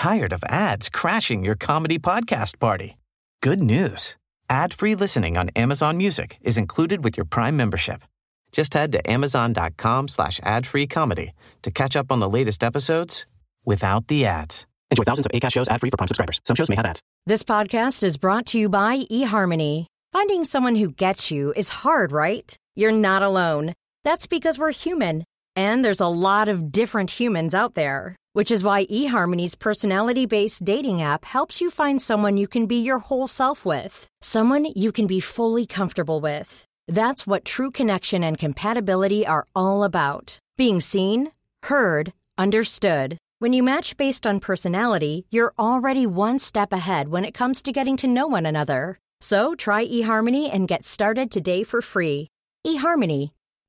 tired of ads crashing your comedy podcast party? Good news. Ad-free listening on Amazon Music is included with your Prime membership. Just head to amazon.com slash ad-free comedy to catch up on the latest episodes without the ads. Enjoy thousands of ACAST shows ad-free for Prime subscribers. Some shows may have ads. This podcast is brought to you by eHarmony. Finding someone who gets you is hard, right? You're not alone. That's because we're human. And there's a lot of different humans out there. Which is why eHarmony's personality based dating app helps you find someone you can be your whole self with. Someone you can be fully comfortable with. That's what true connection and compatibility are all about. Being seen, heard, understood. When you match based on personality, you're already one step ahead when it comes to getting to know one another. So try eHarmony and get started today for free. eHarmony.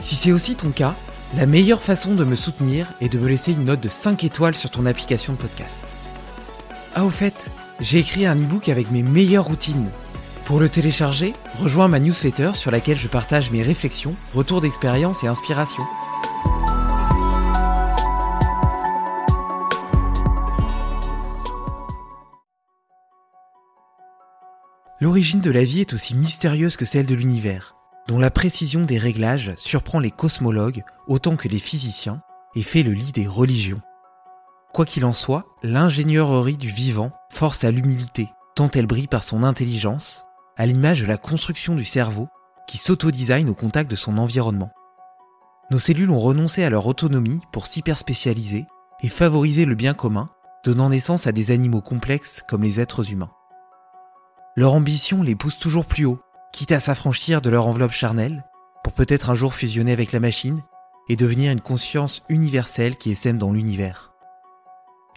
Si c'est aussi ton cas, la meilleure façon de me soutenir est de me laisser une note de 5 étoiles sur ton application de podcast. Ah au fait, j'ai écrit un e-book avec mes meilleures routines. Pour le télécharger, rejoins ma newsletter sur laquelle je partage mes réflexions, retours d'expérience et inspiration. L'origine de la vie est aussi mystérieuse que celle de l'univers dont la précision des réglages surprend les cosmologues autant que les physiciens et fait le lit des religions. Quoi qu'il en soit, l'ingénieurierie du vivant force à l'humilité, tant elle brille par son intelligence, à l'image de la construction du cerveau qui s'autodesign au contact de son environnement. Nos cellules ont renoncé à leur autonomie pour s'hyperspécialiser et favoriser le bien commun, donnant naissance à des animaux complexes comme les êtres humains. Leur ambition les pousse toujours plus haut, quitte à s'affranchir de leur enveloppe charnelle, pour peut-être un jour fusionner avec la machine et devenir une conscience universelle qui essaime dans l'univers.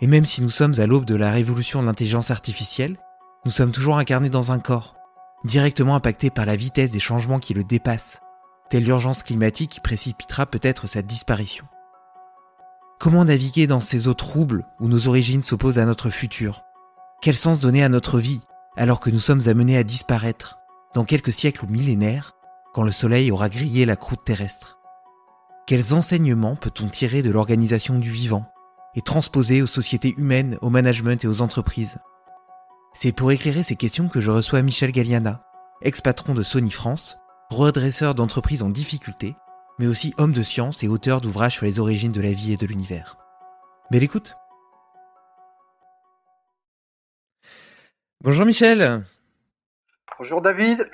Et même si nous sommes à l'aube de la révolution de l'intelligence artificielle, nous sommes toujours incarnés dans un corps, directement impacté par la vitesse des changements qui le dépassent, telle l'urgence climatique qui précipitera peut-être sa disparition. Comment naviguer dans ces eaux troubles où nos origines s'opposent à notre futur? Quel sens donner à notre vie alors que nous sommes amenés à disparaître? Dans quelques siècles ou millénaires, quand le Soleil aura grillé la croûte terrestre. Quels enseignements peut-on tirer de l'organisation du vivant et transposer aux sociétés humaines, au management et aux entreprises? C'est pour éclairer ces questions que je reçois Michel Galliana, ex-patron de Sony France, redresseur d'entreprises en difficulté, mais aussi homme de science et auteur d'ouvrages sur les origines de la vie et de l'univers. Belle écoute! Bonjour Michel Bonjour David.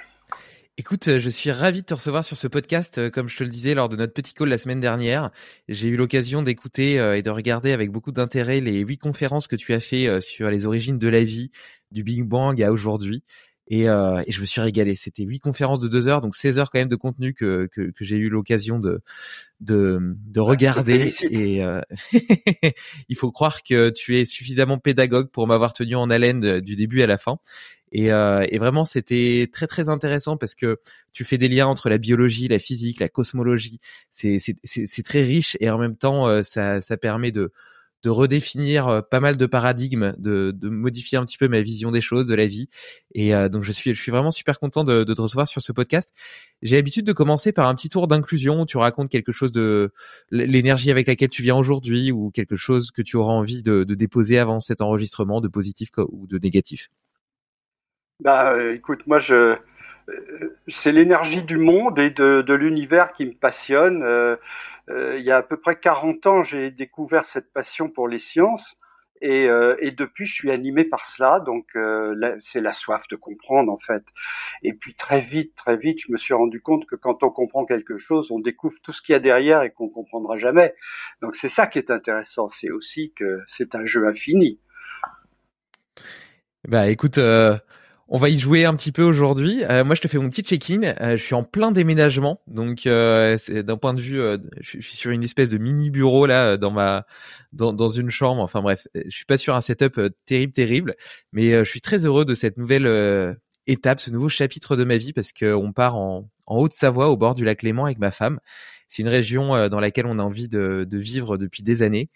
Écoute, euh, je suis ravi de te recevoir sur ce podcast. Euh, comme je te le disais lors de notre petit call la semaine dernière, j'ai eu l'occasion d'écouter euh, et de regarder avec beaucoup d'intérêt les huit conférences que tu as fait sur les origines de la vie, du Big Bang à aujourd'hui. Et, euh, et, je me suis régalé. C'était huit conférences de deux heures, donc 16 heures quand même de contenu que, que, que j'ai eu l'occasion de, de, de regarder. Et euh, il faut croire que tu es suffisamment pédagogue pour m'avoir tenu en haleine du début à la fin. Et, euh, et vraiment, c'était très très intéressant parce que tu fais des liens entre la biologie, la physique, la cosmologie. C'est très riche et en même temps, euh, ça, ça permet de de redéfinir euh, pas mal de paradigmes, de, de, modifier un petit peu ma vision des choses, de la vie. Et euh, donc je suis, je suis vraiment super content de, de te recevoir sur ce podcast. J'ai l'habitude de commencer par un petit tour d'inclusion où tu racontes quelque chose de l'énergie avec laquelle tu viens aujourd'hui ou quelque chose que tu auras envie de, de déposer avant cet enregistrement, de positif ou de négatif. Bah, euh, écoute, moi je c'est l'énergie du monde et de, l'univers qui me passionne. Euh, il y a à peu près 40 ans, j'ai découvert cette passion pour les sciences. Et, euh, depuis, je suis animé par cela, donc euh, c'est la soif de comprendre en fait. Et puis très vite, très vite, je me suis rendu compte que quand on comprend quelque chose, on découvre tout ce qu'il y a derrière et qu'on comprendra jamais. Donc c'est ça qui est intéressant, c'est aussi que c'est un jeu infini. Bah écoute, euh, on va y jouer un petit peu aujourd'hui. Euh, moi, je te fais mon petit check-in. Euh, je suis en plein déménagement, donc euh, d'un point de vue, je, suis sur une espèce de mini bureau là dans ma dans, dans une chambre. Enfin bref, je suis pas sur un setup terrible terrible, mais je suis très heureux de cette nouvelle étape, ce nouveau chapitre de ma vie parce que on part en, en Haute-Savoie au bord du lac Léman avec ma femme. C'est une région dans laquelle on a envie de vivre depuis des années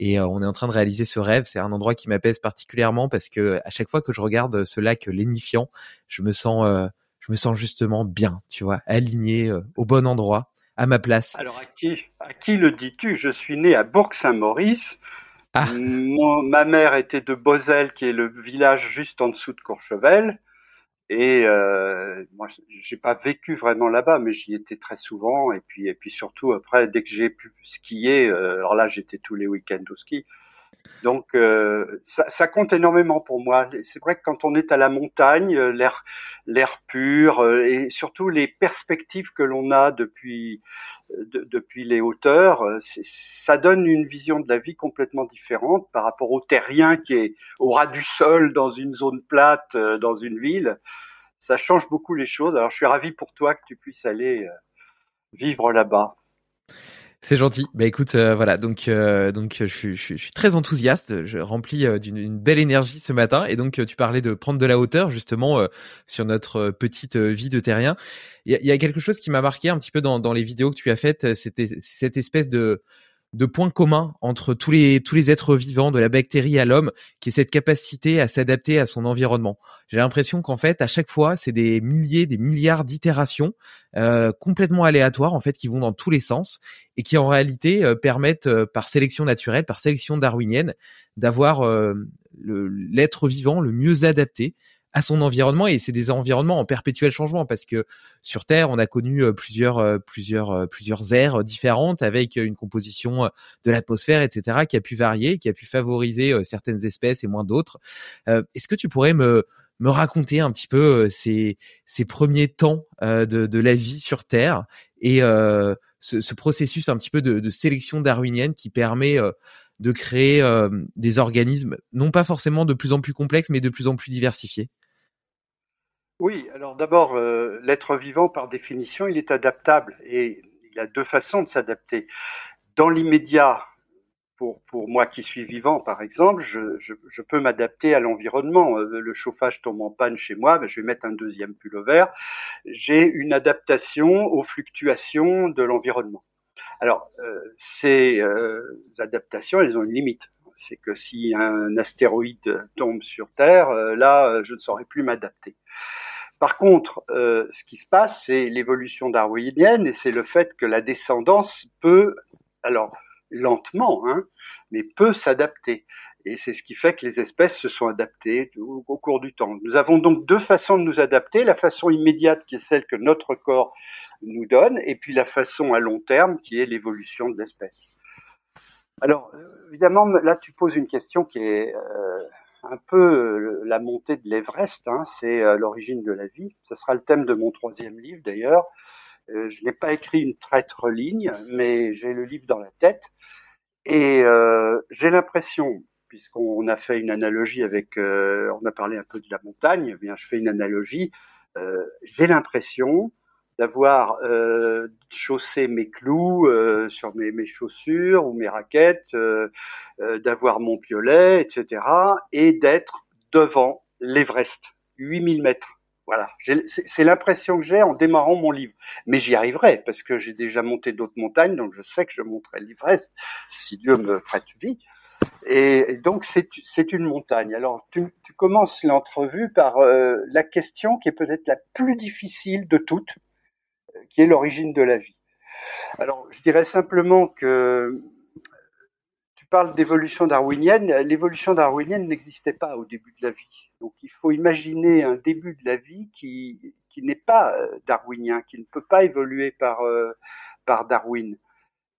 et euh, on est en train de réaliser ce rêve. C'est un endroit qui m'apaise particulièrement parce que à chaque fois que je regarde ce lac lénifiant, je me sens, euh, je me sens justement bien, tu vois, aligné euh, au bon endroit, à ma place. Alors à qui, à qui le dis-tu? Je suis né à Bourg-Saint-Maurice. Ah. ma mère était de Bozel, qui est le village juste en dessous de Courchevel. Et euh, moi, j'ai pas vécu vraiment là-bas, mais j'y étais très souvent. Et puis, et puis surtout après, dès que j'ai pu skier, euh, alors là, j'étais tous les week-ends au ski. Donc, euh, ça, compte énormément pour moi. C'est vrai que quand on est à la montagne, euh, l'air, l'air pur euh, et surtout les perspectives que l'on a depuis, depuis les hauteurs, ça donne une vision de la vie complètement différente par rapport au terrien qui est au ras du sol dans une zone plate, dans une ville. Ça change beaucoup les choses. Alors, je suis ravi pour toi que tu puisses aller vivre là-bas. C'est gentil. Bah écoute, euh, voilà, donc euh, donc je suis, je, suis, très enthousiaste. Je remplis euh, d'une belle énergie ce matin. Et donc tu parlais de prendre de la hauteur justement sur notre petite vie de terrien. Il y a, y a, quelque chose qui m'a marqué un petit peu dans, dans les vidéos que tu as faites. C'était cette espèce de de points communs entre tous les êtres vivants, de la bactérie à l'homme, qui est cette capacité à s'adapter à son environnement. J'ai l'impression qu'en fait, à chaque fois, c'est des milliers, des milliards d'itérations euh, complètement aléatoires en fait qui vont dans tous les sens et qui en réalité euh, permettent, euh, par sélection naturelle, par sélection darwinienne, d'avoir l'être vivant le mieux adapté à son environnement et c'est des environnements en perpétuel changement parce que sur Terre on a connu plusieurs plusieurs plusieurs ères différentes avec une composition de l'atmosphère etc qui a pu varier qui a pu favoriser certaines espèces et moins d'autres. Est-ce que tu pourrais me me raconter un petit peu ces ces premiers temps de, de la vie sur Terre et ce, ce, processus un petit peu de, de sélection darwinienne qui permet de créer des organismes non pas forcément de plus en plus complexes mais de plus en plus diversifiés oui, alors d'abord, euh, l'être vivant, par définition, il est adaptable et il a deux façons de s'adapter. Dans l'immédiat, pour, moi qui suis vivant, par exemple, je, peux m'adapter à l'environnement. Euh, le chauffage tombe en panne chez moi, ben je vais mettre un deuxième vert. J'ai une adaptation aux fluctuations de l'environnement. Alors, euh, ces euh, adaptations, elles ont une limite. C'est que si un astéroïde tombe sur Terre, là, je ne saurais plus m'adapter. Par contre, euh, ce qui se passe, c'est l'évolution darwinienne et c'est le fait que la descendance peut, alors lentement, hein, mais peut s'adapter. Et c'est ce qui fait que les espèces se sont adaptées au, cours du temps. Nous avons donc deux façons de nous adapter, la façon immédiate qui est celle que notre corps nous donne, et puis la façon à long terme qui est l'évolution de l'espèce. Alors, évidemment, là tu poses une question qui est... Euh, un peu euh, la montée de l'Everest, hein, c'est euh, l'origine de la vie. Ce sera le thème de mon troisième livre d'ailleurs. Je n'ai pas écrit une traître ligne, mais j'ai le livre dans la tête. Et j'ai l'impression, puisqu'on a fait une analogie avec, on a parlé un peu de la montagne, eh bien je fais une analogie. j'ai l'impression d'avoir euh, chaussé mes clous euh, sur mes, mes, chaussures ou mes raquettes, euh, euh d'avoir mon piolet, etc. et d'être devant l'Everest, 8000 mètres. Voilà, c'est l'impression que j'ai en démarrant mon livre. Mais j'y arriverai parce que j'ai déjà monté d'autres montagnes, donc je sais que je monterai l'Everest si Dieu me prête vie. Et donc c'est une montagne. Alors tu, commences l'entrevue par euh, la question qui est peut-être la plus difficile de toutes, qui est l'origine de la vie. Alors, je dirais simplement que tu parles d'évolution darwinienne. L'évolution darwinienne n'existait pas au début de la vie. Donc, il faut imaginer un début de la vie qui, qui n'est pas euh, darwinien, qui ne peut pas évoluer par, euh, par Darwin.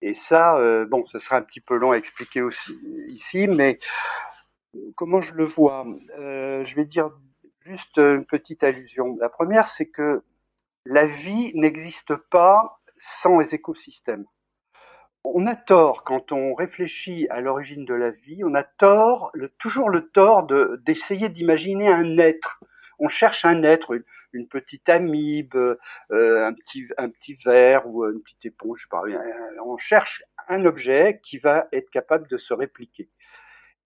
Et ça, euh, bon, ce sera un petit peu long à expliquer aussi ici, mais comment je le vois? Euh, Je vais dire juste une petite allusion. La première, c'est que la vie n'existe pas sans les écosystèmes. On a tort quand on réfléchit à l'origine de la vie, on a tort, toujours le tort d'essayer d'imaginer un être. On cherche un être, une, petite amibe, euh, un petit un petit verre ou une petite éponge, je sais pas. On cherche un objet qui va être capable de se répliquer.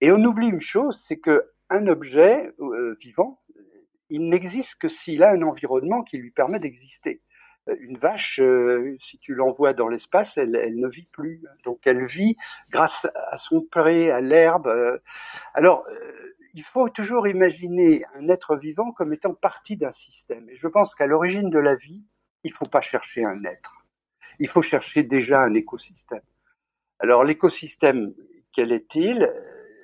Et on oublie une chose, c'est que un objet euh, vivant, il n'existe que s'il a un environnement qui lui permet d'exister. Euh, une vache, euh, si tu l'envoies dans l'espace, elle, elle, ne vit plus. Donc elle vit grâce à son pré, à l'herbe. Alors, il faut toujours imaginer un être vivant comme étant partie d'un système. Et je pense qu'à l'origine de la vie, il ne faut pas chercher un être. Il faut chercher déjà un écosystème. Alors l'écosystème, quel est-il?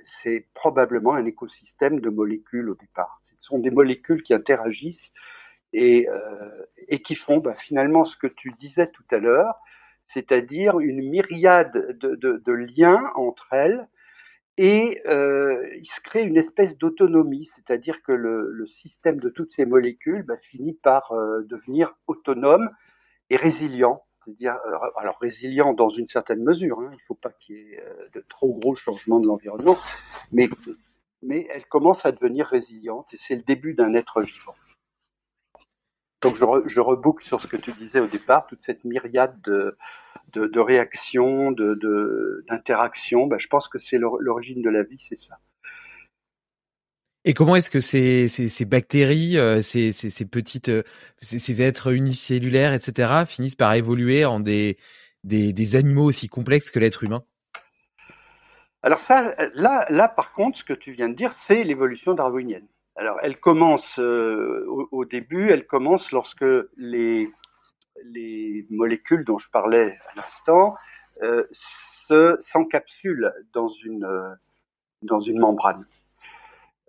C'est probablement un écosystème de molécules au départ. Ce sont des molécules qui interagissent et, euh, qui font bah, finalement ce que tu disais tout à l'heure, c'est-à-dire une myriade de, de, de, liens entre elles et euh, il se crée une espèce d'autonomie, c'est-à-dire que le, système de toutes ces molécules bah, finit par euh, devenir autonome et résilient c'est-à-dire euh, alors résilient dans une certaine mesure. Hein, il ne faut pas qu'il y ait de trop gros changements de l'environnement, mais mais elle commence à devenir résiliente et c'est le début d'un être vivant. Donc je, je, reboucle sur ce que tu disais au départ, toute cette myriade de, de, de réactions, d'interactions. De, ben, je pense que c'est l'origine de la vie, c'est ça. Et comment est-ce que ces, ces, ces bactéries, euh, ces, ces, ces, petites, euh, ces, êtres unicellulaires, etc., finissent par évoluer en des, des, des animaux aussi complexes que l'être humain? Alors ça, là, là, par contre, ce que tu viens de dire, c'est l'évolution darwinienne. Alors, elle commence euh, au, début, elle commence lorsque les, les molécules dont je parlais à l'instant euh, s'encapsulent dans une, dans une membrane.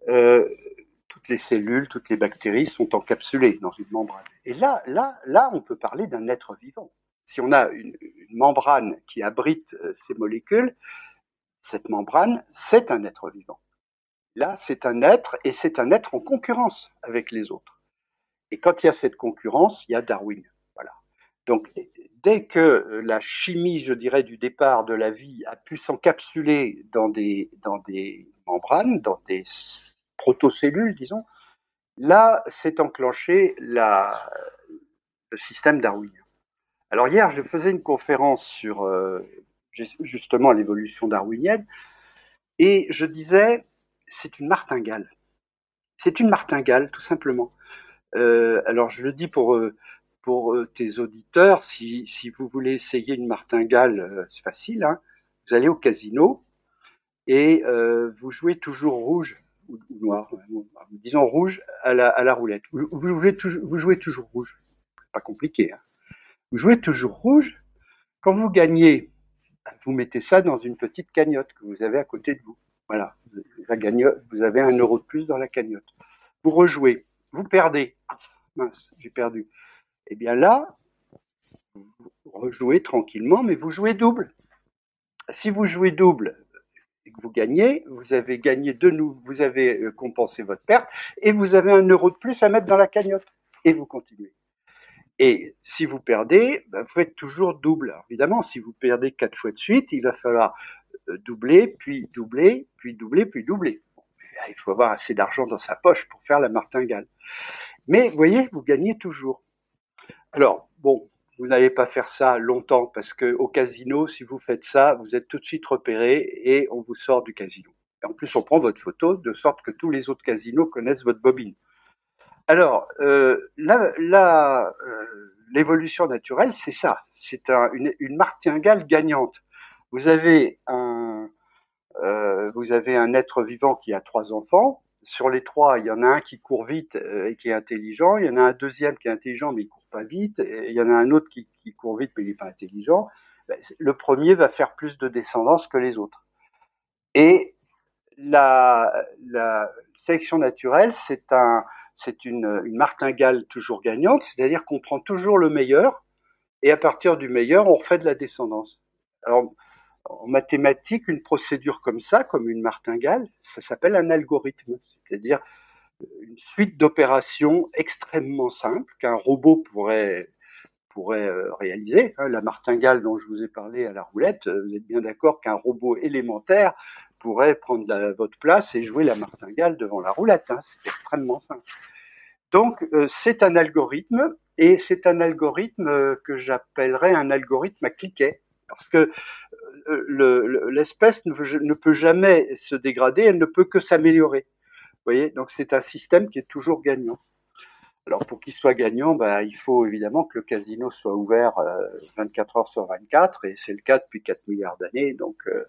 Euh, toutes les cellules, toutes les bactéries sont encapsulées dans une membrane. Et là, là, là, on peut parler d'un être vivant. Si on a une, membrane qui abrite euh, ces molécules, cette membrane, c'est un être vivant. Là, c'est un être et c'est un être en concurrence avec les autres. Et quand il y a cette concurrence, il y a Darwin. Voilà. Donc, dès que la chimie, je dirais, du départ de la vie a pu s'encapsuler dans des, dans des membranes, dans des protocellules, disons, là s'est enclenché le système darwinien. Alors hier, je faisais une conférence sur euh, justement l'évolution darwinienne et je disais, c'est une martingale. C'est une martingale, tout simplement. Euh, alors je le dis pour euh, pour euh, tes auditeurs, si, vous voulez essayer une martingale, c'est facile. Hein, vous allez au casino et vous jouez toujours rouge ou, noir, disons rouge à la, à la roulette. Vous, vous, jouez toujours, vous jouez toujours rouge. Pas compliqué. Hein. Vous jouez toujours rouge. Quand vous gagnez, vous mettez ça dans une petite cagnotte que vous avez à côté de vous. Voilà, vous avez un euro de plus dans la cagnotte. Vous rejouez, vous perdez. mince, j'ai perdu. Eh bien là, vous rejouez tranquillement, mais vous jouez double. Si vous jouez double, et que vous gagnez, vous avez gagné de vous avez euh, compensé votre perte et vous avez un euro de plus à mettre dans la cagnotte et vous continuez. Et si vous perdez, ben, vous faites toujours double. Évidemment, si vous perdez quatre fois de suite, il va falloir doubler, puis doubler, puis doubler, puis doubler. il faut avoir assez d'argent dans sa poche pour faire la martingale. Mais vous voyez, vous gagnez toujours. Alors, bon, vous n'allez pas faire ça longtemps parce que au casino, si vous faites ça, vous êtes tout de suite repéré et on vous sort du casino. Et en plus, on prend votre photo de sorte que tous les autres casinos connaissent votre bobine. Alors, euh, euh, l'évolution naturelle, c'est ça. C'est un, une, martingale gagnante. Vous avez un, euh, vous avez un être vivant qui a trois enfants. Sur les trois, il y en a un qui court vite euh, et qui est intelligent. Il y en a un deuxième qui est intelligent mais il court pas vite, il y en a un autre qui, court vite mais il n'est pas intelligent, ben, le premier va faire plus de descendance que les autres. Et la, la sélection naturelle, c'est un, c'est une, une martingale toujours gagnante, c'est-à-dire qu'on prend toujours le meilleur, et à partir du meilleur, on refait de la descendance. Alors, En mathématiques, une procédure comme ça, comme une martingale, ça s'appelle un algorithme, c'est-à-dire une suite d'opérations extrêmement simples qu'un robot pourrait pourrait euh, réaliser. Hein. La martingale dont je vous ai parlé à la roulette, euh, vous êtes bien d'accord qu'un robot élémentaire pourrait prendre votre place et jouer la martingale devant la roulette. Hein. C'est extrêmement simple. Donc euh, c'est un algorithme et c'est un algorithme que j'appellerais un algorithme à cliquet parce que l'espèce ne, peut jamais se dégrader, elle ne peut que s'améliorer. Vous voyez, donc c'est un système qui est toujours gagnant. Alors pour qu'il soit gagnant, bah, il faut évidemment que le casino soit ouvert 24 heures sur 24 et c'est le cas depuis 4 milliards d'années. Donc euh,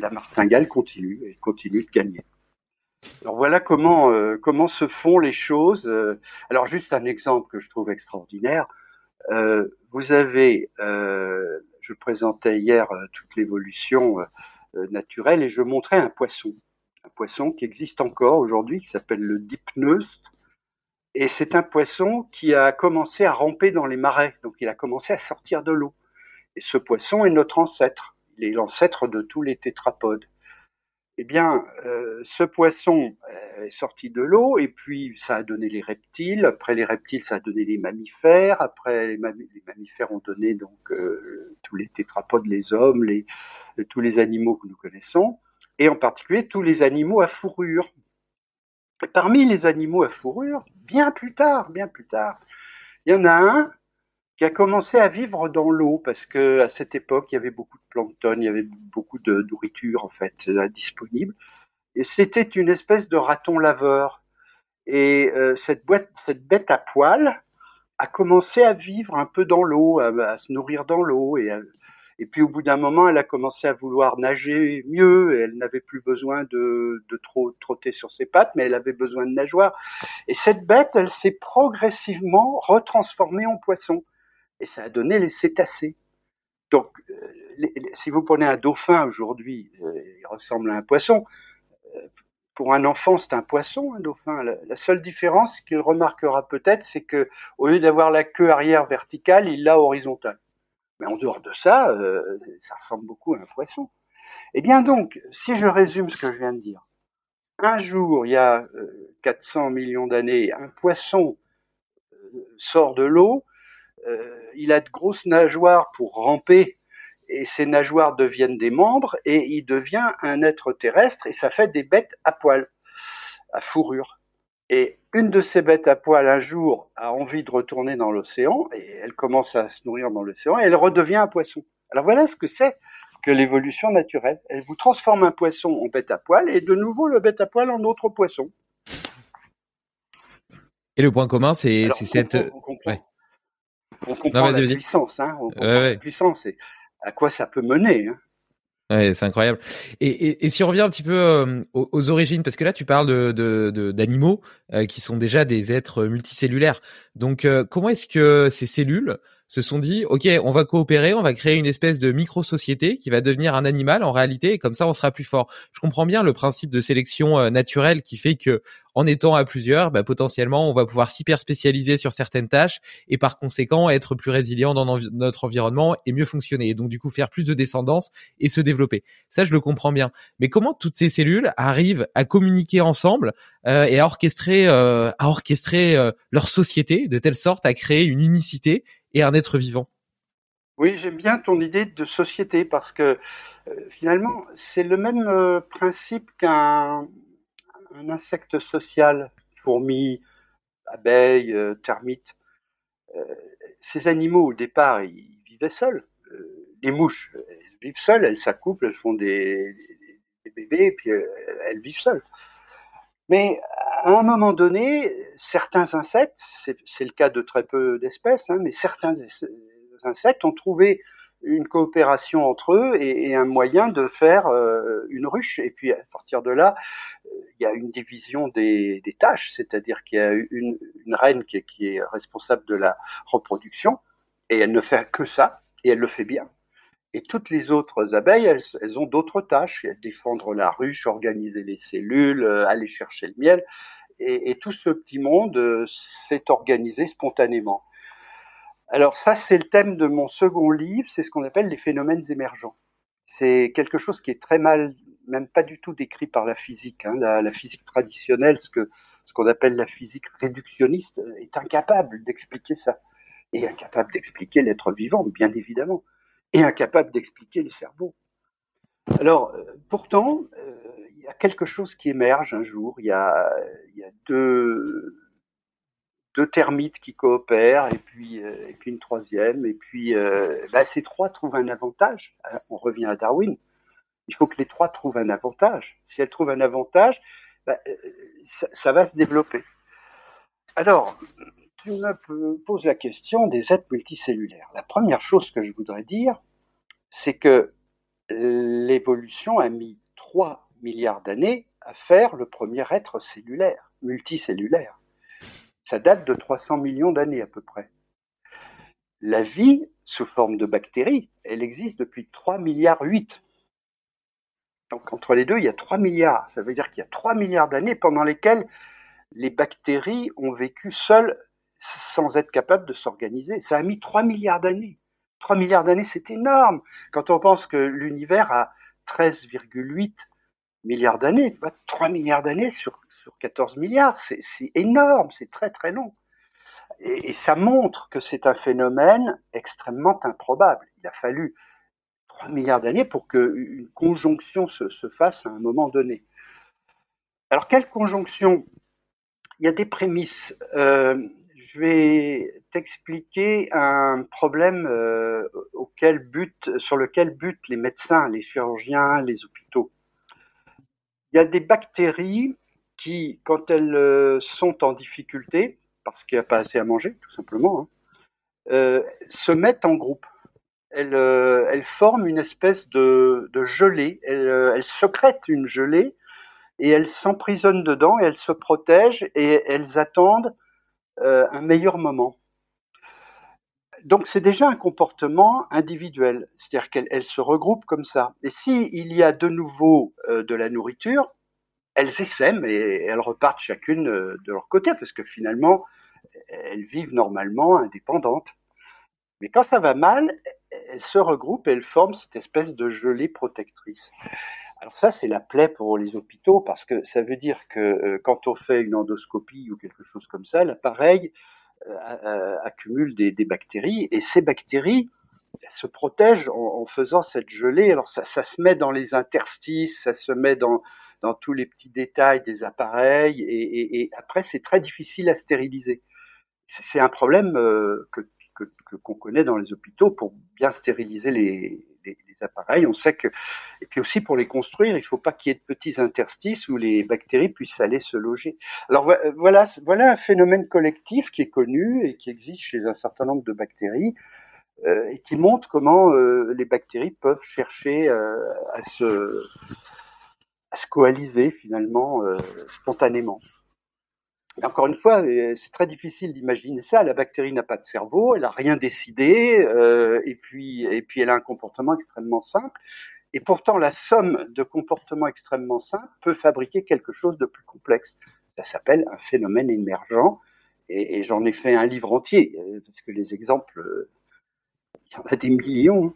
la martingale continue et continue de gagner. Alors voilà comment euh, comment se font les choses. Euh, alors juste un exemple que je trouve extraordinaire. vous avez, je présentais hier toute l'évolution naturelle et je montrais un poisson, un poisson qui existe encore aujourd'hui qui s'appelle le dipneus et c'est un poisson qui a commencé à ramper dans les marais, donc il a commencé à sortir de l'eau. Et ce poisson est notre ancêtre, il est l'ancêtre de tous les tétrapodes. Eh bien, euh, ce poisson euh, est sorti de l'eau et puis ça a donné les reptiles. Après les reptiles, ça a donné les mammifères. Après les, mammifères ont donné donc euh, tous les tétrapodes, les hommes, les, tous les animaux que nous connaissons, et en particulier tous les animaux à fourrure. Parmi les animaux à fourrure, bien plus tard, bien plus tard, il y en a un qui a commencé à vivre dans l'eau parce que à cette époque, il y avait beaucoup de plancton, il y avait beaucoup de nourriture en fait euh, disponible. Et c'était une espèce de raton laveur. Et euh, cette, boîte, cette bête à poils a commencé à vivre un peu dans l'eau, à, se nourrir dans l'eau et à, et puis au bout d'un moment, elle a commencé à vouloir nager mieux. Elle n'avait plus besoin de, de trop trotter sur ses pattes, mais elle avait besoin de nageoire. Et cette bête, elle s'est progressivement retransformée en poisson. Et ça a donné les cétacés. Donc, euh, si vous prenez un dauphin aujourd'hui, euh, il ressemble à un poisson. Euh, pour un enfant, c'est un poisson, un dauphin. La seule différence qu'il remarquera peut-être, c'est que au lieu d'avoir la queue arrière verticale, il l'a horizontale. Mais en dehors de ça, ça ressemble beaucoup à un poisson. Eh bien donc, si je résume ce que je viens de dire, un jour, il y a 400 euh, millions d'années, un poisson sort de l'eau, il a de grosses nageoires pour ramper, et ces nageoires deviennent des membres, et il devient un être terrestre, et ça fait des bêtes à poils, à fourrure. Et une de ces bêtes à poil un jour a envie de retourner dans l'océan et elle commence à se nourrir dans l'océan et elle redevient un poisson. Alors voilà ce que c'est que l'évolution naturelle. Elle vous transforme un poisson en bête à poil et de nouveau le bête à poil en autre poisson. Et le point commun, c'est cette. On comprend, on comprend la puissance, hein, on comprend la puissance et à quoi ça peut mener. Hein. Ouais, c'est incroyable. Et, et, et, si on revient un petit peu euh, aux, origines, parce que là tu parles de d'animaux de, euh, qui sont déjà des êtres multicellulaires. Donc euh, comment est-ce que ces cellules se sont dit, ok, on va coopérer, on va créer une espèce de micro-société qui va devenir un animal en réalité, et comme ça on sera plus fort. Je comprends bien le principe de sélection euh, naturelle qui fait que en étant à plusieurs, bah, potentiellement on va pouvoir s'hyper spécialiser sur certaines tâches et par conséquent être plus résilient dans notre environnement et mieux fonctionner. Et donc du coup faire plus de descendance et se développer. Ça je le comprends bien. Mais comment toutes ces cellules arrivent à communiquer ensemble euh, et à orchestrer, euh, à orchestrer leur société de telle sorte à créer une unicité et un être vivant. Oui, j'aime bien ton idée de société parce que euh, finalement, c'est le même euh, principe qu'un insecte social, fourmi, abeille, euh, termite. ces animaux, au départ, ils vivaient seuls. les mouches, elles vivent seules, elles s'accouplent, elles font des, des bébés, et puis elles vivent seules. Mais à un moment donné, certains insectes, c'est le cas de très peu d'espèces, hein, mais certains insectes ont trouvé une coopération entre eux et, un moyen de faire euh, une ruche. Et puis à partir de là, il y a une division des, tâches, c'est-à-dire qu'il y a une, reine qui est responsable de la reproduction et elle ne fait que ça et elle le fait bien. Et toutes les autres abeilles, elles, ont d'autres tâches, défendre la ruche, organiser les cellules, euh, aller chercher le miel. Et, tout ce petit monde euh, s'est organisé spontanément. Alors ça, c'est le thème de mon second livre, c'est ce qu'on appelle les phénomènes émergents. c'est quelque chose qui est très mal, même pas du tout décrit par la physique. Hein. La, physique traditionnelle, ce qu'on appelle la physique réductionniste, est incapable d'expliquer ça, et incapable d'expliquer l'être vivant, bien évidemment, incapable d'expliquer le cerveau. Alors, euh, pourtant, euh, il y a quelque chose qui émerge un jour. Il y a, deux, termites qui coopèrent, et puis, euh, une troisième, et puis bah, ces trois trouvent un avantage. On revient à Darwin. Il faut que les trois trouvent un avantage. Si elles trouvent un avantage, bah, ça, ça, va se développer. Alors, tu me poses la question des êtres multicellulaires. La première chose que je voudrais dire, c'est que l'évolution a mis 3 milliards d'années à faire le premier être cellulaire, multicellulaire. Ça date de 300 millions d'années à peu près. La vie, sous forme de bactéries, elle existe depuis 3 milliards 8. Donc entre les deux, il y a 3 milliards. Ça veut dire qu'il y a 3 milliards d'années pendant lesquelles les bactéries ont vécu seules sans être capables de s'organiser. Ça a mis 3 milliards d'années. 3 milliards d'années, c'est énorme. Quand on pense que l'univers a 13,8 milliards d'années, 3 milliards d'années sur, sur 14 milliards, c'est énorme, c'est très très long. Et, ça montre que c'est un phénomène extrêmement improbable. Il a fallu 3 milliards d'années pour qu'une conjonction se, se fasse à un moment donné. Alors, quelle conjonction? Il y a des prémices. Euh, je vais t'expliquer un problème euh, auquel but, sur lequel butent les médecins, les chirurgiens, les hôpitaux. Il y a des bactéries qui, quand elles euh, sont en difficulté, parce qu'il n'y a pas assez à manger, tout simplement, hein, euh, se mettent en groupe. Elles, forment une espèce de, de gelée. Elles, elles secrètent une gelée et elles s'emprisonnent dedans et elles se protègent et elles attendent euh, un meilleur moment. Donc c'est déjà un comportement individuel, c'est-à-dire qu'elles se regroupent comme ça. Et s'il il y a de nouveau euh, de la nourriture, elles essaiment et elles repartent chacune euh, de leur côté, parce que finalement, elles vivent normalement indépendantes. Mais quand ça va mal, elles se regroupent et elles forment cette espèce de gelée protectrice. Alors ça, c'est la plaie pour les hôpitaux parce que ça veut dire que euh, quand on fait une endoscopie ou quelque chose comme ça, l'appareil euh, accumule des, bactéries et ces bactéries se protègent en, faisant cette gelée. Alors ça, se met dans les interstices, ça se met dans, tous les petits détails des appareils et, après c'est très difficile à stériliser. C'est un problème euh, que qu'on connaît dans les hôpitaux pour bien stériliser les, appareils. On sait que, et puis aussi pour les construire, il faut pas qu'il y ait de petits interstices où les bactéries puissent aller se loger. Alors voilà, voilà un phénomène collectif qui est connu et qui existe chez un certain nombre de bactéries euh, et qui montre comment euh, les bactéries peuvent chercher euh, à se à se coaliser finalement spontanément encore une fois, euh, c'est très difficile d'imaginer ça. La bactérie n'a pas de cerveau, elle n'a rien décidé, euh, et puis et puis elle a un comportement extrêmement simple. Et pourtant, la somme de comportements extrêmement simples peut fabriquer quelque chose de plus complexe. Ça s'appelle un phénomène émergent, et, j'en ai fait un livre entier euh, parce que les exemples, il y en a des millions.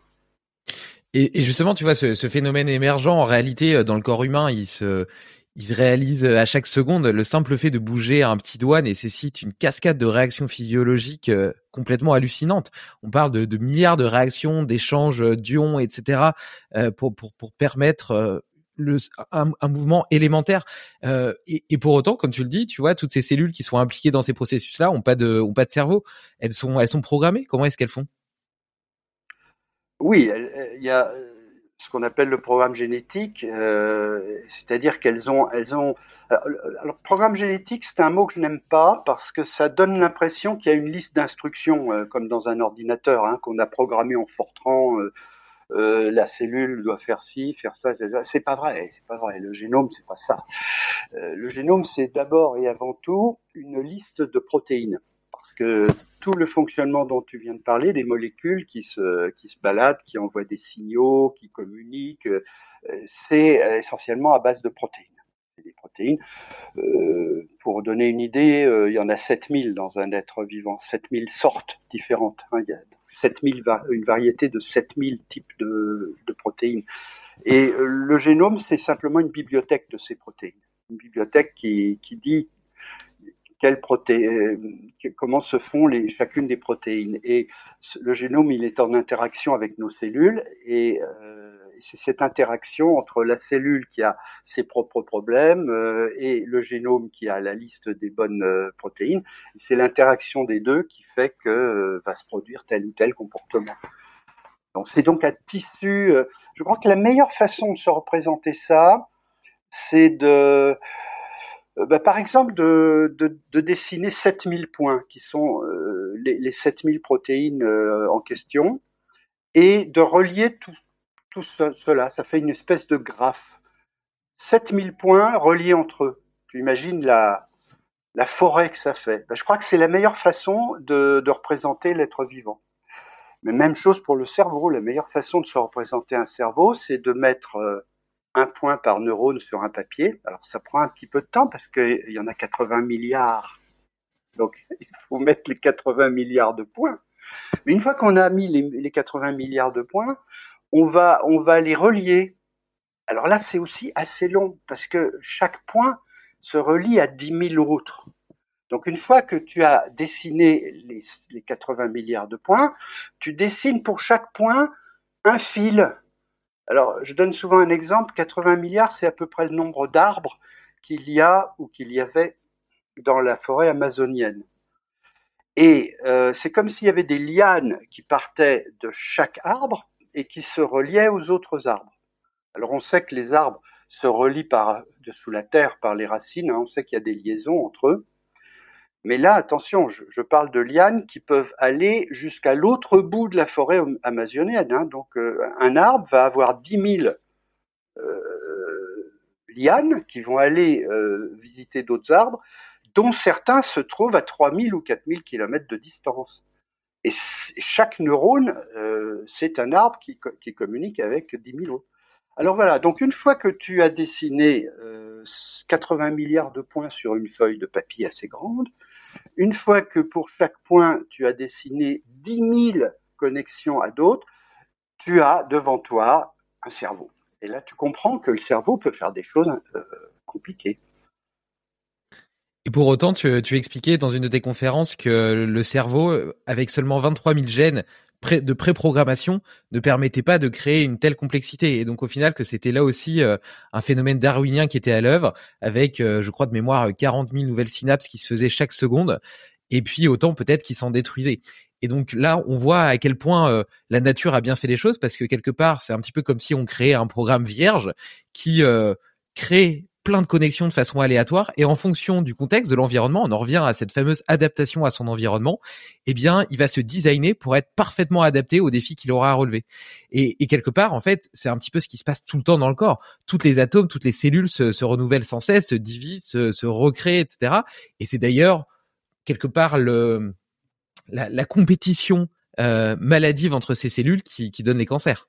Et, justement, tu vois, ce, ce, phénomène émergent, en réalité, dans le corps humain, il se, il se réalise à chaque seconde. Le simple fait de bouger un petit doigt nécessite une cascade de réactions physiologiques euh, complètement hallucinantes. On parle de, milliards de réactions, d'échanges d'ions, etc. Euh, pour, permettre euh, un, mouvement élémentaire. et, et, pour autant, comme tu le dis, tu vois, toutes ces cellules qui sont impliquées dans ces processus-là ont pas de, ont pas de cerveau. Elles sont, elles sont programmées. Comment est-ce qu'elles font? Oui, il y a ce qu'on appelle le programme génétique, euh, c'est-à-dire qu'elles ont, elles ont. Alors, programme génétique, c'est un mot que je n'aime pas parce que ça donne l'impression qu'il y a une liste d'instructions euh, comme dans un ordinateur hein, qu'on a programmé en Fortran. Euh, la cellule doit faire ci, faire ça. C'est pas vrai, c'est pas vrai. Le génome, c'est pas ça. Le génome, c'est d'abord et avant tout une liste de protéines tout le fonctionnement dont tu viens de parler, des molécules qui se, qui se baladent, qui envoient des signaux, qui communiquent, euh, c'est essentiellement à base de protéines. des protéines. Euh, pour donner une idée, euh, il y en a 7000 dans un être vivant, 7000 sortes différentes. Hein. Il y a 7000 une variété de 7000 types de, de protéines. Et euh, le génome, c'est simplement une bibliothèque de ces protéines. Une bibliothèque qui, qui dit protéines, comment se font chacune des protéines. Et le génome, il est en interaction avec nos cellules et euh, c'est cette interaction entre la cellule qui a ses propres problèmes euh, et le génome qui a la liste des bonnes euh, protéines. C'est l'interaction des deux qui fait que euh, va se produire tel ou tel comportement. Donc c'est donc un tissu. je crois que la meilleure façon de se représenter ça, c'est de bah, par exemple, de, de, dessiner 7000 points, qui sont les, les 7000 protéines en question, et de relier tout, cela, ça fait une espèce de graphe. 7000 points reliés entre eux. Tu imagines la, forêt que ça fait. Ben, je crois que c'est la meilleure façon de, de représenter l'être vivant. Mais même chose pour le cerveau. La meilleure façon de se représenter un cerveau, c'est de mettre euh, un point par neurone sur un papier. Alors ça prend un petit peu de temps parce qu'il y en a 80 milliards. Donc il faut mettre les 80 milliards de points. Mais une fois qu'on a mis les, les 80 milliards de points, on va, les relier. Alors là, c'est aussi assez long parce que chaque point se relie à 10 000 autres. Donc une fois que tu as dessiné les 80 milliards de points, tu dessines pour chaque point un fil. Alors je donne souvent un exemple, 80 milliards, c'est à peu près le nombre d'arbres qu'il y a ou qu'il y avait dans la forêt amazonienne. Et euh, c'est comme s'il y avait des lianes qui partaient de chaque arbre et qui se reliaient aux autres arbres. Alors on sait que les arbres se relient par dessous la terre par les racines, hein, on sait qu'il y a des liaisons entre eux. Mais là, attention, je, parle de lianes qui peuvent aller jusqu'à l'autre bout de la forêt amazonienne. Hein. Donc euh, un arbre va avoir 10 000 euh, lianes qui vont aller euh, visiter d'autres arbres, dont certains se trouvent à 3000 ou 4000 kilomètres de distance. Et chaque neurone, c'est un arbre qui, qui, communique avec 10 000 autres. Alors voilà, donc une fois que tu as dessiné euh, 80 milliards de points sur une feuille de papier assez grande, une fois que pour chaque point tu as dessiné 10 000 connexions à d'autres, tu as devant toi un cerveau. Et là, tu comprends que le cerveau peut faire des choses euh, compliquées. Et pour autant, tu, tu expliquais dans une de tes conférences que le cerveau, avec seulement 23 000 gènes de préprogrammation, ne permettait pas de créer une telle complexité. Et donc au final, que c'était là aussi euh, un phénomène darwinien qui était à l'œuvre, avec, euh, je crois de mémoire, 40 000 nouvelles synapses qui se faisaient chaque seconde, et puis autant peut-être qui s'en détruisaient. Et donc là, on voit à quel point euh, la nature a bien fait les choses, parce que quelque part, c'est un petit peu comme si on créait un programme vierge qui crée plein de connexions de façon aléatoire et en fonction du contexte, de l'environnement, on en revient à cette fameuse adaptation à son environnement, eh bien, il va se designer pour être parfaitement adapté aux défis qu'il aura à relever. Et, quelque part, en fait, c'est un petit peu ce qui se passe tout le temps dans le corps. Toutes les atomes, toutes les cellules se, renouvellent sans cesse, se divisent, se, recréent, etc. Et c'est d'ailleurs quelque part le la, compétition euh, maladive entre ces cellules qui, donne les cancers.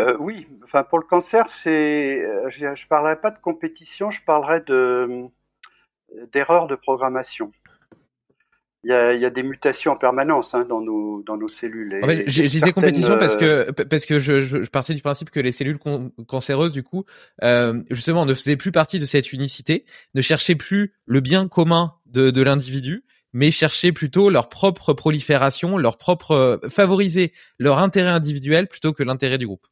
Euh, oui, enfin pour le cancer, c'est, euh, je ne parlerai pas de compétition, je parlerai de euh, d'erreurs de programmation. Il y, a, des mutations en permanence hein, dans nos dans nos cellules. En fait, je disais compétition parce que parce que je, je, partais du principe que les cellules cancéreuses du coup justement ne faisaient plus partie de cette unicité, ne cherchaient plus le bien commun de, de l'individu, mais cherchaient plutôt leur propre prolifération, leur propre favoriser leur intérêt individuel plutôt que l'intérêt du groupe.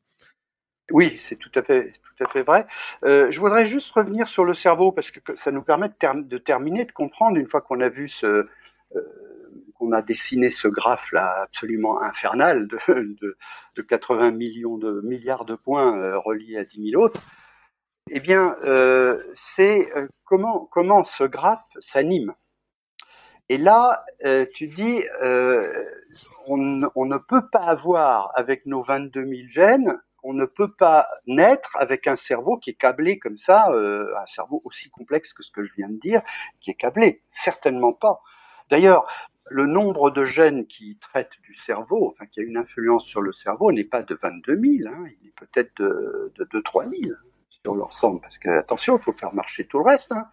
Oui, c'est tout à fait, tout à fait vrai. Euh, je voudrais juste revenir sur le cerveau parce que ça nous permet de, terminer, de comprendre une fois qu'on a vu euh, qu'on a dessiné ce graphe là absolument infernal de, de, de 80 millions de milliards de points euh, reliés à 10 000 autres. Eh bien, c'est comment comment ce graphe s'anime. Et là, tu dis, on, on, ne peut pas avoir avec nos 22 000 gènes on ne peut pas naître avec un cerveau qui est câblé comme ça, euh, un cerveau aussi complexe que ce que je viens de dire, qui est câblé. Certainement pas. D'ailleurs, le nombre de gènes qui traitent du cerveau, enfin qui a une influence sur le cerveau, n'est pas de 22 000, hein, il est peut-être de, de, 3 000. sur l'ensemble, parce que attention, il faut faire marcher tout le reste. Hein.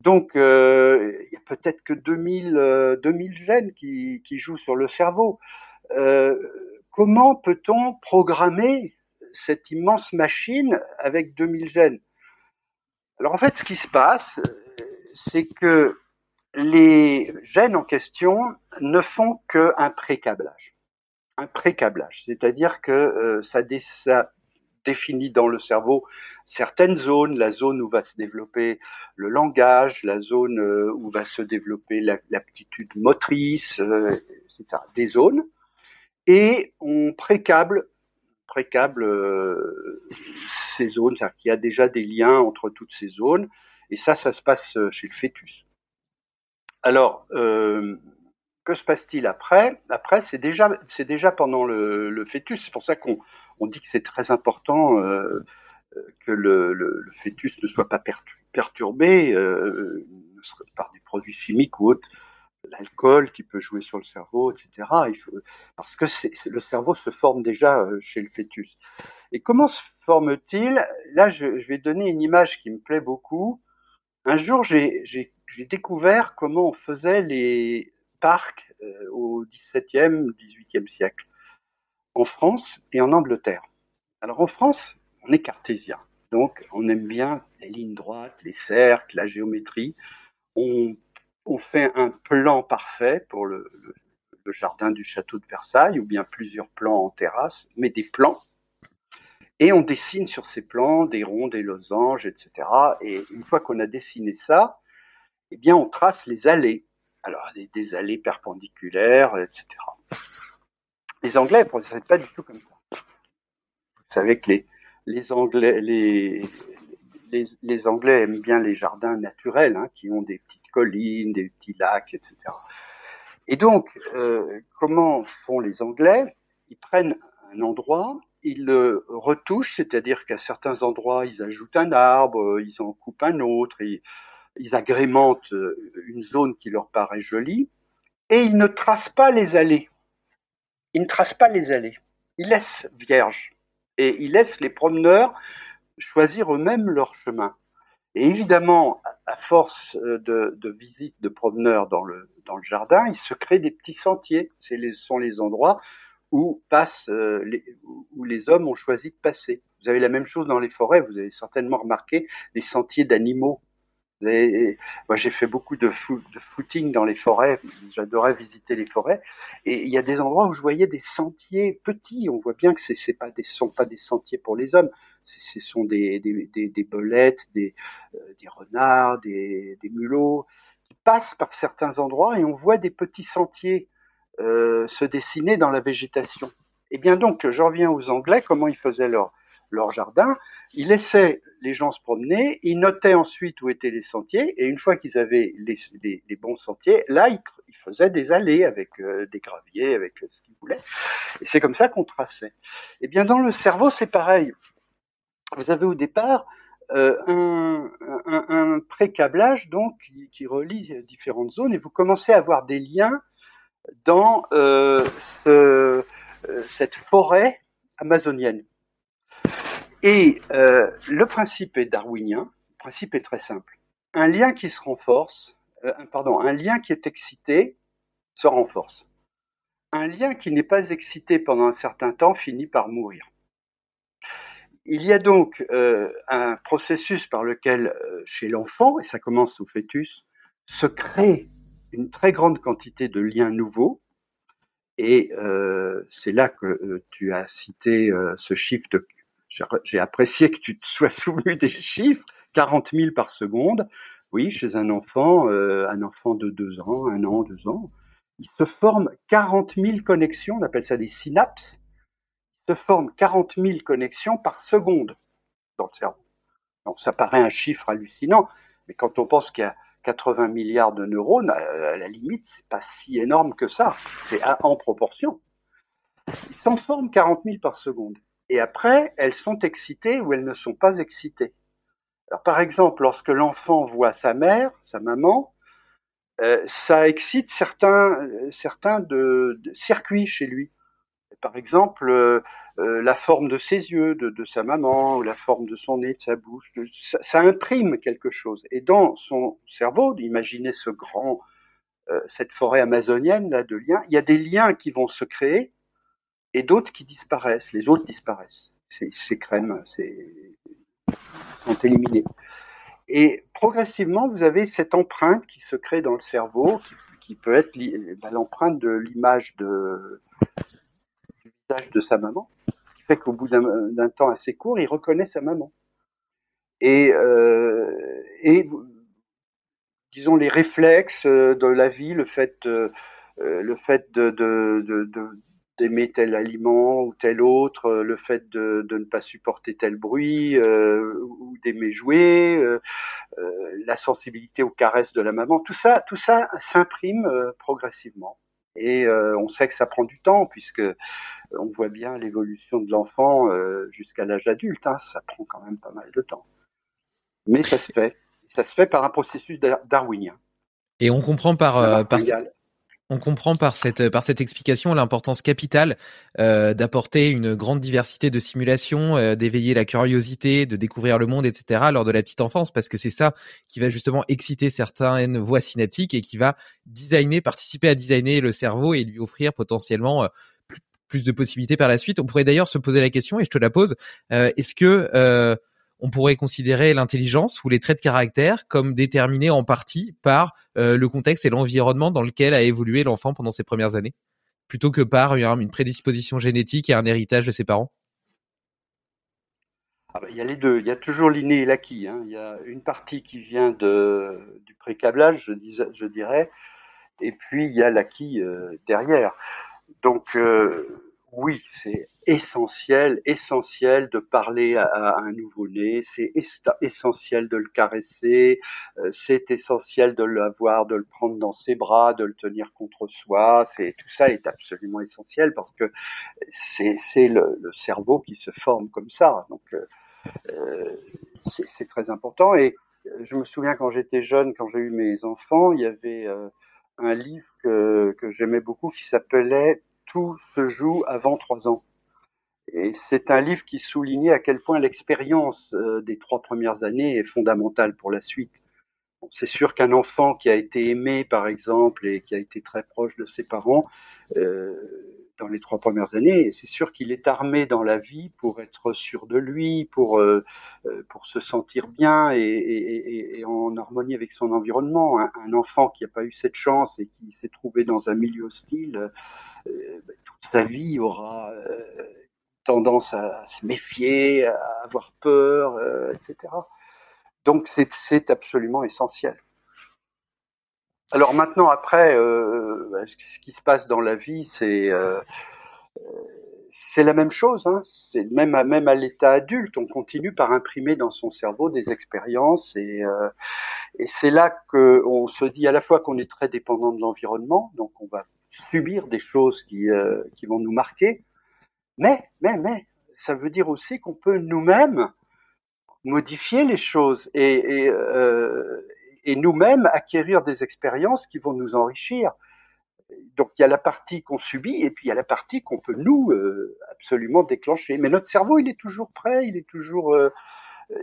Donc, euh, il y a peut-être que 2000, 2000 gènes qui, qui, jouent sur le cerveau. Euh, comment peut-on programmer cette immense machine avec 2000 gènes? Alors en fait, ce qui se passe, c'est que les gènes en question ne font qu'un pré-câblage. Un pré-câblage, c'est-à-dire que euh, ça, définit dans le cerveau certaines zones, la zone où va se développer le langage, la zone euh, où va se développer l'aptitude motrice, euh, etc. Des zones et on précable, précable euh, ces zones, c'est-à-dire qu'il y a déjà des liens entre toutes ces zones, et ça, ça se passe euh, chez le fœtus. Alors, euh, que se passe-t-il après? Après, c'est déjà, c'est déjà pendant le, fœtus. C'est pour ça qu'on on dit que c'est très important que le, fœtus ne soit pas perturbé par des produits chimiques ou autres l'alcool qui peut jouer sur le cerveau, etc. Parce que le cerveau se forme déjà euh, chez le fœtus. Et comment se forme-t-il? Là, je, vais donner une image qui me plaît beaucoup. Un jour, j'ai découvert comment on faisait les parcs euh, au XVIIe, XVIIIe siècle, en France et en Angleterre. Alors en France, on est cartésien, donc on aime bien les lignes droites, les cercles, la géométrie. On on fait un plan parfait pour le, jardin du château de Versailles, ou bien plusieurs plans en terrasse, mais des plans. Et on dessine sur ces plans des ronds, des losanges, etc. Et une fois qu'on a dessiné ça, eh bien, on trace les allées. Alors, des, allées perpendiculaires, etc. Les Anglais ne procèdent pas du tout comme ça. Vous savez que les, Anglais, aiment bien les jardins naturels, hein, qui ont des petites collines, des petits lacs, etc. Et donc, euh, comment font les Anglais? Ils prennent un endroit, ils le retouchent, c'est-à-dire qu'à certains endroits, ils ajoutent un arbre, ils en coupent un autre, ils, ils agrémentent euh, une zone qui leur paraît jolie, et ils ne tracent pas les allées. Ils ne tracent pas les allées. Ils laissent vierge. Et ils laissent les promeneurs choisir eux-mêmes leur chemin. Et évidemment, à force euh, de, visites de promeneurs dans le, jardin, il se crée des petits sentiers. Ce sont les endroits où, passent, euh, les, où les hommes ont choisi de passer. Vous avez la même chose dans les forêts. Vous avez certainement remarqué les sentiers d'animaux moi, j'ai fait beaucoup de, footing dans les forêts. J'adorais visiter les forêts. Et il y a des endroits où je voyais des sentiers petits. On voit bien que pas des sont pas des sentiers pour les hommes. Ce sont des des, des, belettes, des, euh, des renards, des, des mulots qui passent par certains endroits et on voit des petits sentiers euh, se dessiner dans la végétation. Et bien donc, je reviens aux Anglais. Comment ils faisaient leur leur jardin, ils laissaient les gens se promener, ils notaient ensuite où étaient les sentiers, et une fois qu'ils avaient les, les, bons sentiers, là, ils, faisaient des allées avec euh, des graviers, avec ce qu'ils voulaient. Et c'est comme ça qu'on traçait. Et eh bien, dans le cerveau, c'est pareil. Vous avez au départ euh, un, pré-câblage donc qui, relie différentes zones, et vous commencez à avoir des liens dans euh, ce, cette forêt amazonienne. Et euh, le principe est darwinien. Le principe est très simple. Un lien qui se renforce, euh, pardon, un lien qui est excité se renforce. Un lien qui n'est pas excité pendant un certain temps finit par mourir. Il y a donc euh, un processus par lequel, euh, chez l'enfant, et ça commence au fœtus, se crée une très grande quantité de liens nouveaux. Et euh, c'est là que tu as cité ce chiffre j'ai apprécié que tu te sois souvenu des chiffres, 40 000 par seconde. Oui, chez un enfant, un enfant de 2 ans, un an, 2 ans, il se forme 40 000 connexions, on appelle ça des synapses. Se forme 40 000 connexions par seconde dans le cerveau. Donc ça paraît un chiffre hallucinant, mais quand on pense qu'il y a 80 milliards de neurones, à la limite, c'est pas si énorme que ça. C'est en proportion. Il s'en forme 40 000 par seconde et après, elles sont excitées ou elles ne sont pas excitées. Alors, par exemple, lorsque l'enfant voit sa mère, sa maman, euh, ça excite certains, de, circuits chez lui. Par exemple, euh, euh, la forme de ses yeux, de, sa maman, ou la forme de son nez, de sa bouche, ça, imprime quelque chose. Et dans son cerveau, d'imaginer ce grand, euh, cette forêt amazonienne là de liens, il y a des liens qui vont se créer et d'autres qui disparaissent. Les autres disparaissent. Ces, crèmes, sont éliminés. Et progressivement, vous avez cette empreinte qui se crée dans le cerveau, qui, peut être l'empreinte de l'image de, de sa maman, qui fait qu'au bout d'un temps assez court, il reconnaît sa maman. Et, euh, et disons les réflexes euh, de la vie, le fait, euh, le fait de, de, d'aimer tel aliment ou tel autre, le fait de, de ne pas supporter tel bruit ou d'aimer jouer, la sensibilité aux caresses de la maman, tout ça, tout ça s'imprime progressivement. Et on sait que ça prend du temps puisque on voit bien l'évolution de l'enfant euh, jusqu'à l'âge adulte. Hein, ça prend quand même pas mal de temps. Mais ça se fait. Ça se fait par un processus darwinien. Et on comprend par, euh, on comprend par cette par cette explication l'importance capitale euh, d'apporter une grande diversité de simulations, d'éveiller la curiosité, de découvrir le monde, etc. lors de la petite enfance, parce que c'est ça qui va justement exciter certaines voies synaptiques et qui va designer, participer à designer le cerveau et lui offrir potentiellement plus de possibilités par la suite. On pourrait d'ailleurs se poser la question, et je te la pose, euh, est-ce que euh, on pourrait considérer l'intelligence ou les traits de caractère comme déterminés en partie par euh, le contexte et l'environnement dans lequel a évolué l'enfant pendant ses premières années, plutôt que par une prédisposition génétique et un héritage de ses parents ah bah, il y a les deux. Il y a toujours l'inné et l'acquis. Hein. Il y a une partie qui vient du précablage, je, je dirais, et puis il y a l'acquis derrière. Donc euh, oui, c'est essentiel, essentiel de parler à, un nouveau-né, c'est essentiel de le caresser, euh, c'est essentiel de l'avoir, de le prendre dans ses bras, de le tenir contre soi. C'est tout ça est absolument essentiel parce que c'est le, cerveau qui se forme comme ça. Donc euh, c'est très important. Et je me souviens quand j'étais jeune, quand j'ai eu mes enfants, il y avait un livre que, que j'aimais beaucoup qui s'appelait Tout se joue avant trois ans. Et c'est un livre qui soulignait à quel point l'expérience euh, des trois premières années est fondamentale pour la suite. c'est sûr qu'un enfant qui a été aimé, par exemple, et qui a été très proche de ses parents, euh, dans les trois premières années. c'est sûr qu'il est armé dans la vie pour être sûr de lui, pour euh, pour se sentir bien et, en harmonie avec son environnement. Un, enfant qui n'a pas eu cette chance et qui s'est trouvé dans un milieu hostile, toute sa vie aura tendance à, se méfier, à avoir peur, etc. Donc c'est absolument essentiel. Alors maintenant, après, euh, bah, ce qui se passe dans la vie, c'est euh, la même chose. Hein. Même à, à l'état adulte, on continue par imprimer dans son cerveau des expériences et, euh, et c'est là qu'on se dit à la fois qu'on est très dépendant de l'environnement, donc on va subir des choses qui, euh, qui vont nous marquer, mais mais mais ça veut dire aussi qu'on peut nous-mêmes modifier les choses et, euh, et nous-mêmes acquérir des expériences qui vont nous enrichir. Donc il y a la partie qu'on subit et puis il y a la partie qu'on peut nous euh, absolument déclencher. Mais notre cerveau, il est toujours prêt, il est toujours,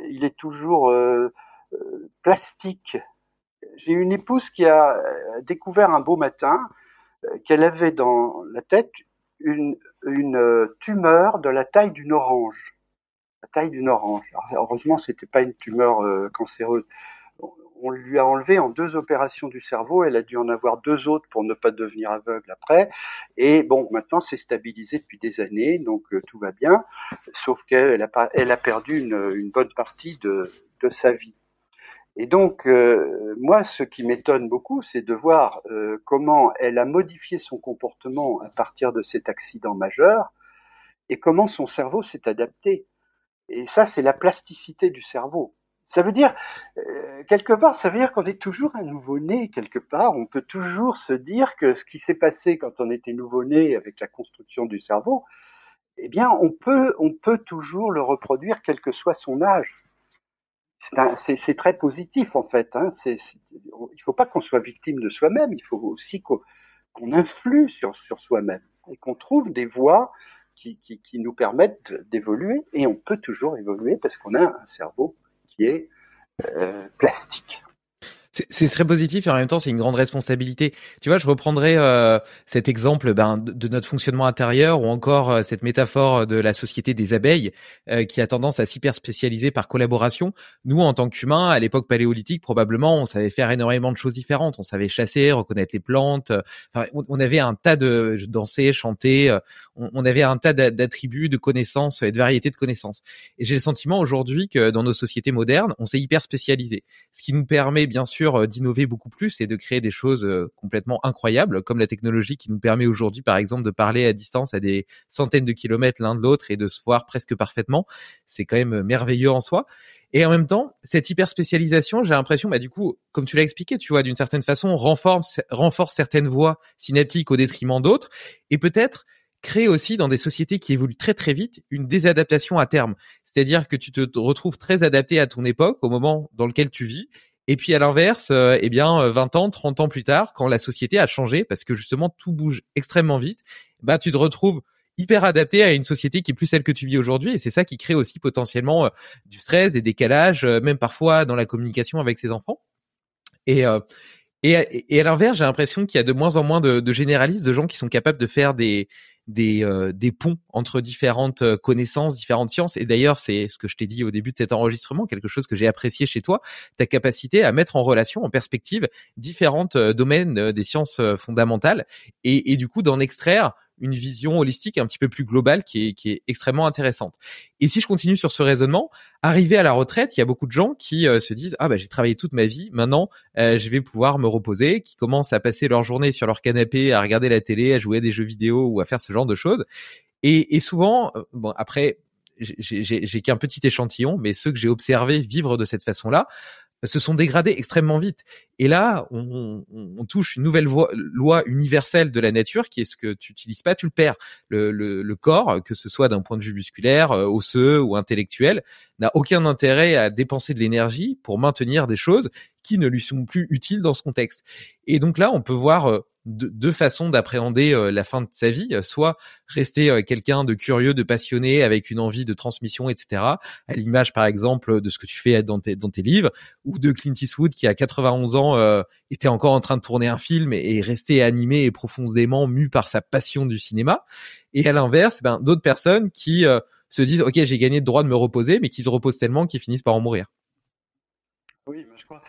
il est toujours plastique. J'ai une épouse qui a découvert un beau matin qu'elle avait dans la tête une, une tumeur de la taille d'une orange. La taille d'une orange. Heureusement, c'était pas une tumeur cancéreuse on lui a enlevé en deux opérations du cerveau. Elle a dû en avoir deux autres pour ne pas devenir aveugle après. Et bon, maintenant c'est stabilisé depuis des années, donc euh, tout va bien. Sauf qu'elle a, elle a perdu une, bonne partie de, sa vie. Et donc, euh, moi, ce qui m'étonne beaucoup, c'est de voir euh, comment elle a modifié son comportement à partir de cet accident majeur et comment son cerveau s'est adapté. Et ça, c'est la plasticité du cerveau. Ça veut dire, euh, quelque part, ça veut dire qu'on est toujours un nouveau-né, quelque part. On peut toujours se dire que ce qui s'est passé quand on était nouveau-né avec la construction du cerveau, eh bien, on peut, on peut toujours le reproduire, quel que soit son âge. C'est très positif, en fait. Hein. il ne faut pas qu'on soit victime de soi-même, il faut aussi qu'on influe sur, soi-même. et qu'on trouve des voies qui, qui nous permettent d'évoluer. Et on peut toujours évoluer parce qu'on a un cerveau qui est euh, plastique. C'est très positif et en même temps c'est une grande responsabilité. Tu vois, je reprendrai euh, cet exemple ben, de, notre fonctionnement intérieur ou encore euh, cette métaphore de la société des abeilles euh, qui a tendance à s'hyper spécialiser par collaboration. Nous, en tant qu'humains, à l'époque paléolithique, probablement, on savait faire énormément de choses différentes. On savait chasser, reconnaître les plantes. Enfin, on, avait un tas de danser, chanter. On, on avait un tas d'attributs, de connaissances et de variétés de connaissances. Et j'ai le sentiment aujourd'hui que dans nos sociétés modernes, on s'est hyper spécialisé, ce qui nous permet bien sûr euh, d'innover beaucoup plus et de créer des choses euh, complètement incroyables, comme la technologie qui nous permet aujourd'hui, par exemple, de parler à distance à des centaines de kilomètres l'un de l'autre et de se voir presque parfaitement. C'est quand même merveilleux en soi. Et en même temps, cette hyper spécialisation, j'ai l'impression, bah du coup, comme tu l'as expliqué, tu vois, d'une certaine façon, renforce, renforce certaines voies synaptiques au détriment d'autres, et peut-être crée aussi dans des sociétés qui évoluent très très vite une désadaptation à terme. C'est-à-dire que tu te retrouves très adapté à ton époque, au moment dans lequel tu vis, et puis à l'inverse, euh, eh bien 20 euh, ans, 30 ans plus tard, quand la société a changé parce que justement tout bouge extrêmement vite, bah tu te retrouves hyper adapté à une société qui est plus celle que tu vis aujourd'hui et c'est ça qui crée aussi potentiellement euh, du stress, des décalages, même parfois dans la communication avec ses enfants. Et et, et à l'inverse, j'ai l'impression qu'il y a de moins en moins de généralistes, de gens qui sont capables de faire des des, euh, des ponts entre différentes euh, connaissances, différentes sciences. Et d'ailleurs, c'est ce que je t'ai dit au début de cet enregistrement, quelque chose que j'ai apprécié chez toi, ta capacité à mettre en relation, en perspective, différentes euh, domaines des sciences fondamentales et du coup d'en extraire une vision holistique un petit peu plus globale qui est, qui est extrêmement intéressante. Et si je continue sur ce raisonnement, arrivé à la retraite, il y a beaucoup de gens qui euh, se disent ah bah j'ai travaillé toute ma vie, maintenant euh, je vais pouvoir me reposer, qui commencent à passer leur journée sur leur canapé, à regarder la télé, à jouer à des jeux vidéo ou à faire ce genre de choses. Et, et souvent, euh, bon après j'ai qu'un petit échantillon, mais ceux que j'ai observés vivre de cette façon-là se sont dégradés extrêmement vite. Et là, on, on, touche une nouvelle loi universelle de la nature qui est ce que tu utilises pas, tu le perds. Le, le, le corps, que ce soit d'un point de vue musculaire, euh, osseux ou intellectuel, n'a aucun intérêt à dépenser de l'énergie pour maintenir des choses qui ne lui sont plus utiles dans ce contexte. Et donc là, on peut voir euh, deux, façons d'appréhender euh, la fin de sa vie, soit rester euh, quelqu'un de curieux, de passionné, avec une envie de transmission, etc. À l'image, par exemple, de ce que tu fais dans tes, dans tes livres, ou de Clint Eastwood qui, à 91 ans, euh, était encore en train de tourner un film et, restait animé et profondément mu par sa passion du cinéma. Et à l'inverse, ben, d'autres personnes qui se disent, OK, j'ai gagné le droit de me reposer, mais qui se reposent tellement qu'ils finissent par en mourir. Oui, mais je crois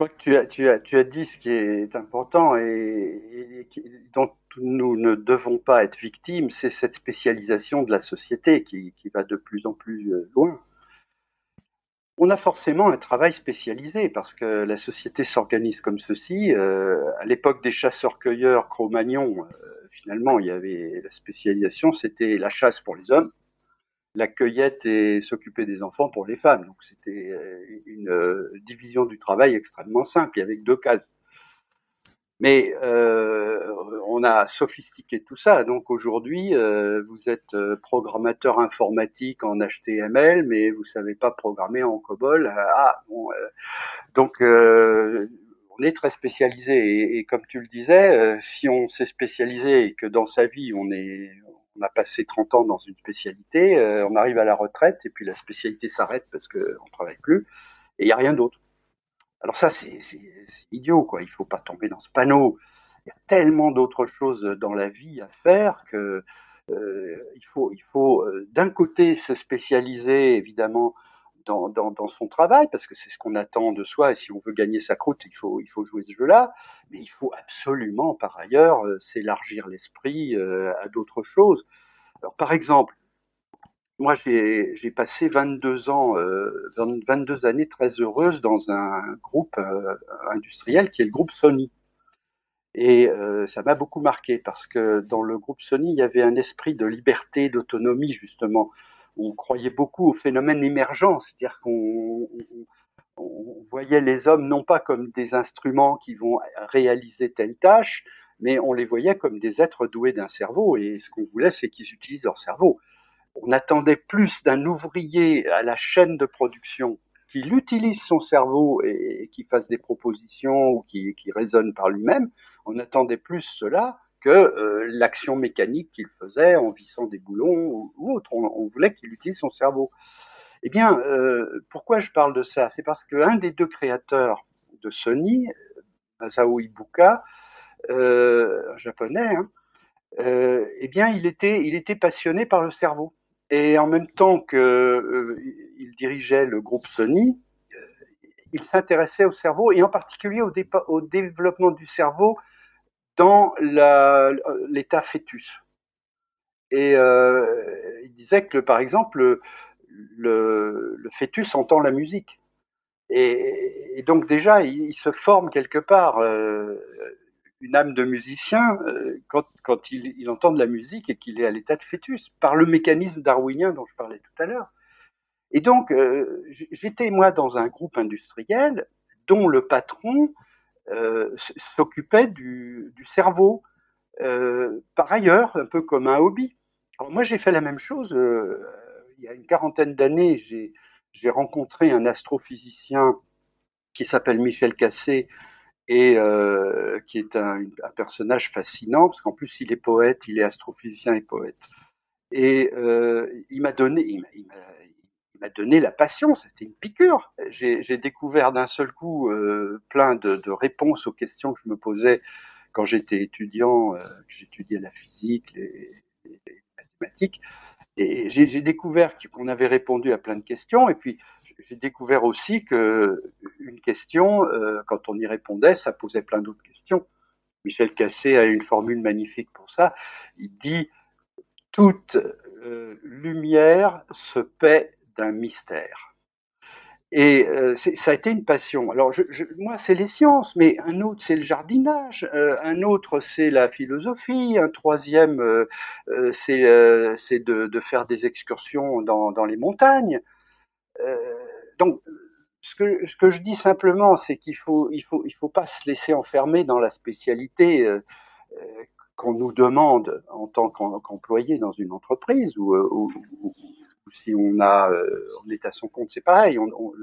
crois que tu as, dit ce qui est important et, dont nous ne devons pas être victimes, c'est cette spécialisation de la société qui, qui, va de plus en plus euh, loin. On a forcément un travail spécialisé parce que la société s'organise comme ceci. Euh, à l'époque des chasseurs-cueilleurs Cro-Magnon, euh, finalement, il y avait la spécialisation, c'était la chasse pour les hommes la cueillette et s'occuper des enfants pour les femmes. Donc c'était euh, une euh, division du travail extrêmement simple, avec deux cases. Mais euh, on a sophistiqué tout ça. Donc aujourd'hui, euh, vous êtes programmateur informatique en HTML, mais vous savez pas programmer en COBOL. Ah, bon, donc on est très spécialisé. Et, et comme tu le disais, si on s'est spécialisé et que dans sa vie on est on a passé 30 ans dans une spécialité, euh, on arrive à la retraite et puis la spécialité s'arrête parce qu'on ne travaille plus et il n'y a rien d'autre. Alors ça, c'est idiot, quoi. Il faut pas tomber dans ce panneau. Il y a tellement d'autres choses dans la vie à faire que euh, il faut, il faut euh, d'un côté se spécialiser évidemment dans, son travail, parce que c'est ce qu'on attend de soi, et si on veut gagner sa croûte, il faut, jouer ce jeu-là, mais il faut absolument, par ailleurs, euh, s'élargir l'esprit euh, à d'autres choses. Alors, par exemple, moi, j'ai passé 22 ans, euh, 22 années très heureuses dans un groupe euh, industriel qui est le groupe Sony. Et ça m'a beaucoup marqué parce que dans le groupe Sony, il y avait un esprit de liberté, d'autonomie, justement on croyait beaucoup au phénomène émergent, c'est-à-dire qu'on voyait les hommes non pas comme des instruments qui vont réaliser telle tâche, mais on les voyait comme des êtres doués d'un cerveau, et ce qu'on voulait, c'est qu'ils utilisent leur cerveau. On attendait plus d'un ouvrier à la chaîne de production qu'il utilise son cerveau et, qui fasse des propositions ou qui, qui raisonne par lui-même. On attendait plus cela que l'action mécanique qu'il faisait en vissant des boulons ou, autre. On, voulait qu'il utilise son cerveau. Eh bien, pourquoi je parle de ça? C'est parce qu'un des deux créateurs de Sony, Masao Ibuka, japonais, hein, eh bien, il était, il passionné par le cerveau. Et en même temps qu'il euh, dirigeait le groupe Sony, euh, il s'intéressait au cerveau et en particulier au développement du cerveau dans l'état fœtus. Et euh, il disait que, par exemple, le, fœtus entend la musique. Et, donc déjà, il, se forme quelque part. Euh, une âme de musicien euh, quand, il, entend de la musique et qu'il est à l'état de fœtus, par le mécanisme darwinien dont je parlais tout à l'heure. Et donc, j'étais moi dans un groupe industriel dont le patron euh, s'occupait du, du, cerveau, euh, par ailleurs, un peu comme un hobby. Alors moi, j'ai fait la même chose. Euh, il y a une quarantaine d'années, j'ai rencontré un astrophysicien qui s'appelle Michel Cassé, et qui est un, un, personnage fascinant parce qu'en plus il est poète, il est astrophysicien et poète. Et il m'a donné, m'a donné la passion, c'était une piqûre. J'ai découvert d'un seul coup euh, plein de, de, réponses aux questions que je me posais quand j'étais étudiant, euh, que j'étudiais la physique, les, les mathématiques. Et j'ai découvert qu'on avait répondu à plein de questions. Et puis j'ai découvert aussi que une question, euh, quand on y répondait, ça posait plein d'autres questions. Michel Cassé a une formule magnifique pour ça. Il dit toute euh, lumière se paie d'un mystère. Et euh, ça a été une passion. Alors moi, c'est les sciences, mais un autre, c'est le jardinage, euh, un autre, c'est la philosophie, un troisième, euh, c'est de, faire des excursions dans, dans les montagnes donc, ce que, ce que je dis simplement, c'est qu'il faut, il faut, il faut pas se laisser enfermer dans la spécialité euh, euh qu'on nous demande en tant qu'employé dans une entreprise euh, ou, si on a, euh, est à son compte, c'est pareil.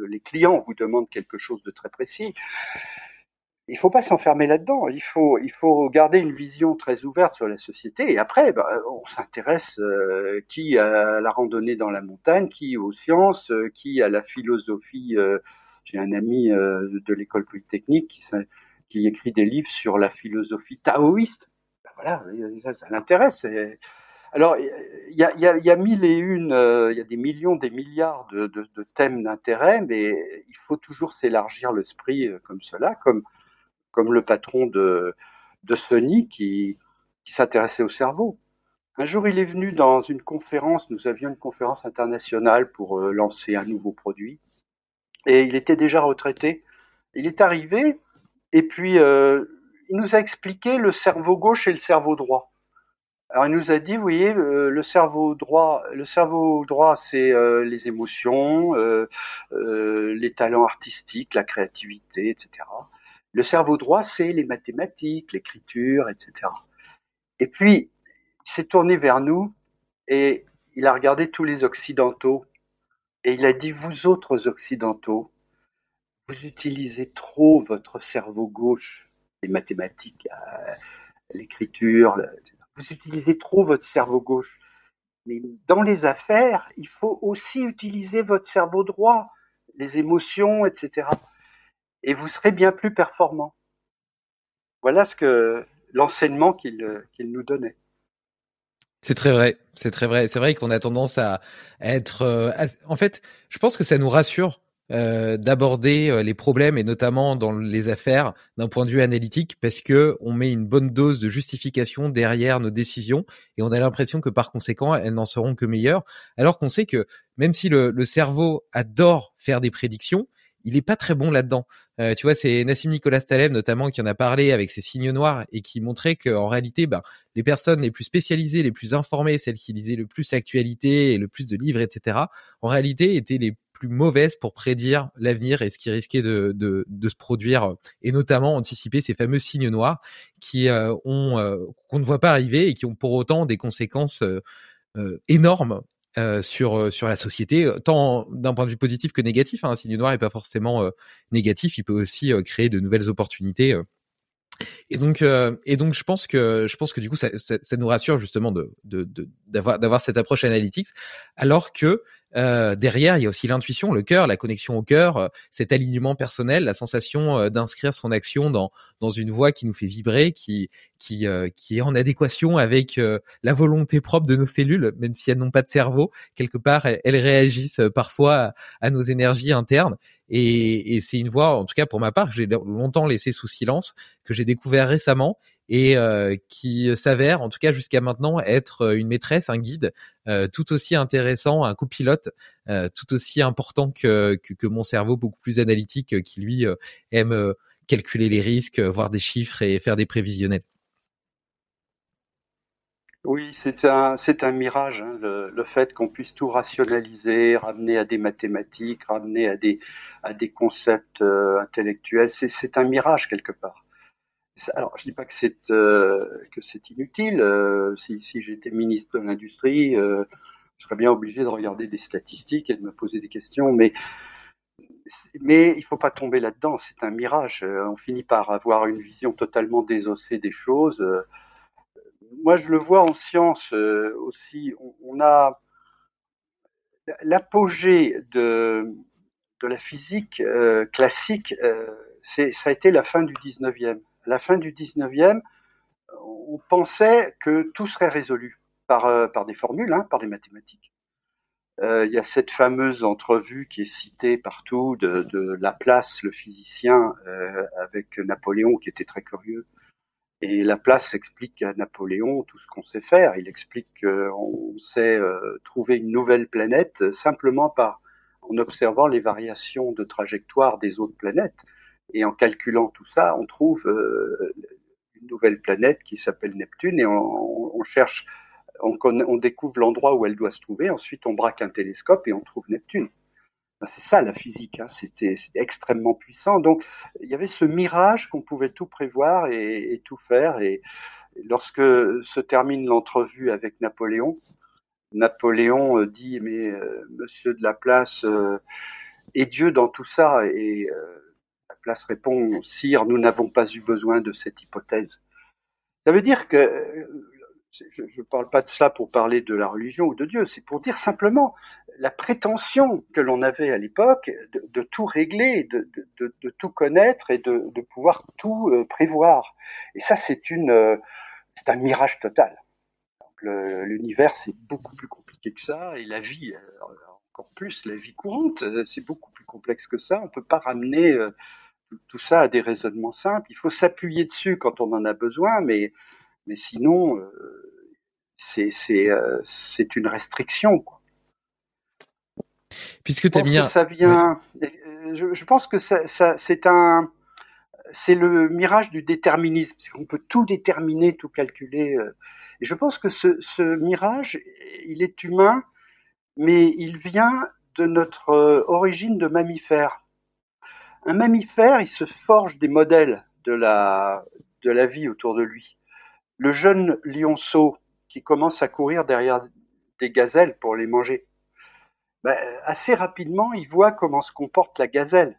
Les clients vous demandent quelque chose de très précis il faut pas s'enfermer là-dedans. Il faut, garder une vision très ouverte sur la société. Et après, bah, on s'intéresse euh, qui à la randonnée dans la montagne, qui aux sciences, euh, qui à la philosophie. J'ai un ami de l'école polytechnique qui, écrit des livres sur la philosophie taoïste. Ben voilà, ça l'intéresse. Alors, il y a, mille et une, il y a des millions, des milliards de, thèmes d'intérêt, mais il faut toujours s'élargir l'esprit comme cela, comme le patron de, Sony qui, s'intéressait au cerveau. Un jour, il est venu dans une conférence, nous avions une conférence internationale pour euh, lancer un nouveau produit, et il était déjà retraité. Il est arrivé, et puis euh, il nous a expliqué le cerveau gauche et le cerveau droit. Alors il nous a dit, vous voyez, euh, le cerveau droit, le cerveau droit, c'est euh, les émotions, euh, les talents artistiques, la créativité, etc. Le cerveau droit, c'est les mathématiques, l'écriture, etc. Et puis, il s'est tourné vers nous et il a regardé tous les occidentaux et il a dit, vous autres occidentaux, vous utilisez trop votre cerveau gauche, les mathématiques, euh, l'écriture, vous utilisez trop votre cerveau gauche. Mais dans les affaires, il faut aussi utiliser votre cerveau droit, les émotions, etc et vous serez bien plus performant. Voilà ce que l'enseignement qu'il nous donnait. C'est très vrai, c'est très vrai. C'est vrai qu'on a tendance à être. Euh, en fait, je pense que ça nous rassure d'aborder euh, les problèmes et notamment dans les affaires d'un point de vue analytique parce que on met une bonne dose de justification derrière nos décisions et on a l'impression que par conséquent elles n'en seront que meilleures alors qu'on sait que même si le, cerveau adore faire des prédictions il est pas très bon là-dedans. Euh, tu vois, c'est Nassim Nicolas Taleb notamment qui en a parlé avec ses signes noirs et qui montrait qu'en réalité, ben, les personnes les plus spécialisées, les plus informées, celles qui lisaient le plus l'actualité et le plus de livres, etc., en réalité étaient les plus mauvaises pour prédire l'avenir et ce qui risquait de, se produire et notamment anticiper ces fameux signes noirs qui euh, ont euh, qu'on ne voit pas arriver et qui ont pour autant des conséquences euh, énormes euh, sur euh, la société, euh, tant d'un point de vue positif que négatif. Hein. Un signe noir est pas forcément négatif, il peut aussi créer de nouvelles opportunités Et donc, euh, et donc, je pense que je pense que du coup, ça, nous rassure justement d'avoir d'avoir cette approche analytics, alors que euh, derrière, il y a aussi l'intuition, le cœur, la connexion au cœur, euh, cet alignement personnel, la sensation euh, d'inscrire son action dans dans une voie qui nous fait vibrer, qui qui qui est en adéquation avec la volonté propre de nos cellules, même si elles n'ont pas de cerveau, quelque part, elles, réagissent parfois à, nos énergies internes. Et, et c'est une voie, en tout cas pour ma part, que j'ai longtemps laissé sous silence, que j'ai découvert récemment et euh, qui s'avère, en tout cas jusqu'à maintenant, être euh, une maîtresse, un guide euh, tout aussi intéressant, un copilote tout aussi important que, que, mon cerveau beaucoup plus analytique qui lui aime calculer les risques, voir des chiffres et faire des prévisionnels. Oui, c'est un, c'est un mirage, hein, le, le, fait qu'on puisse tout rationaliser, ramener à des mathématiques, ramener à des, à des concepts intellectuels, c'est, c'est un mirage quelque part alors, je dis pas que c'est euh, inutile. Euh, si, si j'étais ministre de l'industrie, euh, je serais bien obligé de regarder des statistiques et de me poser des questions. Mais mais il faut pas tomber là-dedans. C'est un mirage. On finit par avoir une vision totalement désossée des choses. Moi, je le vois en science aussi. On, on a l'apogée de de la physique classique. ça a été la fin du 19e la fin du 19e, on pensait que tout serait résolu par, euh, des formules, hein, par des mathématiques. Euh, il y a cette fameuse entrevue qui est citée partout de, de Laplace, le physicien, euh, avec Napoléon, qui était très curieux. Et Laplace explique à Napoléon tout ce qu'on sait faire. Il explique qu'on sait trouver une nouvelle planète simplement par en observant les variations de trajectoire des autres planètes. Et en calculant tout ça, on trouve euh, une nouvelle planète qui s'appelle Neptune et on, on cherche, on, on découvre l'endroit où elle doit se trouver. Ensuite, on braque un télescope et on trouve Neptune. Ben, c'est ça la physique, hein. c'était extrêmement puissant. Donc il y avait ce mirage qu'on pouvait tout prévoir et, et tout faire. Et, lorsque se termine l'entrevue avec Napoléon, Napoléon euh, dit mais euh, Monsieur de Laplace euh, est Dieu dans tout ça et Laplace répond Sire, nous n'avons pas eu besoin de cette hypothèse. Ça veut dire que je ne parle pas de cela pour parler de la religion ou de Dieu, c'est pour dire simplement la prétention que l'on avait à l'époque de, tout régler, de, de, tout connaître et de, pouvoir tout euh, prévoir. Et ça, c'est une, euh, c'est un mirage total. L'univers, c'est beaucoup plus compliqué que ça, et la vie, euh, encore plus, la vie courante, c'est beaucoup plus complexe que ça. On ne peut pas ramener tout ça a des raisonnements simples. Il faut s'appuyer dessus quand on en a besoin, mais, mais sinon, euh, c'est euh, c'est une restriction. Quoi. Puisque tu as bien. Ça vient. Euh, je, je, pense que ça, ça c'est un. C'est le mirage du déterminisme, parce qu'on peut tout déterminer, tout calculer. Et je pense que ce, ce mirage, il est humain, mais il vient de notre origine de mammifère un mammifère, il se forge des modèles de la, vie autour de lui. Le jeune lionceau qui commence à courir derrière des gazelles pour les manger, ben, assez rapidement, il voit comment se comporte la gazelle.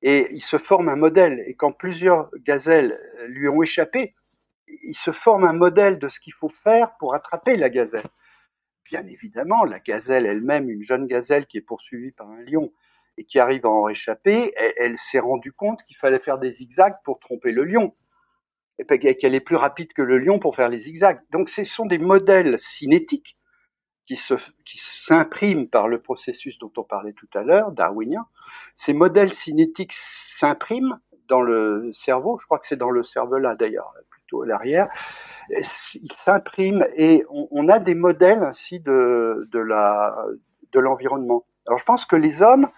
Et il se forme un modèle. Et quand plusieurs gazelles lui ont échappé, il se forme un modèle de ce qu'il faut faire pour attraper la gazelle. Bien évidemment, la gazelle elle-même, une jeune gazelle qui est poursuivie par un lion, et qui arrive à en réchapper, elle, s'est rendue compte qu'il fallait faire des zigzags pour tromper le lion, et qu'elle est plus rapide que le lion pour faire les zigzags. Donc ce sont des modèles cinétiques qui s'impriment par le processus dont on parlait tout à l'heure, darwinien. Ces modèles cinétiques s'impriment dans le cerveau, je crois que c'est dans le cerveau là d'ailleurs, plutôt à l'arrière, ils s'impriment et on, a des modèles ainsi de l'environnement. Alors je pense que les hommes,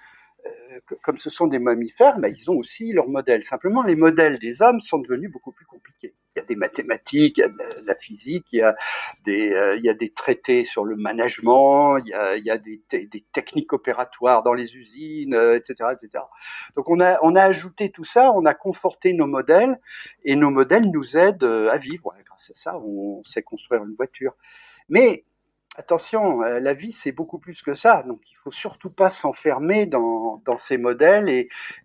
comme ce sont des mammifères, mais ils ont aussi leurs modèles. Simplement, les modèles des hommes sont devenus beaucoup plus compliqués. Il y a des mathématiques, il y a de la physique, il y a des, euh, il y a des traités sur le management, il y a, il y a des, des, techniques opératoires dans les usines, etc., euh, etc. Donc on a, on a ajouté tout ça, on a conforté nos modèles, et nos modèles nous aident euh, à vivre. grâce à ça, on sait construire une voiture. Mais attention, euh, la vie c'est beaucoup plus que ça. Donc il faut surtout pas s'enfermer dans, ces modèles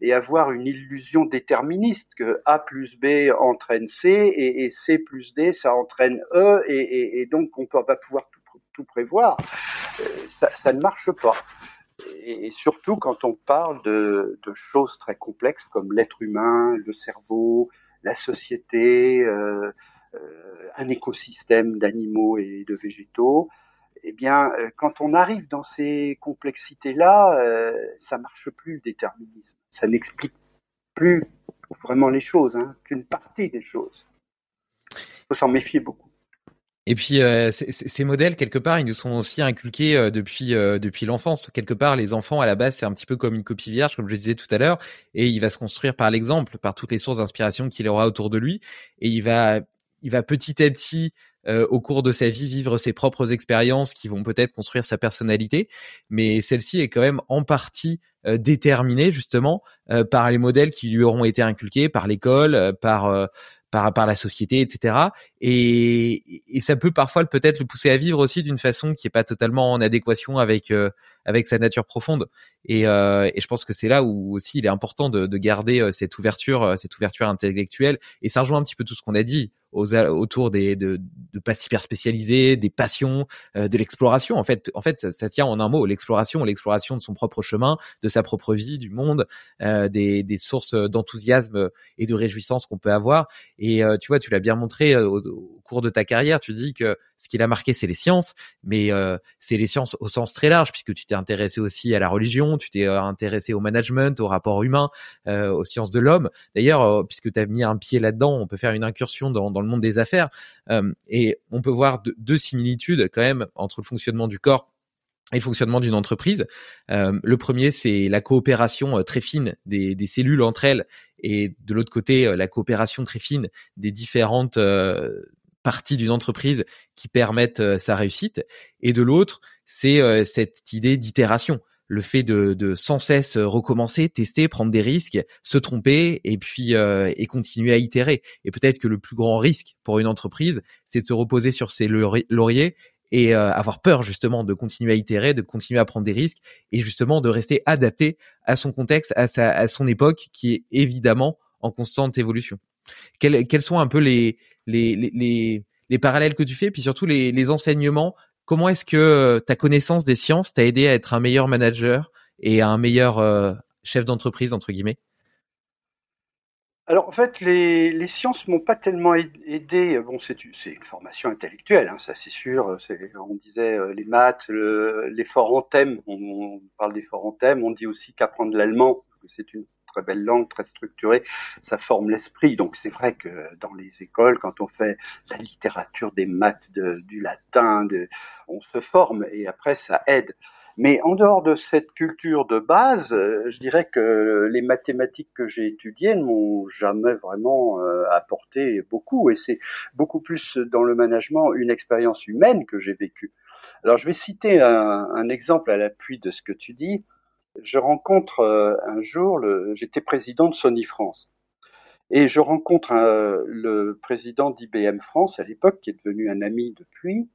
et, avoir une illusion déterministe que A plus B entraîne C et, C plus D ça entraîne E et, donc on peut, va pouvoir tout, prévoir. Euh, ça, ne marche pas. Et, surtout quand on parle de, de choses très complexes comme l'être humain, le cerveau, la société, euh, euh un écosystème d'animaux et de végétaux eh bien, euh, quand on arrive dans ces complexités-là, euh, ça marche plus le déterminisme. Ça n'explique plus vraiment les choses, hein, qu'une partie des choses. Il faut s'en méfier beaucoup. Et puis euh, ces modèles quelque part, ils nous sont aussi inculqués depuis depuis l'enfance. Quelque part, les enfants à la base, c'est un petit peu comme une copie vierge, comme je disais tout à l'heure, et il va se construire par l'exemple, par toutes les sources d'inspiration qu'il aura autour de lui, et il va il va petit à petit euh, au cours de sa vie vivre ses propres expériences qui vont peut-être construire sa personnalité, mais celle-ci est quand même en partie euh, déterminée justement euh, par les modèles qui lui auront été inculqués par l'école, par par, par la société, etc. Et, et ça peut parfois peut-être le pousser à vivre aussi d'une façon qui est pas totalement en adéquation avec avec sa nature profonde. Et, et je pense que c'est là où aussi il est important de, de garder cette ouverture, cette ouverture intellectuelle. Et ça rejoint un petit peu tout ce qu'on a dit autour des de, de pas hyper spécialisés, des passions, euh, de l'exploration. En fait, en fait, ça, tient en un mot l'exploration, l'exploration de son propre chemin, de sa propre vie, du monde, euh, des, des sources d'enthousiasme et de réjouissance qu'on peut avoir. Et euh, tu vois, tu l'as bien montré au, au, cours de ta carrière. Tu dis que ce qui l'a marqué, c'est les sciences, mais c'est les sciences au sens très large, puisque tu t'es intéressé aussi à la religion, tu t'es intéressé au management, au rapport humain, aux sciences de l'homme. D'ailleurs, puisque tu as mis un pied là-dedans, on peut faire une incursion dans, dans le monde des affaires. Euh, et on peut voir deux, similitudes quand même entre le fonctionnement du corps et le fonctionnement d'une entreprise. Euh, le premier, c'est la coopération euh, très fine des, cellules entre elles, et de l'autre côté, la coopération très fine des différentes parties d'une entreprise qui permettent sa réussite. Et de l'autre, c'est cette idée d'itération le fait de, de, sans cesse recommencer, tester, prendre des risques, se tromper et puis euh, et continuer à itérer. Et peut-être que le plus grand risque pour une entreprise, c'est de se reposer sur ses lauriers et euh, avoir peur justement de continuer à itérer, de continuer à prendre des risques et justement de rester adapté à son contexte, à, sa, à son époque qui est évidemment en constante évolution. Quels, sont un peu les, les, les, les, parallèles que tu fais, puis surtout les, les enseignements comment est-ce que euh, ta connaissance des sciences t'a aidé à être un meilleur manager et un meilleur euh, chef d'entreprise entre guillemets? Alors en fait, les, les sciences m'ont pas tellement aidé. Bon, c'est une formation intellectuelle, hein, ça c'est sûr. On disait euh, les maths, l'effort en thème. On, parle d'effort en thème. On dit aussi qu'apprendre l'allemand, c'est une très belle langue, très structurée, ça forme l'esprit. Donc c'est vrai que dans les écoles, quand on fait la littérature, des maths, du latin, on se forme et après ça aide. Mais en dehors de cette culture de base, euh, je dirais que les mathématiques que j'ai étudiées ne m'ont jamais vraiment euh, apporté beaucoup. Et c'est beaucoup plus dans le management une expérience humaine que j'ai vécue. Alors je vais citer un exemple à l'appui de ce que tu dis je rencontre euh, un jour, j'étais président de Sony France, et je rencontre euh, le président d'IBM France à l'époque, qui est devenu un ami depuis,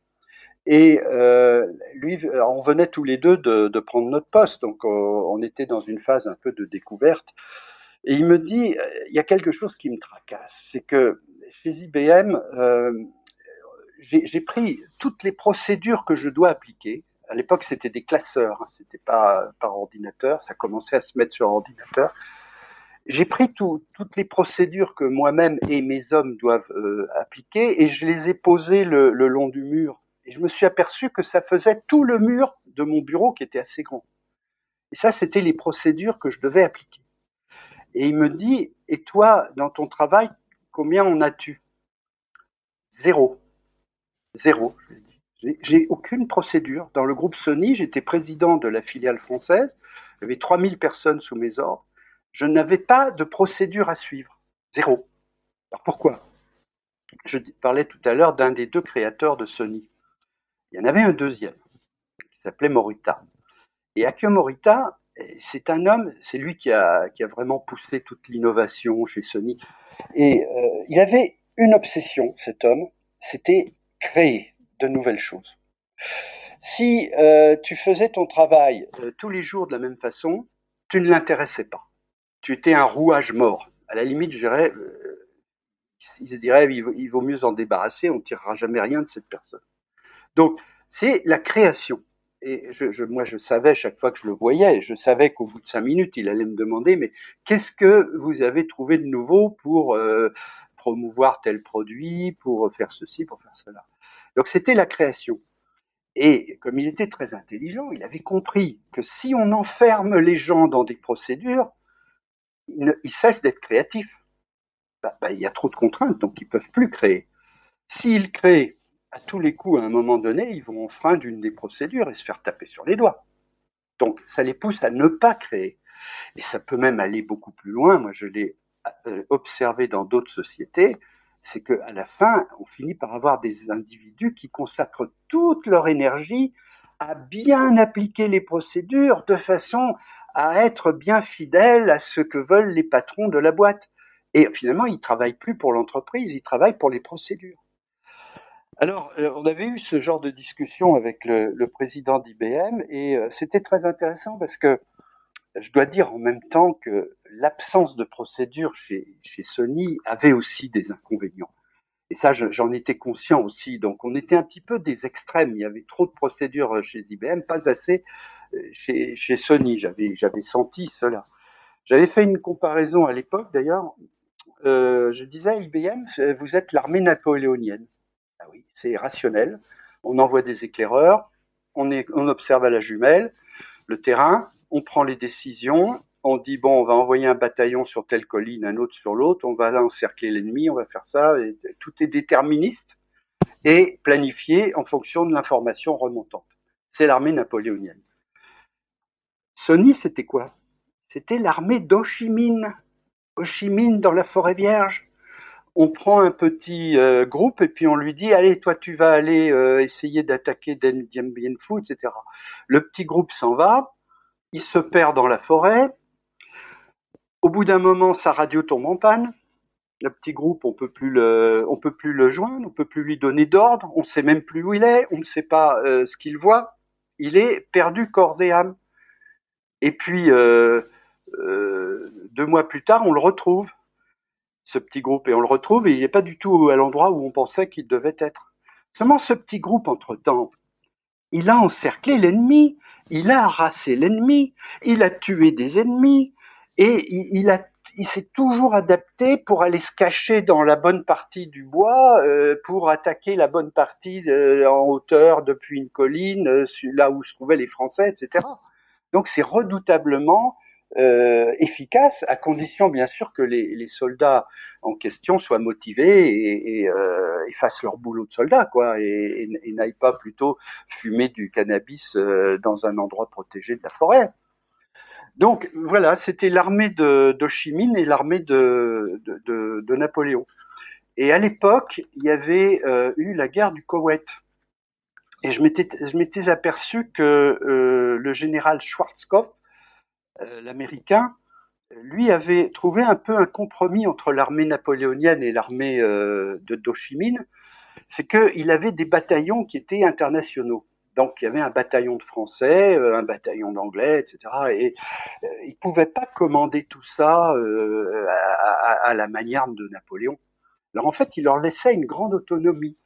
et euh, lui, on venait tous les deux de, de prendre notre poste, donc on était dans une phase un peu de découverte. Et il me dit, il y a quelque chose qui me tracasse, c'est que chez IBM, euh, j'ai pris toutes les procédures que je dois appliquer, à l'époque, c'était des classeurs, hein, c'était pas par ordinateur, ça commençait à se mettre sur ordinateur. J'ai pris toutes les procédures que moi-même et mes hommes doivent euh, appliquer et je les ai posées le, le, long du mur. Et je me suis aperçu que ça faisait tout le mur de mon bureau qui était assez grand. Et ça, c'était les procédures que je devais appliquer. Et il me dit, et toi, dans ton travail, combien en as-tu Zéro. Zéro. Je lui j'ai aucune procédure. Dans le groupe Sony, j'étais président de la filiale française. Avait 3000 personnes sous mes ordres. Je n'avais pas de procédure à suivre. Zéro. Alors pourquoi? Je parlais tout à l'heure d'un des deux créateurs de Sony. Il y en avait un deuxième qui s'appelait Morita. Et Akio Morita, c'est un homme, c'est lui qui a, qui a vraiment poussé toute l'innovation chez Sony. Et euh, il avait une obsession, cet homme, c'était créer de nouvelles choses. Si euh, tu faisais ton travail euh, tous les jours de la même façon, tu ne l'intéressais pas. Tu étais un rouage mort. À la limite, je dirais, euh, il vaut, mieux en débarrasser, on ne tirera jamais rien de cette personne. Donc, c'est la création. Et moi, je savais chaque fois que je le voyais, je savais qu'au bout de cinq minutes, il allait me demander, mais qu'est-ce que vous avez trouvé de nouveau pour euh, promouvoir tel produit, pour faire ceci, pour faire cela? Donc, c'était la création. Et comme il était très intelligent, il avait compris que si on enferme les gens dans des procédures, ils, ne, cessent d'être créatifs. Bah, bah, il y a trop de contraintes, donc ils peuvent plus créer. S'ils créent à tous les coups, à un moment donné, ils vont enfreindre une des procédures et se faire taper sur les doigts. Donc, ça les pousse à ne pas créer. Et ça peut même aller beaucoup plus loin. Moi, je l'ai euh, observé dans d'autres sociétés. C'est qu'à la fin, on finit par avoir des individus qui consacrent toute leur énergie à bien appliquer les procédures de façon à être bien fidèles à ce que veulent les patrons de la boîte. Et finalement, ils travaillent plus pour l'entreprise, ils travaillent pour les procédures. Alors, euh, on avait eu ce genre de discussion avec le, le président d'IBM et euh, c'était très intéressant parce que je dois dire en même temps que l'absence de procédure chez, Sony avait aussi des inconvénients. Et ça, j'en étais conscient aussi. Donc, on était un petit peu des extrêmes. Il y avait trop de procédures chez IBM, pas assez euh, chez, Sony. J'avais, senti cela. J'avais fait une comparaison à l'époque, d'ailleurs. Euh, je disais, IBM, vous êtes l'armée napoléonienne. Ah oui, c'est rationnel. On envoie des éclaireurs, on observe à la jumelle le terrain, on prend les décisions, on dit bon, on va envoyer un bataillon sur telle colline, un autre sur l'autre, on va encercler l'ennemi, on va faire ça, tout est déterministe et planifié en fonction de l'information remontante. C'est l'armée napoléonienne. Sony, c'était quoi? C'était l'armée d'Ho Chi dans la forêt vierge on prend un petit euh, groupe et puis on lui dit allez toi tu vas aller euh, essayer d'attaquer Dien Bien etc. Le petit groupe s'en va, il se perd dans la forêt. Au bout d'un moment, sa radio tombe en panne. Le petit groupe, on peut plus le, on peut plus le joindre, on peut plus lui donner d'ordre, on ne sait même plus où il est, on ne sait pas euh, ce qu'il voit. Il est perdu corps et âme. Et puis deux mois plus tard, on le retrouve ce petit groupe, et on le retrouve, et il n'est pas du tout à l'endroit où on pensait qu'il devait être. Seulement ce petit groupe, entre-temps, il a encerclé l'ennemi, il a harassé l'ennemi, il a tué des ennemis, et il, a il s'est toujours adapté pour aller se cacher dans la bonne partie du bois, euh, pour attaquer la bonne partie de, en hauteur depuis une colline, euh, là où se trouvaient les Français, etc. Donc c'est redoutablement euh, efficace, à condition bien sûr que les, les, soldats en question soient motivés et, euh, fassent leur boulot de soldats, quoi, et, n'aillent pas plutôt fumer du cannabis euh, dans un endroit protégé de la forêt. Donc voilà, c'était l'armée de, Chimine et l'armée de, de, de, Napoléon. Et à l'époque, il y avait eu la guerre du Koweït. Et je m'étais aperçu que le général Schwarzkopf l'Américain, lui avait trouvé un peu un compromis entre l'armée napoléonienne et l'armée euh, de Minh, c'est qu'il avait des bataillons qui étaient internationaux. Donc il y avait un bataillon de Français, euh, un bataillon d'Anglais, etc. Et euh, il pouvait pas commander tout ça euh, à, la manière de Napoléon. Alors en fait, il leur laissait une grande autonomie.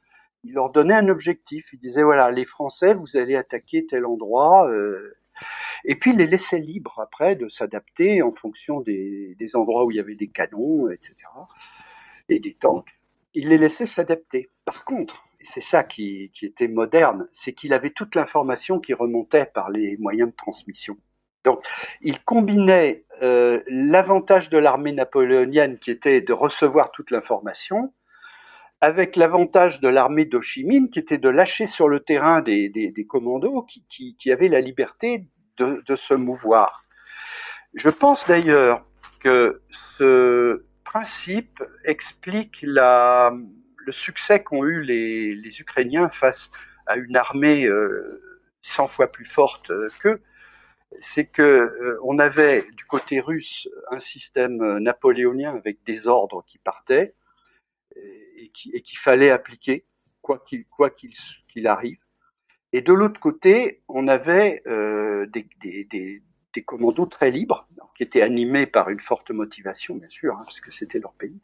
Il leur donnait un objectif. Il disait voilà, les Français, vous allez attaquer tel endroit. Euh, et puis les laisser libres après de s'adapter en fonction des, endroits où il y avait des canons, etc. et des tanks. Il les laissait s'adapter. Par contre, et c'est ça qui, était moderne, c'est qu'il avait toute l'information qui remontait par les moyens de transmission. Donc, il combinait euh, l'avantage de l'armée napoléonienne qui était de recevoir toute l'information avec l'avantage de l'armée d'Ho Chi Minh qui était de lâcher sur le terrain des, commandos qui, qui, avaient la liberté de, se mouvoir. Je pense d'ailleurs que ce principe explique le succès qu'ont eu les, Ukrainiens face à une armée euh, 100 fois plus forte euh, qu'eux. C'est que euh, on avait du côté russe un système napoléonien avec des ordres qui partaient et qu'il qui fallait appliquer quoi qu'il arrive Et de l'autre côté, on avait euh, des, commandos très libres, qui étaient animés par une forte motivation, bien sûr, hein, parce que c'était leur pays,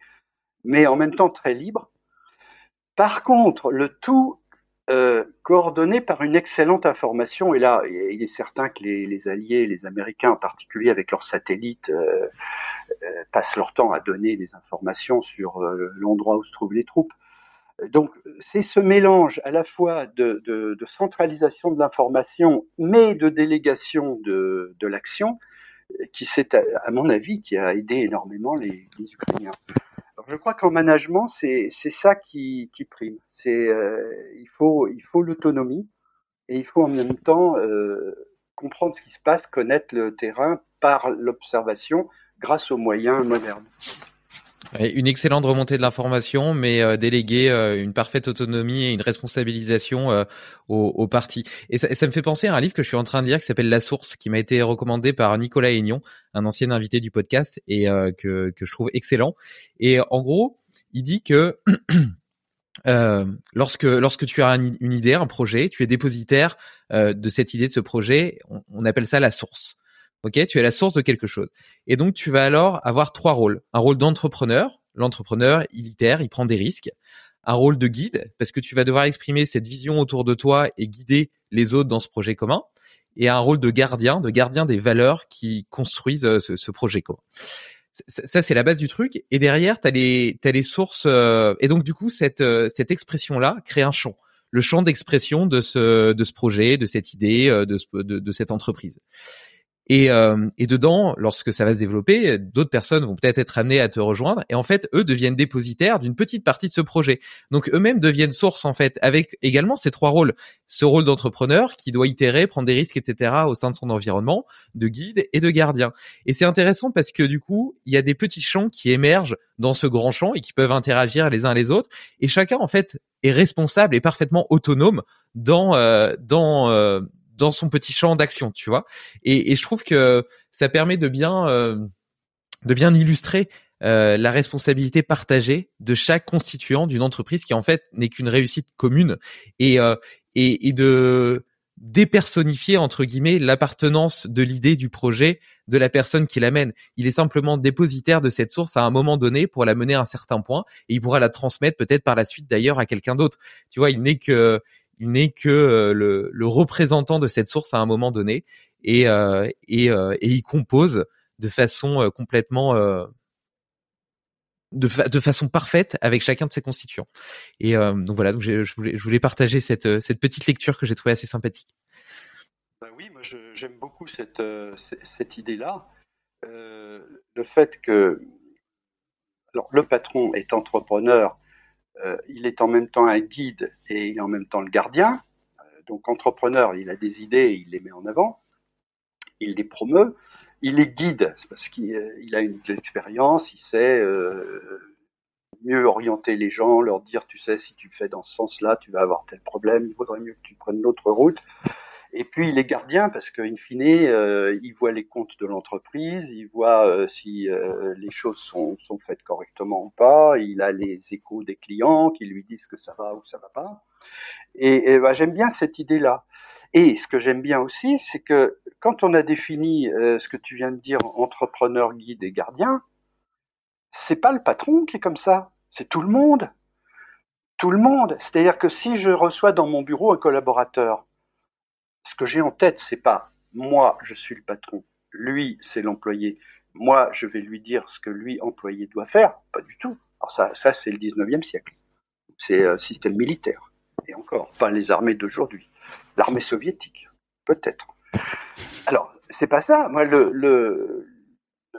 mais en même temps très libres. Par contre, le tout euh, coordonné par une excellente information. Et là, il est certain que les, Alliés, les Américains en particulier, avec leurs satellites, euh, passent leur temps à donner des informations sur l'endroit où se trouvent les troupes. Donc, c'est ce mélange à la fois de, centralisation de l'information, mais de délégation de, l'action, qui c'est, à, mon avis, qui a aidé énormément les, Ukrainiens je crois qu'en management, c'est ça qui, qui prime. C'est euh, il faut il faut l'autonomie et il faut en même temps euh, comprendre ce qui se passe, connaître le terrain par l'observation grâce aux moyens modernes. Une excellente remontée de l'information, mais euh, déléguer euh, une parfaite autonomie et une responsabilisation euh, au, parti. Et ça, ça, me fait penser à un livre que je suis en train de lire qui s'appelle La Source, qui m'a été recommandé par Nicolas Aignon, un ancien invité du podcast, et que, que je trouve excellent. Et en gros, il dit que lorsque lorsque tu as une idée, un projet, tu es dépositaire de cette idée, de ce projet, on appelle ça la source. Ok, tu es la source de quelque chose. Et donc tu vas alors avoir trois rôles. Un rôle d'entrepreneur. L'entrepreneur, il itère, il prend des risques. Un rôle de guide, parce que tu vas devoir exprimer cette vision autour de toi et guider les autres dans ce projet commun. Et un rôle de gardien, de gardien des valeurs qui construisent euh, ce, projet commun. Ça, c'est la base du truc. Et derrière, tu as les, as les sources. Euh, et donc, du coup, cette, euh, cette expression-là crée un champ. Le champ d'expression de ce, de ce projet, de cette idée, de, de, de cette entreprise. Et, euh, et dedans, lorsque ça va se développer, d'autres personnes vont peut-être être amenées à te rejoindre. Et en fait, eux deviennent dépositaires d'une petite partie de ce projet. Donc eux-mêmes deviennent source en fait, avec également ces trois rôles. Ce rôle d'entrepreneur qui doit itérer, prendre des risques, etc. au sein de son environnement, de guide et de gardien. Et c'est intéressant parce que du coup, il y a des petits champs qui émergent dans ce grand champ et qui peuvent interagir les uns les autres. Et chacun en fait est responsable et parfaitement autonome dans euh, dans euh, dans son petit champ d'action, tu vois. Et, je trouve que ça permet de bien euh, de bien illustrer euh, la responsabilité partagée de chaque constituant d'une entreprise qui en fait n'est qu'une réussite commune et, euh, et, et de dépersonnifier entre guillemets l'appartenance de l'idée du projet de la personne qui l'amène. Il est simplement dépositaire de cette source à un moment donné pour la mener à un certain point et il pourra la transmettre peut-être par la suite d'ailleurs à quelqu'un d'autre. Tu vois, il n'est que il n'est que euh, le, représentant de cette source à un moment donné et, euh, euh, et il compose de façon complètement de, façon parfaite avec chacun de ses constituants. Et donc voilà, je voulais, partager cette, petite lecture que j'ai trouvée assez sympathique. Bah oui, moi j'aime beaucoup cette, idée-là. le fait que alors, le patron est entrepreneur il est en même temps un guide et il est en même temps le gardien. Euh, donc entrepreneur, il a des idées, il les met en avant, il les promeut. Il les guide parce qu'il euh, a une expérience, il sait mieux orienter les gens, leur dire, tu sais, si tu fais dans ce sens-là, tu vas avoir tel problème, il vaudrait mieux que tu prennes l'autre route. Et puis il est gardien parce qu'in fine, euh, il voit les comptes de l'entreprise, il voit euh, si euh, les choses sont, sont, faites correctement ou pas, il a les échos des clients qui lui disent que ça va ou ça va pas. Et, bah, j'aime bien cette idée-là. Et ce que j'aime bien aussi, c'est que quand on a défini ce que tu viens de dire, entrepreneur, guide et gardien, c'est pas le patron qui est comme ça, c'est tout le monde. Tout le monde. C'est-à-dire que si je reçois dans mon bureau un collaborateur, ce que j'ai en tête, c'est pas moi, je suis le patron, lui, c'est l'employé, moi, je vais lui dire ce que lui, employé, doit faire. Pas du tout. Alors ça, ça c'est le 19e siècle. C'est un système militaire. Et encore, pas les armées d'aujourd'hui. L'armée soviétique, peut-être. Alors, c'est pas ça. Moi, le,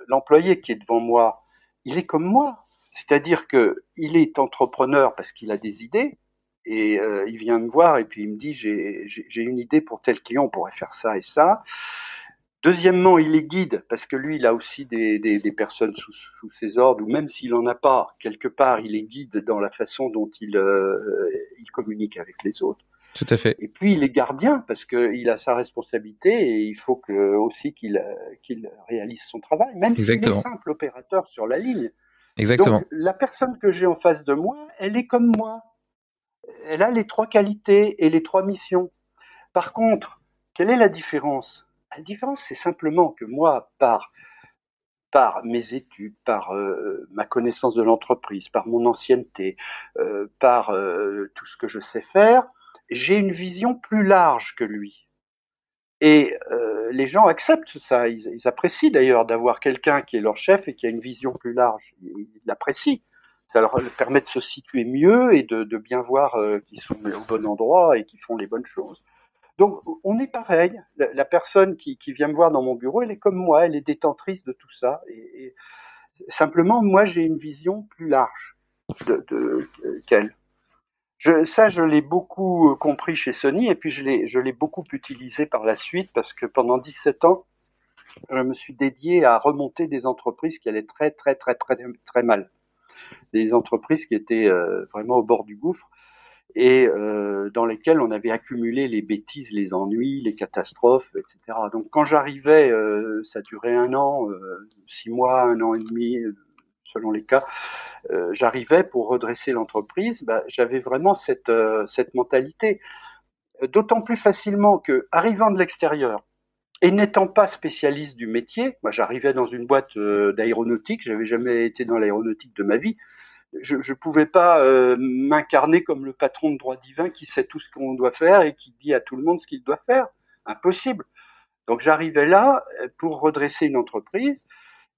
l'employé qui est devant moi, il est comme moi. C'est-à-dire que il est entrepreneur parce qu'il a des idées, et euh, il vient me voir et puis il me dit j'ai une idée pour tel client, on pourrait faire ça et ça. Deuxièmement, il est guide parce que lui, il a aussi des, des, des personnes sous, sous, ses ordres, ou même s'il en a pas, quelque part, il est guide dans la façon dont il, euh, il communique avec les autres. Tout à fait. Et puis il est gardien parce qu'il a sa responsabilité et il faut que aussi qu'il qu'il réalise son travail, même s'il est simple opérateur sur la ligne. Exactement. Donc la personne que j'ai en face de moi, elle est comme moi elle a les trois qualités et les trois missions. Par contre, quelle est la différence? La différence, c'est simplement que moi, par mes études, par euh, ma connaissance de l'entreprise, par mon ancienneté, euh, par euh, tout ce que je sais faire, j'ai une vision plus large que lui. Et les gens acceptent ça, ils, apprécient d'ailleurs d'avoir quelqu'un qui est leur chef et qui a une vision plus large. Ils l'apprécient. Ça leur permet de se situer mieux et de, bien voir qu'ils sont au bon endroit et qu'ils font les bonnes choses. Donc, on est pareil. La, personne qui, vient me voir dans mon bureau, elle est comme moi, elle est détentrice de tout ça. Et, simplement, moi, j'ai une vision plus large de, qu'elle. ça, je l'ai beaucoup compris chez Sony, et puis je l'ai, je l'ai beaucoup utilisé par la suite, parce que pendant 17 ans, je me suis dédié à remonter des entreprises qui allaient très, très, très, très, très mal. Des entreprises qui étaient euh, vraiment au bord du gouffre et euh, dans lesquels on avait accumulé les bêtises, les ennuis, les catastrophes, etc. Donc quand j'arrivais, euh, ça durait un an, six mois, un an et demi, selon les cas, j'arrivais pour redresser l'entreprise, bah, j'avais vraiment cette, cette mentalité. D'autant plus facilement que, arrivant de l'extérieur, et n'étant pas spécialiste du métier, moi j'arrivais dans une boîte d'aéronautique, j'avais jamais été dans l'aéronautique de ma vie, je ne pouvais pas euh, m'incarner comme le patron de droit divin qui sait tout ce qu'on doit faire et qui dit à tout le monde ce qu'il doit faire. Impossible. Donc j'arrivais là euh, pour redresser une entreprise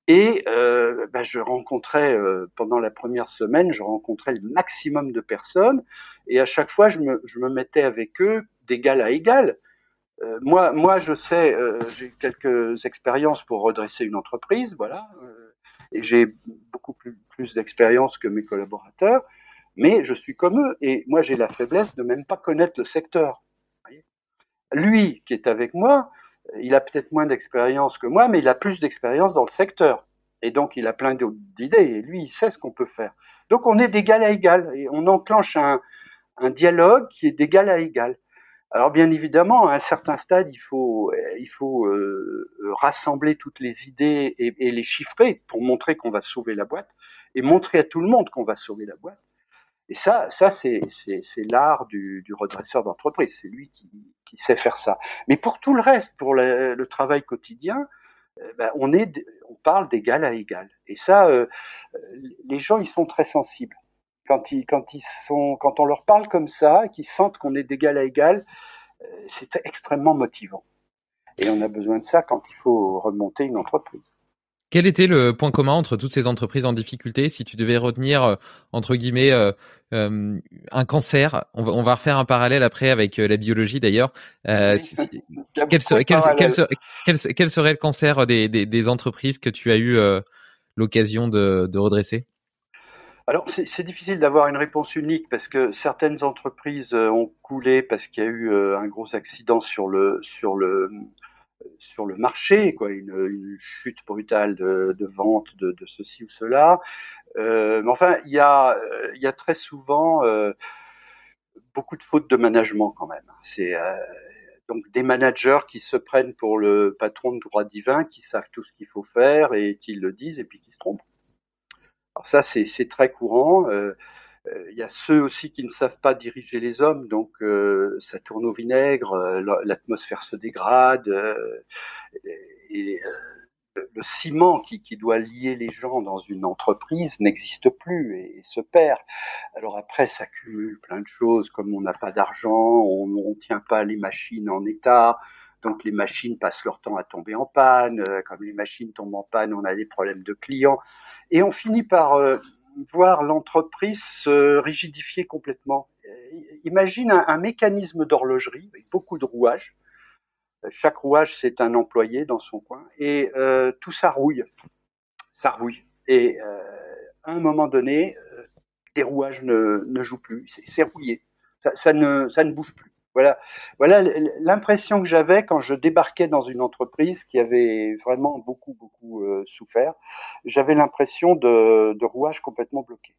et euh, ben, je rencontrais euh, pendant la première semaine, je rencontrais le maximum de personnes et à chaque fois je me mettais avec eux d'égal à égal. Euh, moi, moi, je sais, j'ai quelques expériences pour redresser une entreprise, voilà et j'ai beaucoup plus, plus d'expérience que mes collaborateurs, mais je suis comme eux, et moi j'ai la faiblesse de même pas connaître le secteur. Lui qui est avec moi, il a peut-être moins d'expérience que moi, mais il a plus d'expérience dans le secteur. Et donc il a plein d'idées, et lui il sait ce qu'on peut faire. Donc on est d'égal à égal, et on enclenche un, un dialogue qui est d'égal à égal. Alors bien évidemment, à un certain stade, il faut, il faut euh, rassembler toutes les idées et, les chiffrer pour montrer qu'on va sauver la boîte et montrer à tout le monde qu'on va sauver la boîte. Et ça, ça c'est, l'art du, redresseur d'entreprise. C'est lui qui, sait faire ça. Mais pour tout le reste, pour le, travail quotidien, euh, ben, on, est, on parle d'égal à égal. Et ça, euh, les gens, ils sont très sensibles quand ils, quand ils sont, quand on leur parle comme ça, qu'ils sentent qu'on est d'égal à égal, euh, c'est extrêmement motivant. Et on a besoin de ça quand il faut remonter une entreprise. Quel était le point commun entre toutes ces entreprises en difficulté? Si tu devais retenir, euh, entre guillemets, euh, un cancer, on va, refaire un parallèle après avec la biologie d'ailleurs. quel, serait, le cancer des, entreprises que tu as eu l'occasion de redresser? Alors c'est difficile d'avoir une réponse unique parce que certaines entreprises euh, ont coulé parce qu'il y a eu euh, un gros accident sur le sur le sur le marché, quoi, une, chute brutale de, de vente de, ceci ou cela. Euh, mais enfin, il y a y a très souvent beaucoup de fautes de management quand même. C'est donc des managers qui se prennent pour le patron de droit divin, qui savent tout ce qu'il faut faire et qui le disent et puis qui se trompent. Alors ça, c'est très courant. Euh, euh, il y a ceux aussi qui ne savent pas diriger les hommes, donc euh, ça tourne au vinaigre, l'atmosphère se dégrade, et, le ciment qui, qui, doit lier les gens dans une entreprise n'existe plus et, se perd. Alors après, ça cumule plein de choses, comme on n'a pas d'argent, on ne tient pas les machines en état, donc les machines passent leur temps à tomber en panne, comme les machines tombent en panne, on a des problèmes de clients. Et on finit par euh, voir l'entreprise se rigidifier complètement. Imagine un, mécanisme d'horlogerie avec beaucoup de rouages. Chaque rouage, c'est un employé dans son coin. Et euh, tout ça rouille. Ça rouille. Et euh, à un moment donné, les rouages ne, jouent plus. C'est rouillé. Ça ne bouge plus. Voilà, voilà l'impression que j'avais quand je débarquais dans une entreprise qui avait vraiment beaucoup beaucoup euh, souffert. J'avais l'impression de, de rouage complètement bloqué.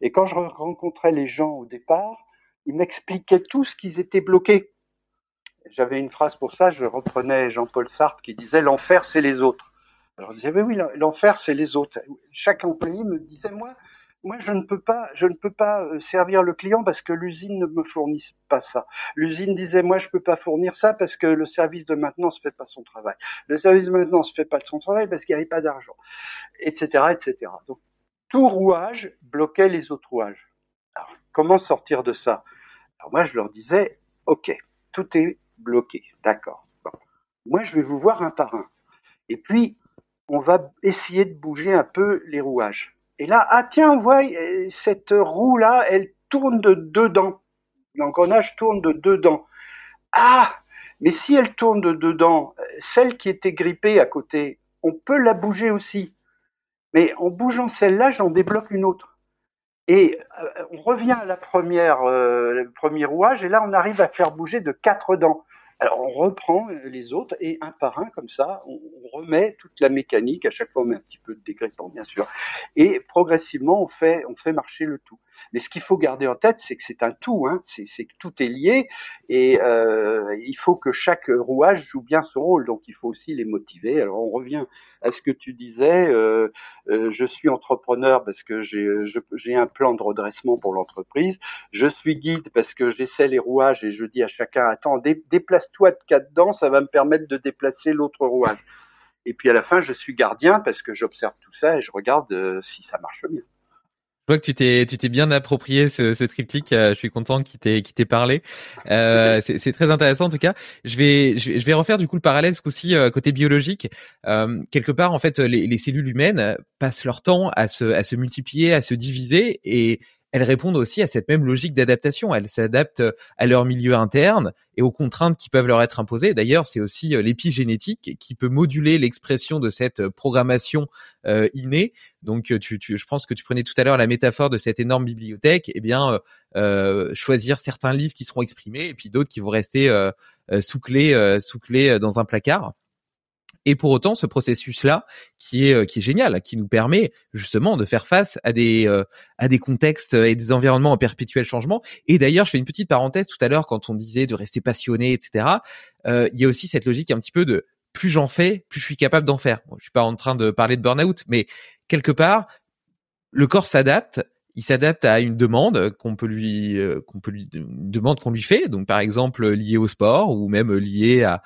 Et quand je rencontrais les gens au départ, ils m'expliquaient tous qu'ils étaient bloqués. J'avais une phrase pour ça, je reprenais Jean-Paul Sartre qui disait l'enfer c'est les autres. Alors je disais oui, l'enfer c'est les autres. Chaque employé me disait moi moi, je ne peux pas, je ne peux pas euh, servir le client parce que l'usine ne me fournit pas ça. L'usine disait, moi, je peux pas fournir ça parce que le service de maintenance fait pas son travail. Le service de maintenance fait pas son travail parce qu'il n'y avait pas d'argent, etc., etc. Donc, tout rouage bloquait les autres rouages. Alors, comment sortir de ça? Alors moi, je leur disais, ok, tout est bloqué, d'accord. Moi, je vais vous voir un par un. Et puis, on va essayer de bouger un peu les rouages. Et là, ah tiens, voyez, voit, cette roue-là, elle tourne de dedans. L'engrenage tourne de dedans. Ah, mais si elle tourne de dedans, celle qui était grippée à côté, on peut la bouger aussi. Mais en bougeant celle-là, j'en débloque une autre. Et euh, on revient à la première, euh, premier rouage, et là, on arrive à faire bouger de quatre dents. Alors on reprend les autres et un par un comme ça, on, remet toute la mécanique. À chaque fois on met un petit peu de dégrippant bien sûr, et progressivement on fait on fait marcher le tout. Mais ce qu'il faut garder en tête, c'est que c'est un tout, hein. c'est que tout est lié et euh, il faut que chaque rouage joue bien son rôle. Donc il faut aussi les motiver. Alors on revient à ce que tu disais. Euh, euh je suis entrepreneur parce que j'ai un plan de redressement pour l'entreprise. Je suis guide parce que j'essaie les rouages et je dis à chacun attends déplace-toi de quatre dents, ça va me permettre de déplacer l'autre rouage. Et puis à la fin, je suis gardien parce que j'observe tout ça et je regarde euh, si ça marche bien. Je vois que tu t'es tu t'es bien approprié ce, ce triptyque. Euh, je suis content qu'il t'ait qu'il t'ait parlé. Euh, c'est très intéressant en tout cas. Je vais je vais, refaire du coup le parallèle ce coup-ci euh, côté biologique. Euh, quelque part en fait les, les cellules humaines passent leur temps à se à se multiplier, à se diviser et elles répondent aussi à cette même logique d'adaptation. Elles s'adaptent euh, à leur milieu interne et aux contraintes qui peuvent leur être imposées. D'ailleurs, c'est aussi euh, l'épigénétique qui peut moduler l'expression de cette euh, programmation innée. Donc, tu, tu, je pense que tu prenais tout à l'heure la métaphore de cette énorme bibliothèque. Eh bien, euh, choisir certains livres qui seront exprimés et puis d'autres qui vont rester euh, sous clé, sous clé dans un placard. Et pour autant, ce processus-là, qui est euh, qui est génial, qui nous permet justement de faire face à des euh, à des contextes et des environnements en perpétuel changement. Et d'ailleurs, je fais une petite parenthèse tout à l'heure quand on disait de rester passionné, etc. Euh, il y a aussi cette logique un petit peu de plus j'en fais, plus je suis capable d'en faire. Bon, je suis pas en train de parler de burn-out, mais quelque part, le corps s'adapte il s'adapte à une demande qu'on peut lui qu'on peut lui une demande qu'on lui fait donc par exemple liée au sport ou même liée à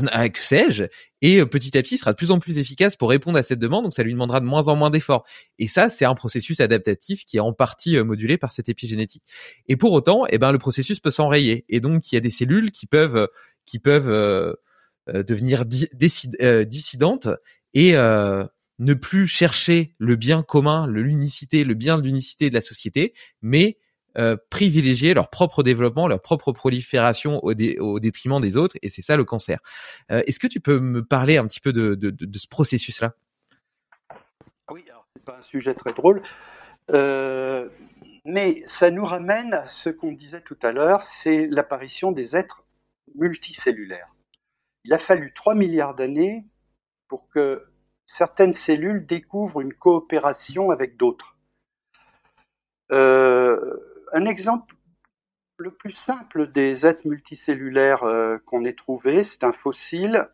que sais-je, et euh, petit à petit sera de plus en plus efficace pour répondre à cette demande, donc ça lui demandera de moins en moins d'efforts. Et ça, c'est un processus adaptatif qui est en partie euh, modulé par cette épigénétique. Et pour autant, eh ben le processus peut s'enrayer, et donc il y a des cellules qui peuvent euh, qui peuvent devenir dissidentes et ne plus chercher le bien commun, l'unicité, le bien de l'unicité de la société, mais euh, privilégier leur propre développement, leur propre prolifération au, détriment des autres, et c'est ça le cancer. Euh, est-ce que tu peux me parler un petit peu de, ce processus-là? Oui, c'est pas un sujet très drôle, euh, mais ça nous ramène à ce qu'on disait tout à l'heure, c'est l'apparition des êtres multicellulaires. Il a fallu 3 milliards d'années pour que certaines cellules découvrent une coopération avec d'autres. Euh, un exemple le plus simple des êtres multicellulaires euh, qu'on ait trouvé, c'est un fossile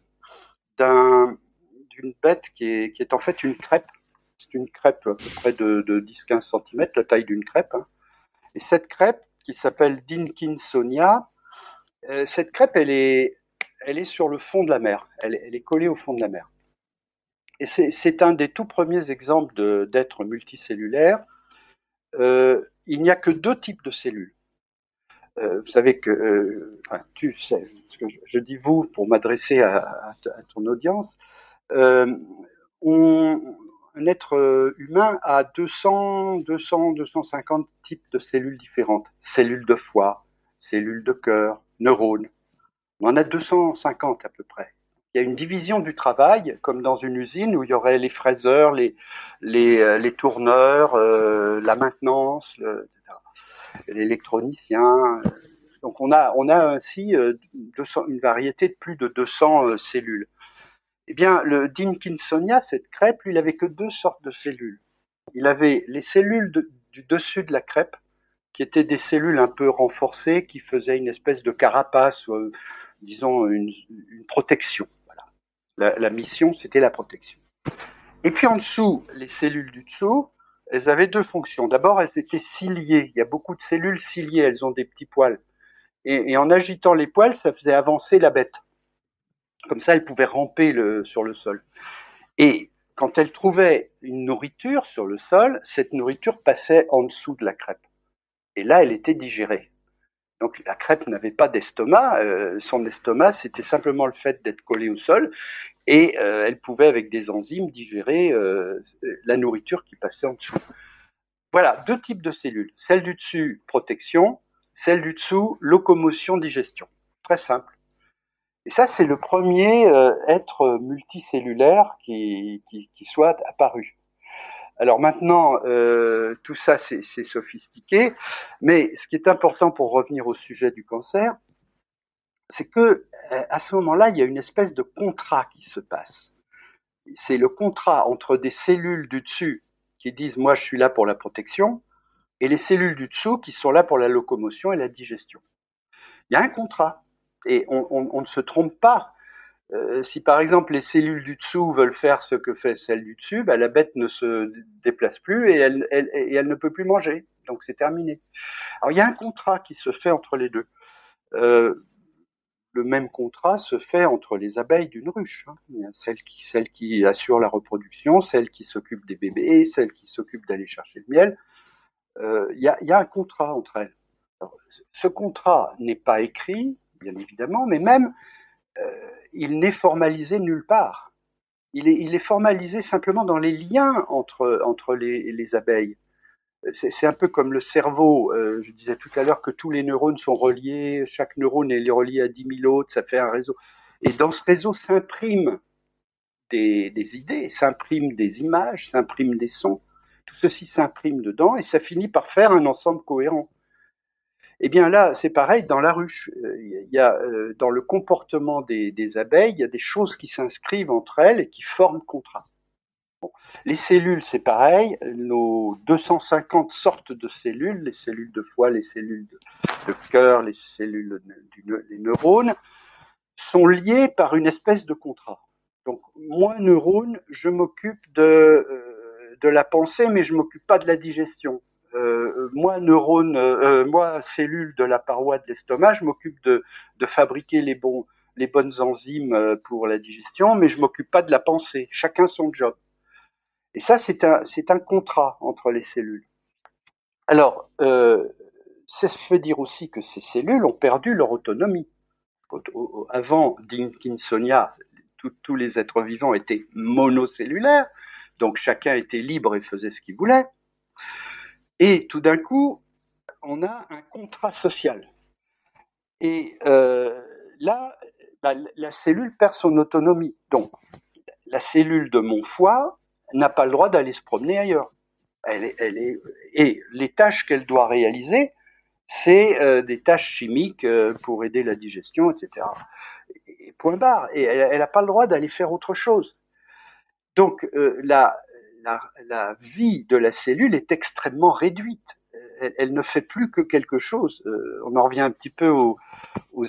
d'une bête qui est, en fait une crêpe. C'est une crêpe à peu près de, 10-15 cm, la taille d'une crêpe. Hein. Et cette crêpe, qui s'appelle Dinkinsonia, euh, cette crêpe, elle est, elle est sur le fond de la mer. Elle, est collée au fond de la mer. Et c'est un des tout premiers exemples d'êtres multicellulaires. Euh, il n'y a que deux types de cellules. Euh, vous savez que, euh, tu sais, que je, dis vous pour m'adresser à, ton audience, un être humain a 200, 200, 250 types de cellules différentes. Cellules de foie, cellules de cœur, neurones. On en a 250 à peu près. Il y a une division du travail, comme dans une usine où il y aurait les fraiseurs, les, les, euh, les tourneurs, euh, la maintenance, l'électronicien. Donc on a, on a ainsi 200, euh, une variété de plus de 200 cellules. Eh bien, le Dinkinsonia, cette crêpe, lui, il avait que deux sortes de cellules. Il avait les cellules du dessus de la crêpe, qui étaient des cellules un peu renforcées, qui faisaient une espèce de carapace, disons une, protection. La, mission, c'était la protection. Et puis en dessous, les cellules du dessous, elles avaient deux fonctions. D'abord, elles étaient ciliées. Il y a beaucoup de cellules ciliées, elles ont des petits poils. Et, en agitant les poils, ça faisait avancer la bête. Comme ça, elle pouvait ramper sur le sol. Et quand elle trouvait une nourriture sur le sol, cette nourriture passait en dessous de la crêpe. Et là, elle était digérée. Donc la crêpe n'avait pas d'estomac, euh, son estomac c'était simplement le fait d'être collée au sol et euh, elle pouvait avec des enzymes digérer euh, la nourriture qui passait en dessous. Voilà, deux types de cellules. Celle du dessus, protection, celle du dessous, locomotion, digestion. Très simple. Et ça, c'est le premier être multicellulaire qui soit apparu. Alors maintenant, euh, tout ça, c'est sophistiqué, mais ce qui est important pour revenir au sujet du cancer, c'est que euh, à ce moment-là, il y a une espèce de contrat qui se passe. C'est le contrat entre des cellules du dessus qui disent moi je suis là pour la protection et les cellules du dessous qui sont là pour la locomotion et la digestion. Il y a un contrat et on ne se trompe pas. Euh, si par exemple les cellules du dessous veulent faire ce que fait celle du dessus, bah, la bête ne se déplace plus et elle, ne peut plus manger. Donc c'est terminé. Alors il y a un contrat qui se fait entre les deux. Euh, le même contrat se fait entre les abeilles d'une ruche. Hein. Il y a celle qui, celle assure la reproduction, celle qui s'occupe des bébés, celle qui s'occupe d'aller chercher le miel. Euh, il, y a, un contrat entre elles. ce contrat n'est pas écrit, bien évidemment, mais même il n'est formalisé nulle part. Il est, formalisé simplement dans les liens entre, les abeilles. C'est un peu comme le cerveau. Euh, je disais tout à l'heure que tous les neurones sont reliés, chaque neurone est relié à 10 000 autres, ça fait un réseau. Et dans ce réseau s'impriment des, des, idées, s'impriment des images, s'impriment des sons. Tout ceci s'imprime dedans et ça finit par faire un ensemble cohérent. Eh bien là, c'est pareil dans la ruche. Euh, il y a euh, dans le comportement des, abeilles, il y a des choses qui s'inscrivent entre elles et qui forment contrat. Les cellules, c'est pareil. Nos 250 sortes de cellules, les cellules de foie, les cellules de, cœur, les cellules, des neurones, sont liées par une espèce de contrat. Donc moi, neurone, je m'occupe de, euh, de la pensée, mais je m'occupe pas de la digestion. Euh, moi, neurone, euh, moi, cellule de la paroi de l'estomac, je m'occupe de, fabriquer les, bonnes enzymes euh, pour la digestion, mais je m'occupe pas de la pensée. Chacun son job. Et ça, c'est un, c'est un contrat entre les cellules. Alors, euh, ça veut dire aussi que ces cellules ont perdu leur autonomie. Avant Dinkinsonia, tous les êtres vivants étaient monocellulaires, donc chacun était libre et faisait ce qu'il voulait. Et tout d'un coup, on a un contrat social. Et euh, là, bah, la cellule perd son autonomie. Donc, la cellule de mon foie n'a pas le droit d'aller se promener ailleurs. Elle est, et les tâches qu'elle doit réaliser, c'est euh, des tâches chimiques euh, pour aider la digestion, etc. Et, point barre. Et elle n'a pas le droit d'aller faire autre chose. Donc, la, la, vie de la cellule est extrêmement réduite. Elle, ne fait plus que quelque chose. Euh, on en revient un petit peu aux,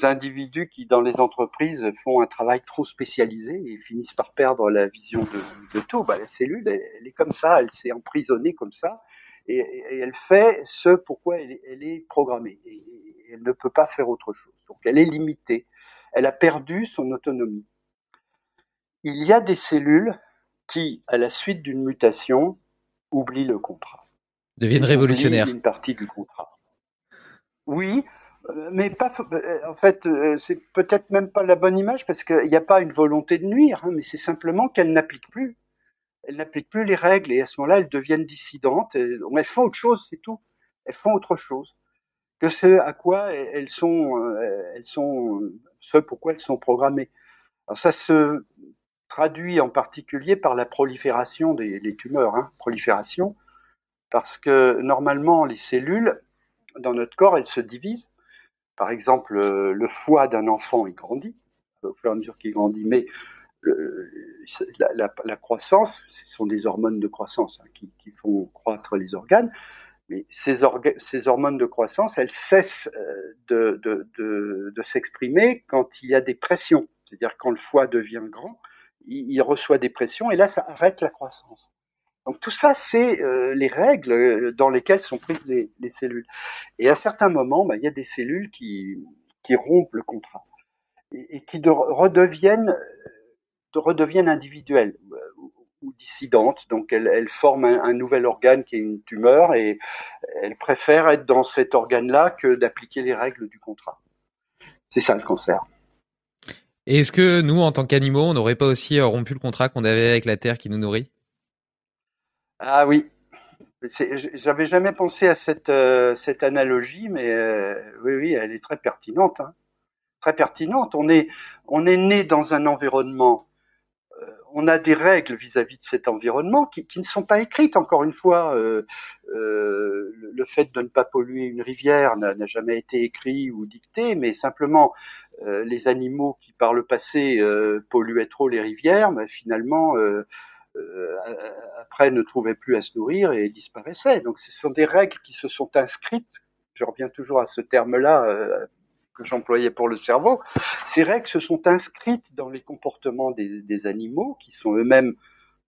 individus qui, dans les entreprises, font un travail trop spécialisé et finissent par perdre la vision de, tout. Bah, la cellule, elle, est comme ça, elle s'est emprisonnée comme ça, et, elle fait ce pourquoi elle, elle est programmée. Et, elle ne peut pas faire autre chose. Donc elle est limitée. Elle a perdu son autonomie. Il y a des cellules qui, à la suite d'une mutation, oublie le contrat. Deviennent révolutionnaires. Une partie du contrat. Oui, euh, mais pas. Euh, en fait, euh, c'est peut-être même pas la bonne image parce qu'il n'y a pas une volonté de nuire, hein, mais c'est simplement qu'elle n'applique plus. Elle n'applique plus les règles et à ce moment-là, elles deviennent dissidentes. Et, elles font autre chose, c'est tout. Elles font autre chose que ce à quoi elles sont, elles sont, ce pourquoi elles sont programmées. Alors ça se traduit en particulier par la prolifération des tumeurs, hein, prolifération, parce que normalement les cellules dans notre corps elles se divisent. Par exemple, euh, le foie d'un enfant il grandit au fur et à mesure qu'il grandit, mais la, croissance, ce sont des hormones de croissance hein, qui, font croître les organes, mais ces, hormones de croissance, elles cessent euh, de s'exprimer quand il y a des pressions, c'est-à-dire quand le foie devient grand, il, reçoit des pressions et là, ça arrête la croissance. Donc tout ça, c'est les règles dans lesquelles sont prises les, les cellules. Et à certains moments, bah, il y a des cellules qui, qui rompent le contrat et, qui redeviennent, redeviennent individuelles ou dissidentes. Donc elles, forment un, nouvel organe qui est une tumeur et elles préfèrent être dans cet organe-là que d'appliquer les règles du contrat. C'est ça le cancer. Et est-ce que nous, en tant qu'animaux, on n'aurait pas aussi euh, rompu le contrat qu'on avait avec la Terre qui nous nourrit? Ah oui. J'avais jamais pensé à cette, euh, analogie, mais euh, oui, oui, elle est très pertinente. Hein. Très pertinente. On est, on né dans un environnement on a des règles vis-à-vis de cet environnement qui, ne sont pas écrites. Encore une fois, le fait de ne pas polluer une rivière n'a jamais été écrit ou dicté, mais simplement les animaux qui par le passé polluaient trop les rivières, mais finalement après ne trouvaient plus à se nourrir et disparaissaient. Donc ce sont des règles qui se sont inscrites. Je reviens toujours à ce terme-là que j'employais pour le cerveau, ces règles se sont inscrites dans les comportements des, animaux qui sont eux-mêmes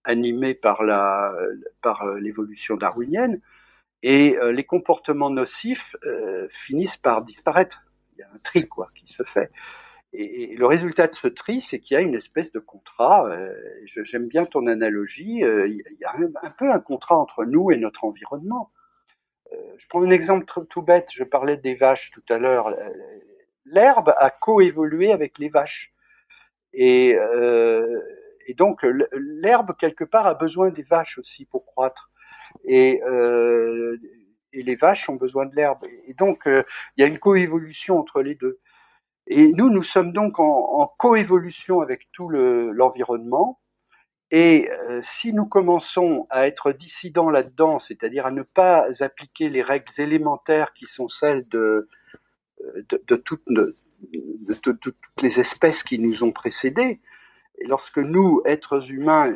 animés par euh, l'évolution darwinienne et euh, les comportements nocifs euh, finissent par disparaître. Il y a un tri quoi qui se fait. Et, le résultat de ce tri, c'est qu'il y a une espèce de contrat. J'aime bien ton analogie. il y a un, peu un contrat entre nous et notre environnement. je prends un exemple tout bête. Je parlais des vaches tout à l'heure l'herbe a coévolué avec les vaches. Et, euh, donc l'herbe, quelque part, a besoin des vaches aussi pour croître. Et, euh, et les vaches ont besoin de l'herbe. Et donc, euh, il y a une coévolution entre les deux. Et nous, nous sommes donc en, coévolution avec tout l'environnement. et euh, si nous commençons à être dissidents là-dedans, c'est-à-dire à ne pas appliquer les règles élémentaires qui sont celles de, de, toutes, les espèces qui nous ont précédés. Lorsque nous, êtres humains,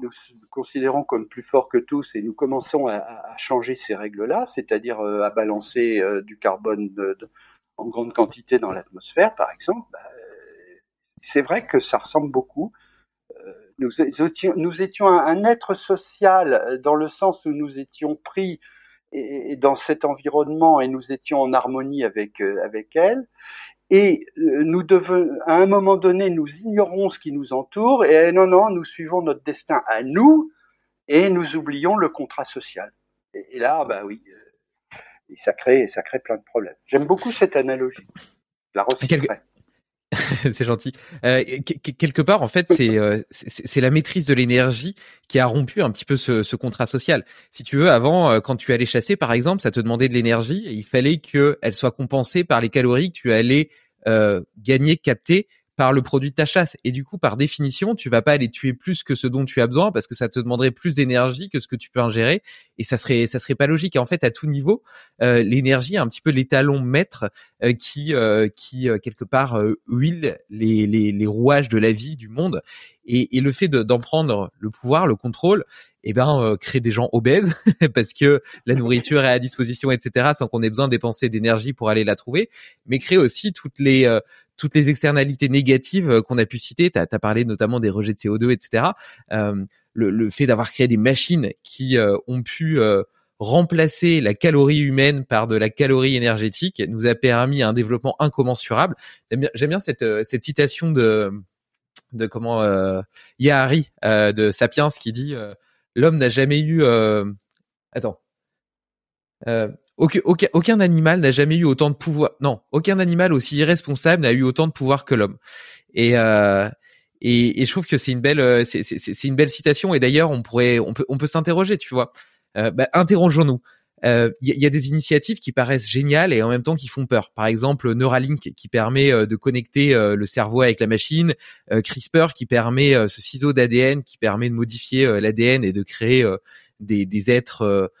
nous considérons comme plus forts que tous et nous commençons à, changer ces règles-là, c'est-à-dire euh, à balancer euh, du carbone en grande quantité dans l'atmosphère, par exemple, bah, c'est vrai que ça ressemble beaucoup. Euh, nous, étions, un, être social dans le sens où nous étions pris dans cet environnement et nous étions en harmonie avec euh, avec elle et euh, nous devons à un moment donné nous ignorons ce qui nous entoure et non non nous suivons notre destin à nous et nous oublions le contrat social. Et, là bah oui euh, ça crée ça crée plein de problèmes. J'aime beaucoup cette analogie. La recyclerai c'est gentil. Euh, quelque part, en fait, c'est euh, c'est la maîtrise de l'énergie qui a rompu un petit peu ce, ce, contrat social. Si tu veux, avant, euh, quand tu allais chasser, par exemple, ça te demandait de l'énergie et il fallait qu'elle soit compensée par les calories que tu allais euh, gagner, capter par le produit de ta chasse. Et du coup, par définition, tu vas pas aller tuer plus que ce dont tu as besoin parce que ça te demanderait plus d'énergie que ce que tu peux ingérer et ça serait ça serait pas logique. Et en fait, à tout niveau, euh, l'énergie un petit peu l'étalon maître euh, qui euh, qui euh, quelque part euh, huile les, les, les rouages de la vie du monde. Et, et le fait d'en prendre le pouvoir, le contrôle, eh ben euh, créer des gens obèses parce que la nourriture est à disposition, etc. Sans qu'on ait besoin de dépenser d'énergie pour aller la trouver, mais créer aussi toutes les toutes les externalités négatives euh, qu'on a pu citer. Tu as, parlé notamment des rejets de CO2, etc. Euh, le, fait d'avoir créé des machines qui euh, ont pu remplacer la calorie humaine par de la calorie énergétique nous a permis un développement incommensurable. J'aime bien, cette, citation de comment Yahari de Sapiens qui dit l'homme n'a jamais eu attends aucun, aucun, aucun animal n'a jamais eu autant de pouvoir. Non, aucun animal aussi irresponsable n'a eu autant de pouvoir que l'homme. Et, euh, et, et je trouve que c'est une belle, euh, c'est une belle citation. Et d'ailleurs, on pourrait, on peut, on peut s'interroger, tu vois. Euh, bah, interrogeons-nous. Il euh, y, y, a des initiatives qui paraissent géniales et en même temps qui font peur. Par exemple, Neuralink qui permet euh, de connecter euh, le cerveau avec la machine, CRISPR qui permet ce ciseau d'ADN qui permet de modifier l'ADN et de créer des, des êtres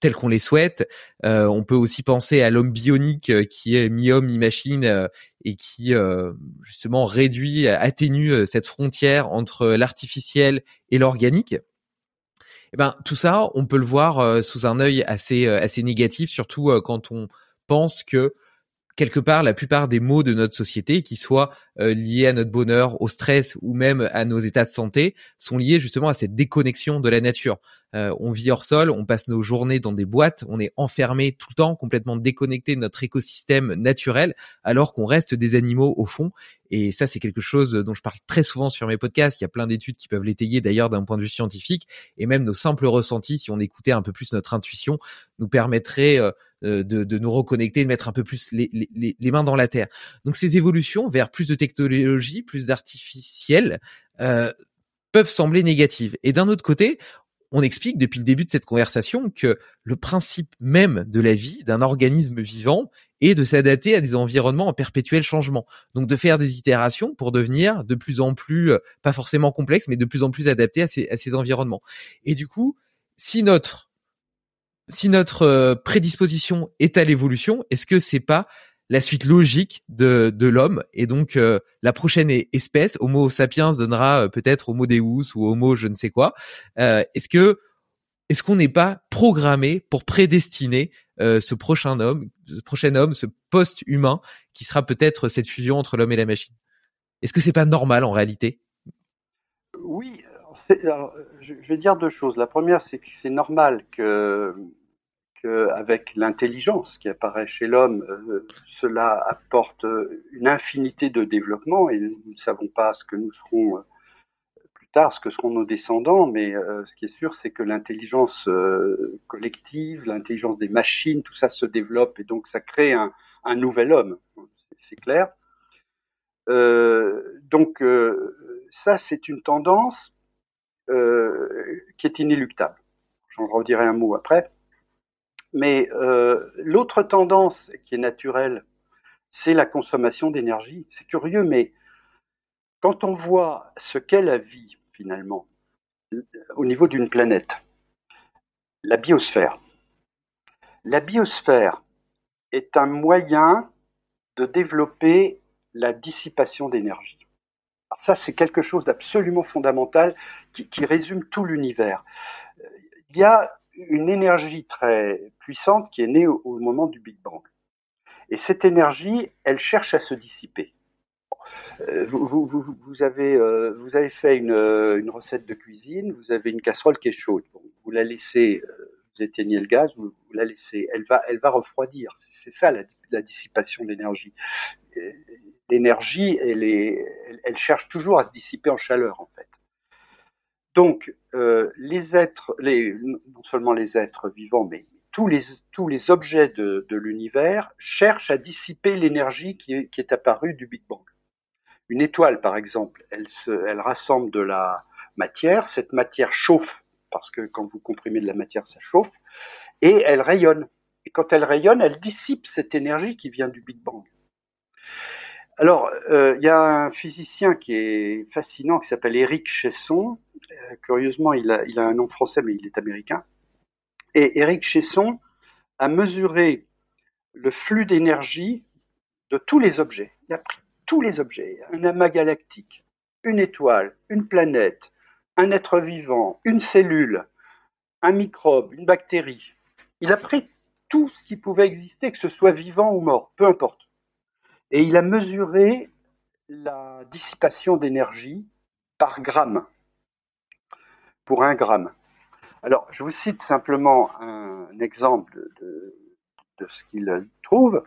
tels qu'on les souhaite. Euh, on peut aussi penser à l'homme bionique euh, qui est mi-homme, mi-machine et qui justement réduit, atténue cette frontière entre l'artificiel et l'organique. Eh ben tout ça, on peut le voir sous un œil assez assez négatif, surtout quand on pense que quelque part, la plupart des maux de notre société, qui soient euh, liés à notre bonheur, au stress ou même à nos états de santé, sont liés justement à cette déconnexion de la nature. Euh, on vit hors sol, on passe nos journées dans des boîtes, on est enfermé tout le temps, complètement déconnecté de notre écosystème naturel, alors qu'on reste des animaux au fond. Et ça, c'est quelque chose dont je parle très souvent sur mes podcasts. Il y a plein d'études qui peuvent l'étayer d'ailleurs d'un point de vue scientifique. Et même nos simples ressentis, si on écoutait un peu plus notre intuition, nous permettraient euh, euh, de, nous reconnecter, de mettre un peu plus les, mains dans la terre. Donc ces évolutions vers plus de technologie, plus d'artificiel, peuvent sembler négatives. Et d'un autre côté, on explique depuis le début de cette conversation que le principe même de la vie d'un organisme vivant est de s'adapter à des environnements en perpétuel changement. Donc de faire des itérations pour devenir de plus en plus, euh, pas forcément complexe, mais de plus en plus adapté à ces, à ces environnements. Et du coup, si notre, si notre euh, prédisposition est à l'évolution, est-ce que c'est pas la suite logique de, de l'homme et donc euh, la prochaine espèce Homo sapiens donnera euh, peut-être Homo deus ou Homo je ne sais quoi. Est-ce que est-ce qu'on n'est pas programmé pour prédestiner ce prochain homme, ce prochain homme, ce post-humain qui sera peut-être cette fusion entre l'homme et la machine? Est-ce que c'est pas normal en réalité? Oui, je vais dire deux choses. La première, c'est que c'est normal que avec l'intelligence qui apparaît chez l'homme, euh, cela apporte une infinité de développement et nous ne savons pas ce que nous serons euh, plus tard, ce que seront nos descendants, mais euh, ce qui est sûr, c'est que l'intelligence collective, l'intelligence des machines, tout ça se développe et donc ça crée un, un nouvel homme, c'est clair. donc ça, c'est une tendance qui est inéluctable. J'en redirai un mot après. Mais euh, l'autre tendance qui est naturelle, c'est la consommation d'énergie. C'est curieux, mais quand on voit ce qu'est la vie, finalement, au niveau d'une planète, la biosphère, la biosphère est un moyen de développer la dissipation d'énergie. Ça, c'est quelque chose d'absolument fondamental qui, qui, résume tout l'univers. Il y a une énergie très puissante qui est née au, moment du Big Bang. Et cette énergie, elle cherche à se dissiper. Euh, vous, vous, vous, avez, euh, vous avez fait une, une, recette de cuisine, vous avez une casserole qui est chaude. vous la laissez, euh, vous éteignez le gaz, vous, la laissez, elle va, elle va refroidir. C'est ça la, dissipation d'énergie. L'énergie, elle, est, elle cherche toujours à se dissiper en chaleur, en fait. Donc, euh, les êtres, non seulement les êtres vivants, mais tous les, objets de, l'univers cherchent à dissiper l'énergie qui est, apparue du Big Bang. Une étoile, par exemple, elle, elle rassemble de la matière, cette matière chauffe, parce que quand vous comprimez de la matière, ça chauffe, et elle rayonne. Et quand elle rayonne, elle dissipe cette énergie qui vient du Big Bang. Alors, euh, il y a un physicien qui est fascinant qui s'appelle Éric Chesson. Euh, curieusement, il a, il a, un nom français, mais il est américain. Et Éric Chesson a mesuré le flux d'énergie de tous les objets. Il a pris tous les objets, un amas galactique, une étoile, une planète, un être vivant, une cellule, un microbe, une bactérie. Il a pris tout ce qui pouvait exister, que ce soit vivant ou mort, peu importe et il a mesuré la dissipation d'énergie par gramme, pour un gramme. Alors, je vous cite simplement un exemple de, ce qu'il trouve.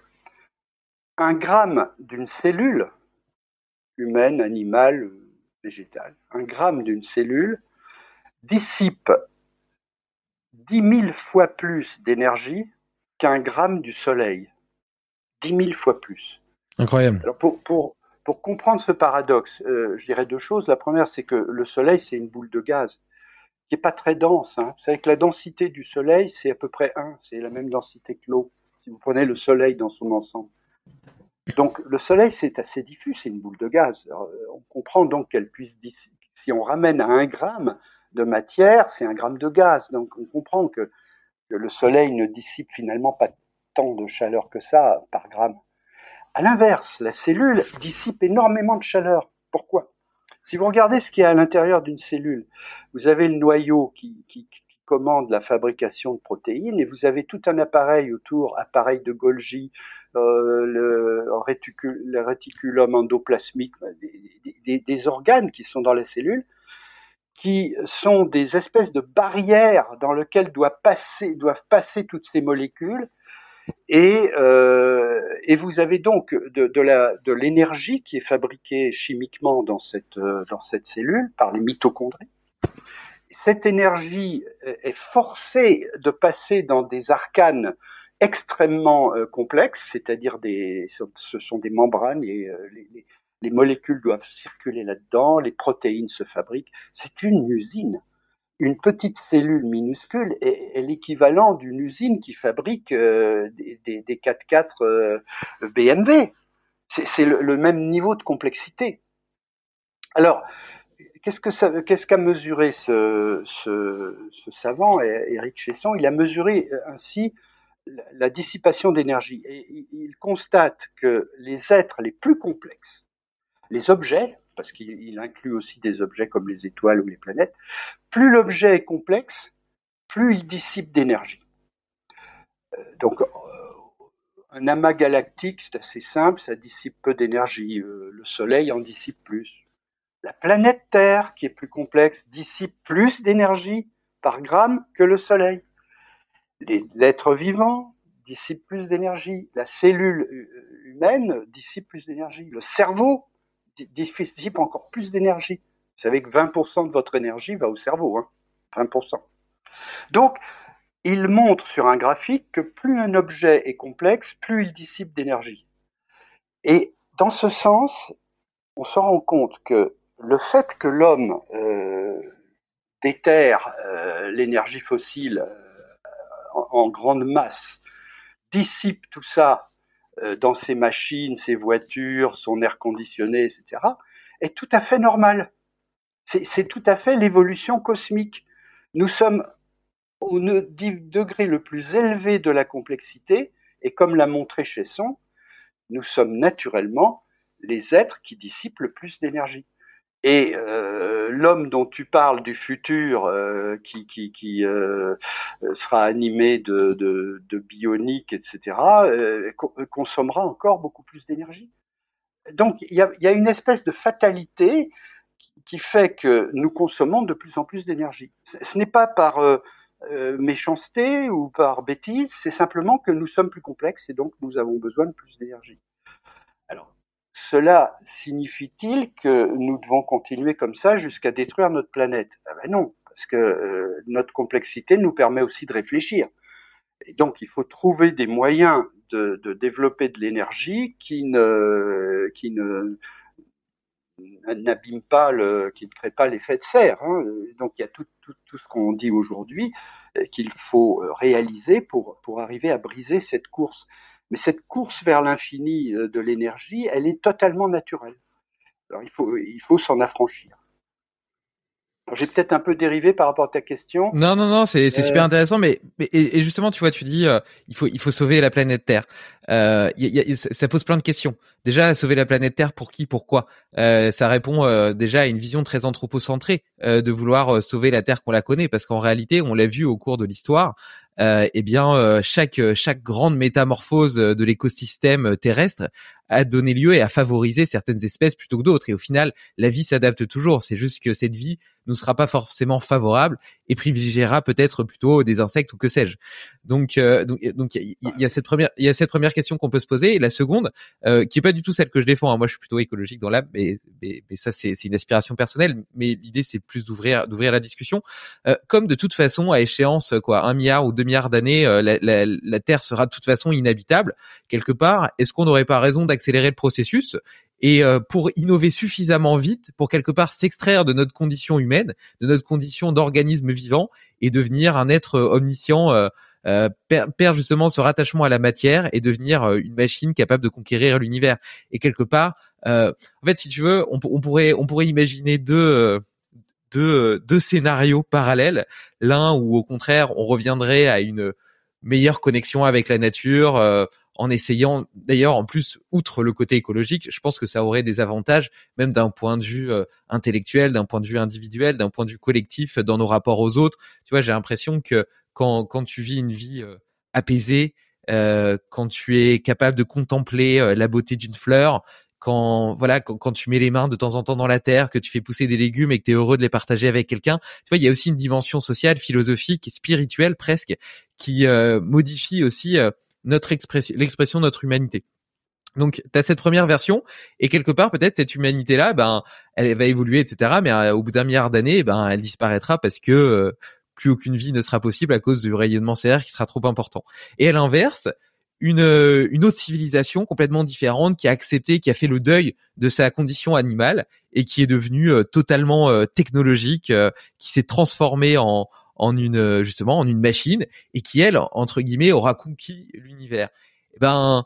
Un gramme d'une cellule, humaine, animale, végétale, un gramme d'une cellule dissipe 10 000 fois plus d'énergie qu'un gramme du Soleil. 10 000 fois plus. Incroyable. Alors pour, pour, pour comprendre ce paradoxe, euh, je dirais deux choses. La première, c'est que le Soleil, c'est une boule de gaz qui est pas très dense. Hein. Vous savez que la densité du Soleil, c'est à peu près 1, c'est la même densité que l'eau, si vous prenez le Soleil dans son ensemble. Donc le Soleil, c'est assez diffus, c'est une boule de gaz. Alors, on comprend donc qu'elle puisse, si on ramène à un gramme de matière, c'est un gramme de gaz. Donc on comprend que le Soleil ne dissipe finalement pas tant de chaleur que ça par gramme. À l'inverse, la cellule dissipe énormément de chaleur. Pourquoi? Si vous regardez ce qu'il y a à l'intérieur d'une cellule, vous avez le noyau qui, commande la fabrication de protéines et vous avez tout un appareil autour, appareil de Golgi, euh, le, réticulum endoplasmique, des, organes qui sont dans la cellule, qui sont des espèces de barrières dans lesquelles doivent passer toutes ces molécules. Et, euh, et vous avez donc de, l'énergie qui est fabriquée chimiquement dans cette, euh, cellule par les mitochondries cette énergie est forcée de passer dans des arcanes extrêmement euh, complexes, c'est-à-dire ce sont des membranes et euh, les, molécules doivent circuler là-dedans, les protéines se fabriquent. C'est une usine. Une petite cellule minuscule est, l'équivalent d'une usine qui fabrique euh, des, des, des 4x4 BMW. C'est le, même niveau de complexité. Alors, qu'est-ce qu'a mesuré ce, savant, Éric Chesson? Il a mesuré euh, ainsi la dissipation d'énergie il constate que les êtres les plus complexes, les objets, parce qu'il inclut aussi des objets comme les étoiles ou les planètes, plus l'objet est complexe, plus il dissipe d'énergie. Euh, donc, euh, un amas galactique, c'est assez simple, ça dissipe peu d'énergie. Le Soleil en dissipe plus. La planète Terre, qui est plus complexe, dissipe plus d'énergie par gramme que le Soleil. L'être vivant dissipe plus d'énergie. La cellule euh, humaine dissipe plus d'énergie. Le cerveau dissipe encore plus d'énergie. Vous savez que 20% de votre énergie va au cerveau. Hein 20%. Donc, il montre sur un graphique que plus un objet est complexe, plus il dissipe d'énergie. Et dans ce sens, on se rend compte que le fait que l'homme euh, déterre euh, l'énergie fossile euh, en, grande masse, dissipe tout ça dans ses machines, ses voitures, son air conditionné, etc., est tout à fait normal. C'est tout à fait l'évolution cosmique. Nous sommes au degré le plus élevé de la complexité, et comme l'a montré Chesson, nous sommes naturellement les êtres qui dissipent le plus d'énergie. Et euh, l'homme dont tu parles du futur, euh, qui, euh, sera animé de, de, bionique, etc., consommera encore beaucoup plus d'énergie. Donc il y a, y a, une espèce de fatalité qui fait que nous consommons de plus en plus d'énergie. Ce n'est pas par méchanceté ou par bêtise, c'est simplement que nous sommes plus complexes et donc nous avons besoin de plus d'énergie. Alors, cela signifie-t-il que nous devons continuer comme ça jusqu'à détruire notre planète? Ah ben Non, parce que euh, notre complexité nous permet aussi de réfléchir. Et donc, il faut trouver des moyens de, développer de l'énergie qui ne, qui pas qui ne crée pas l'effet de serre. Hein. Donc, il y a tout, tout, ce qu'on dit aujourd'hui euh, qu'il faut réaliser pour, pour arriver à briser cette course. Mais cette course vers l'infini euh, de l'énergie, elle est totalement naturelle. Alors il faut, il faut s'en affranchir. J'ai peut-être un peu dérivé par rapport à ta question. Non, non, non, c'est super euh, intéressant, mais, mais et, justement, tu vois, tu dis, euh, il faut, il faut sauver la planète Terre. Euh, y a, ça pose plein de questions. Déjà, sauver la planète Terre, pour qui, pourquoi? Ça répond déjà à une vision très anthropocentrée de vouloir sauver la Terre qu'on la connaît, parce qu'en réalité, on l'a vu au cours de l'histoire, eh bien euh, chaque chaque grande métamorphose de l'écosystème terrestre a donné lieu et a favorisé certaines espèces plutôt que d'autres. Et au final, la vie s'adapte toujours. C'est juste que cette vie ne sera pas forcément favorable et privilégiera peut-être plutôt des insectes ou que sais-je. Donc, euh, donc, donc il y, a cette première, il y a cette première question qu'on peut se poser. Et la seconde, euh, qui est pas du tout celle que je défends. Hein. Moi, je suis plutôt écologique dans l'âme, mais, mais, mais, ça, c'est une aspiration personnelle. Mais l'idée, c'est plus d'ouvrir, d'ouvrir la discussion. Euh, comme de toute façon, à échéance, quoi, un milliard ou deux milliards d'années, euh, la, Terre sera de toute façon inhabitable quelque part. Est-ce qu'on n'aurait pas raison d'accélérer le processus et euh, pour innover suffisamment vite, pour quelque part s'extraire de notre condition humaine, de notre condition d'organisme vivant et devenir un être omniscient, euh, euh perdre justement ce rattachement à la matière et devenir une machine capable de conquérir l'univers. Et quelque part, en fait, si tu veux, on, pourrait on pourrait imaginer deux deux, deux scénarios parallèles. L'un où au contraire on reviendrait à une meilleure connexion avec la nature, en essayant, d'ailleurs, en plus, outre le côté écologique, je pense que ça aurait des avantages, même d'un point de vue euh, intellectuel, d'un point de vue individuel, d'un point de vue collectif, dans nos rapports aux autres. Tu vois, j'ai l'impression que quand, quand tu vis une vie euh, apaisée, euh, quand tu es capable de contempler la beauté d'une fleur, quand voilà quand, tu mets les mains de temps en temps dans la terre, que tu fais pousser des légumes et que tu es heureux de les partager avec quelqu'un. Tu vois, il y a aussi une dimension sociale, philosophique, spirituelle presque qui euh, modifie aussi euh, notre expression l'expression de notre humanité. Donc, tu as cette première version, et quelque part, peut-être, cette humanité-là, ben, elle va évoluer, etc., mais euh, au bout d'un milliard d'années, ben, elle disparaîtra parce que plus aucune vie ne sera possible à cause du rayonnement solaire qui sera trop important. Et à l'inverse, une, euh, une autre civilisation complètement différente qui a accepté, qui a fait le deuil de sa condition animale et qui est devenue euh, totalement euh, technologique, qui s'est transformée en, en une justement en une machine et qui elle entre guillemets aura conquis l'univers. Eh ben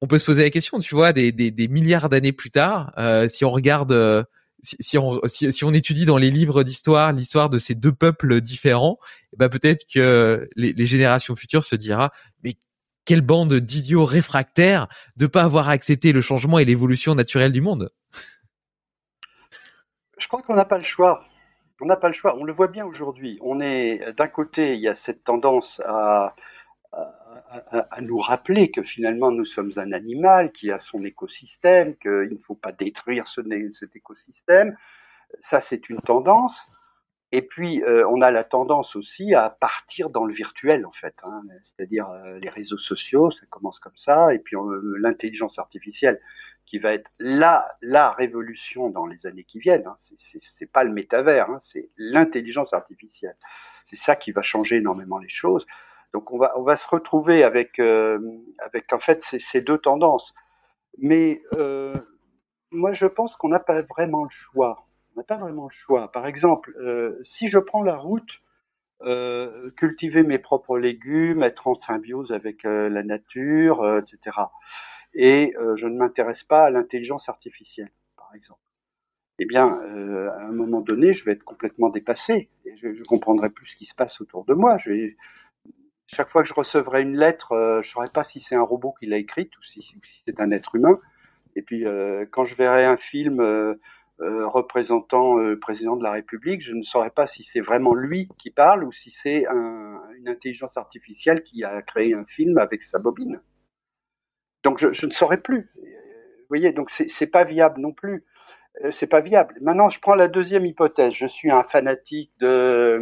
on peut se poser la question, tu vois, des, des, des milliards d'années plus tard, si on regarde, si, si, on, si, on étudie dans les livres d'histoire l'histoire de ces deux peuples différents, eh ben peut-être que les, les, générations futures se dira, mais quelle bande d'idiots réfractaires de pas avoir accepté le changement et l'évolution naturelle du monde. Je crois qu'on n'a pas le choix. On n'a pas le choix. On le voit bien aujourd'hui. On est d'un côté, il y a cette tendance à, à, nous rappeler que finalement nous sommes un animal qui a son écosystème, qu'il ne faut pas détruire ce, cet écosystème. Ça, c'est une tendance. Et puis, euh, on a la tendance aussi à partir dans le virtuel, en fait. Hein, C'est-à-dire euh, les réseaux sociaux, ça commence comme ça, et puis euh, l'intelligence artificielle, qui va être la la révolution dans les années qui viennent. Hein. C'est pas le métavers, hein, c'est l'intelligence artificielle. C'est ça qui va changer énormément les choses. Donc, on va on va se retrouver avec avec en fait ces, ces, deux tendances. Mais moi, je pense qu'on n'a pas vraiment le choix n'a pas vraiment le choix. Par exemple, euh, si je prends la route, euh, cultiver mes propres légumes, être en symbiose avec euh, la nature, etc. Et je ne m'intéresse pas à l'intelligence artificielle, par exemple. Eh bien, à un moment donné, je vais être complètement dépassé. Et je ne comprendrai plus ce qui se passe autour de moi. Chaque fois que je recevrai une lettre, je ne saurais pas si c'est un robot qui l'a écrite ou si, c'est un être humain. Et puis, quand je verrai un film représentant euh, président de la République, je ne saurais pas si c'est vraiment lui qui parle ou si c'est un, une intelligence artificielle qui a créé un film avec sa bobine. Donc je, je ne saurais plus. Vous voyez, donc c'est pas viable non plus. Euh, c'est pas viable. Maintenant, je prends la deuxième hypothèse. Je suis un fanatique de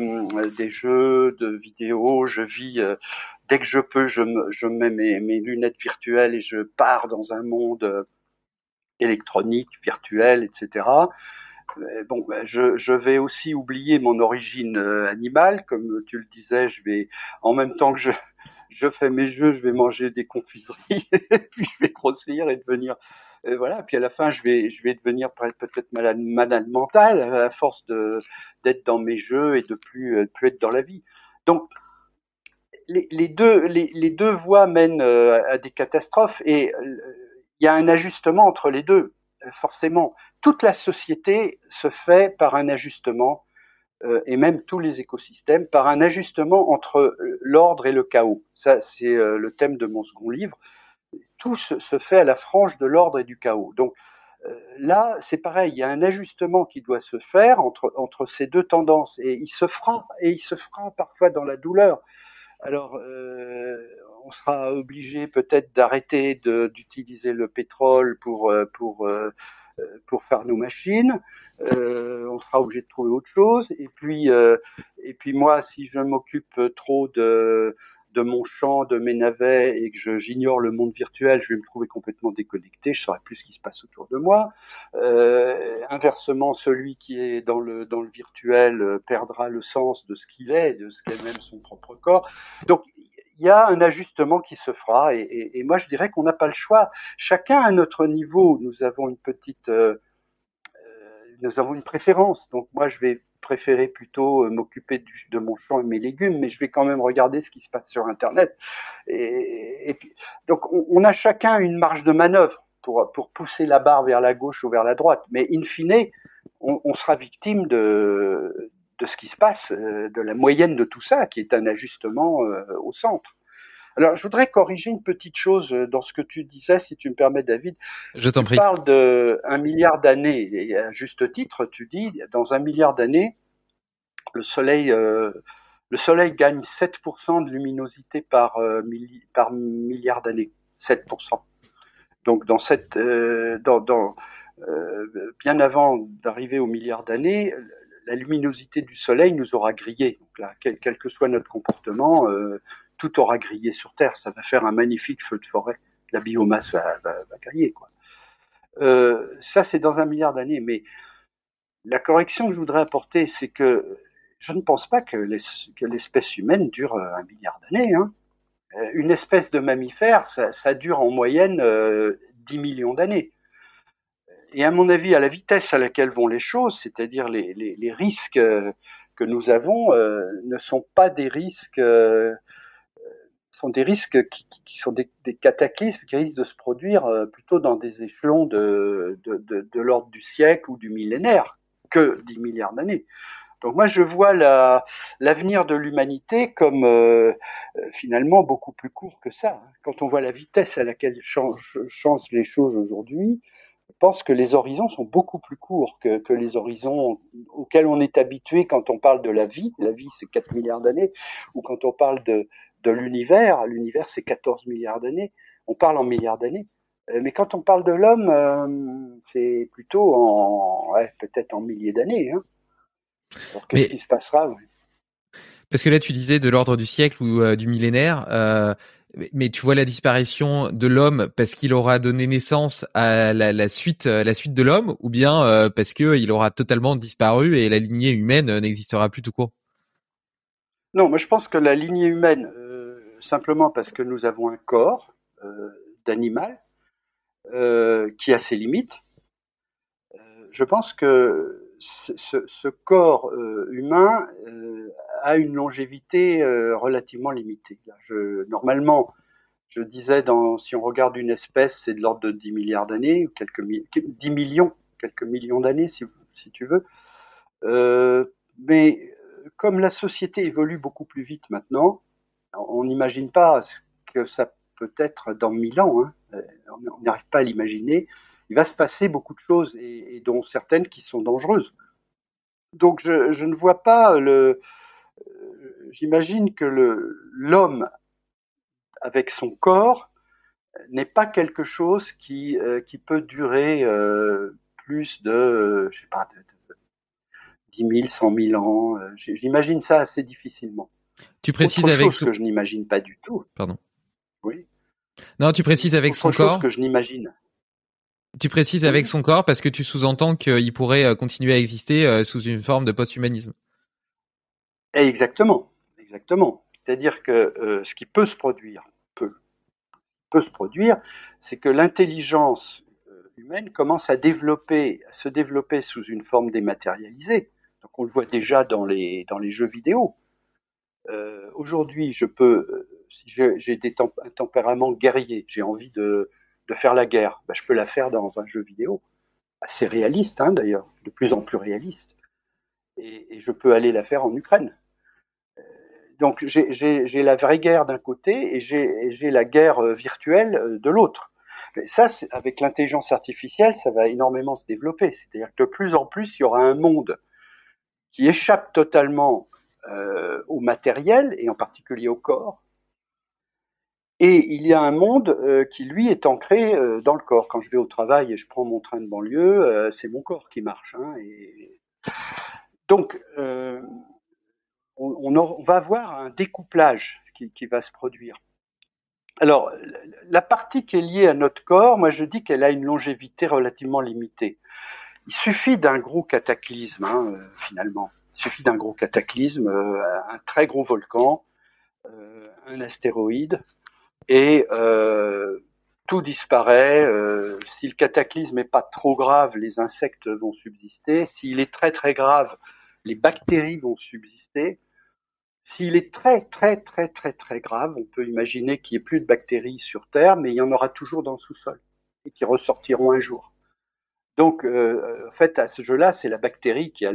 des jeux, de vidéos. Je vis dès que je peux, je, me, je mets mes, mes, lunettes virtuelles et je pars dans un monde électronique, virtuelle, etc. Euh, bon, ben, je, je, vais aussi oublier mon origine euh, animale, comme tu le disais. Je vais, en même temps que je, je fais mes jeux, je vais manger des confiseries, puis je vais grossir et devenir, euh, voilà. Puis à la fin, je vais, je vais devenir peut-être malade, malade mentale à force de d'être dans mes jeux et de plus, plus être dans la vie. Donc les, les deux, les, les, deux voies mènent à des catastrophes et il y a un ajustement entre les deux, forcément. Toute la société se fait par un ajustement, euh, et même tous les écosystèmes, par un ajustement entre l'ordre et le chaos. Ça, c'est euh, le thème de mon second livre. Tout se, fait à la frange de l'ordre et du chaos. Donc euh, là, c'est pareil, il y a un ajustement qui doit se faire entre, entre ces deux tendances, et il se fera, et il se fera parfois dans la douleur. Alors, euh, on sera obligé peut-être d'arrêter d'utiliser le pétrole pour euh, pour euh, pour faire nos machines. Euh, on sera obligé de trouver autre chose. Et puis et puis moi, si je m'occupe trop de de mon champ, de mes navets et que j'ignore le monde virtuel, je vais me trouver complètement déconnecté, je saurai plus ce qui se passe autour de moi. Euh, inversement, celui qui est dans le dans le virtuel perdra le sens de ce qu'il est, de ce qu'est même son propre corps. Donc il y a un ajustement qui se fera et, moi je dirais qu'on n'a pas le choix. Chacun à notre niveau, nous avons une petite, euh, euh nous avons une préférence. Donc moi je vais préférer plutôt euh, m'occuper de mon champ et mes légumes, mais je vais quand même regarder ce qui se passe sur Internet. Et, donc on, a chacun une marge de manœuvre pour, pousser la barre vers la gauche ou vers la droite, mais in fine, on, sera victime de, de ce qui se passe, euh, de la moyenne de tout ça, qui est un ajustement euh, au centre. Alors, je voudrais corriger une petite chose dans ce que tu disais, si tu me permets, David. Je t'en prie. Tu parles de un milliard d'années, et à juste titre, tu dis, dans un milliard d'années, le Soleil, euh, le Soleil gagne 7% de luminosité par, euh, par milliard d'années. 7%. Donc, dans cette, euh, dans, dans bien avant d'arriver au milliard d'années, la luminosité du Soleil nous aura grillé. Donc là, quel, quel que soit notre comportement, tout aura grillé sur Terre. Ça va faire un magnifique feu de forêt. La biomasse va, griller. Quoi. Euh, ça, c'est dans un milliard d'années. Mais la correction que je voudrais apporter, c'est que je ne pense pas que l'espèce humaine dure euh, un milliard d'années. Hein. Euh, une espèce de mammifère, ça, dure en moyenne euh, 10 millions d'années. Et à mon avis, à la vitesse à laquelle vont les choses, c'est-à-dire les, risques que nous avons, ne sont pas des risques sont des risques qui, sont des, cataclysmes qui risquent de se produire euh, plutôt dans des échelons de, l'ordre du siècle ou du millénaire que 10 milliards d'années. Donc moi je vois l'avenir de l'humanité comme euh, finalement beaucoup plus court que ça. Quand on voit la vitesse à laquelle changent, changent les choses aujourd'hui, je pense que les horizons sont beaucoup plus courts que, que, les horizons auxquels on est habitué quand on parle de la vie. La vie c'est 4 milliards d'années, ou quand on parle de, de l'univers. L'univers, c'est 14 milliards d'années. On parle en milliards d'années. Euh, mais quand on parle de l'homme, euh, c'est plutôt en ouais, peut-être en milliers d'années. Hein. Alors qu'est-ce qui se passera ouais. Parce que là, tu disais de l'ordre du siècle ou euh, du millénaire. Euh, mais tu vois la disparition de l'homme parce qu'il aura donné naissance à la, la suite, la suite de l'homme, ou bien parce que il aura totalement disparu et la lignée humaine n'existera plus tout court? Non, moi je pense que la lignée humaine simplement parce que nous avons un corps euh, d'animal euh, qui a ses limites. Euh, je pense que ce, corps humain a une longévité relativement limitée. Normalement, je disais, dans, si on regarde une espèce, c'est de l'ordre de 10 milliards d'années, quelques 10 millions, quelques millions d'années, si, si, tu veux. mais comme la société évolue beaucoup plus vite maintenant, on n'imagine pas ce que ça peut être dans mille ans. Hein. On n'arrive pas à l'imaginer. Il va se passer beaucoup de choses, et, dont certaines qui sont dangereuses. Donc je, ne vois pas le. J'imagine que l'homme avec son corps n'est pas quelque chose qui, euh, peut durer euh, plus de, euh, je sais pas, de, de 10 000, 100 000 ans. J'imagine ça assez difficilement. Tu précises Autre avec chose que je n'imagine pas du tout. Pardon. Oui. Non, tu précises avec Autre son chose corps. que je n'imagine. Tu précises Oui. avec son corps parce que tu sous-entends qu'il pourrait euh, continuer à exister euh, sous une forme de post-humanisme. Exactement, exactement. C'est-à-dire que euh, ce qui peut se produire, peut, peut se produire, c'est que l'intelligence humaine commence à développer, à se développer sous une forme dématérialisée. Donc on le voit déjà dans les dans les jeux vidéo. Euh, Aujourd'hui, je peux, euh, j'ai un tempérament guerrier, j'ai envie de faire la guerre, ben, je peux la faire dans un jeu vidéo, assez réaliste hein, d'ailleurs, de plus en plus réaliste. Et, je peux aller la faire en Ukraine. Euh, donc j'ai la vraie guerre d'un côté et j'ai la guerre virtuelle de l'autre. Ça, avec l'intelligence artificielle, ça va énormément se développer. C'est-à-dire que de plus en plus, il y aura un monde qui échappe totalement euh, au matériel et en particulier au corps, et il y a un monde euh, qui, lui, est ancré euh, dans le corps. Quand je vais au travail et je prends mon train de banlieue, c'est mon corps qui marche. Hein, et... Donc, on, va avoir un découplage qui, qui, va se produire. Alors, la partie qui est liée à notre corps, moi je dis qu'elle a une longévité relativement limitée. Il suffit d'un gros cataclysme, hein, finalement. Il suffit d'un gros cataclysme, un très gros volcan, un astéroïde, et euh, tout disparaît. Euh, si le cataclysme n'est pas trop grave, les insectes vont subsister. S'il est très très grave, les bactéries vont subsister. S'il est très très très très très grave, on peut imaginer qu'il n'y ait plus de bactéries sur Terre, mais il y en aura toujours dans le sous-sol et qui ressortiront un jour. Donc, euh, en fait, à ce jeu-là, c'est la bactérie qui a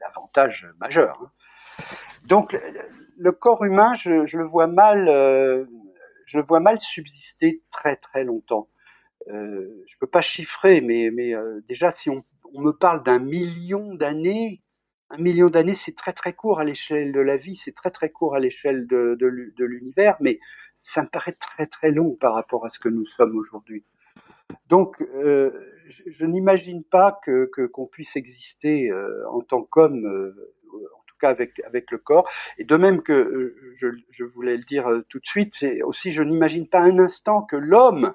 l'avantage majeur. Hein. Donc, le corps humain, je, le vois mal, euh, je le vois mal subsister très très longtemps. Euh, je peux pas chiffrer, mais, euh, déjà, si on, me parle d'un million d'années, un million d'années, c'est très très court à l'échelle de la vie, c'est très très court à l'échelle de l'univers, mais ça me paraît très très long par rapport à ce que nous sommes aujourd'hui. Donc, euh, je, n'imagine pas que qu'on puisse exister euh, en tant qu'homme, euh, en tout cas avec avec le corps. Et de même que euh, je, voulais le dire tout de suite, c'est aussi je n'imagine pas un instant que l'homme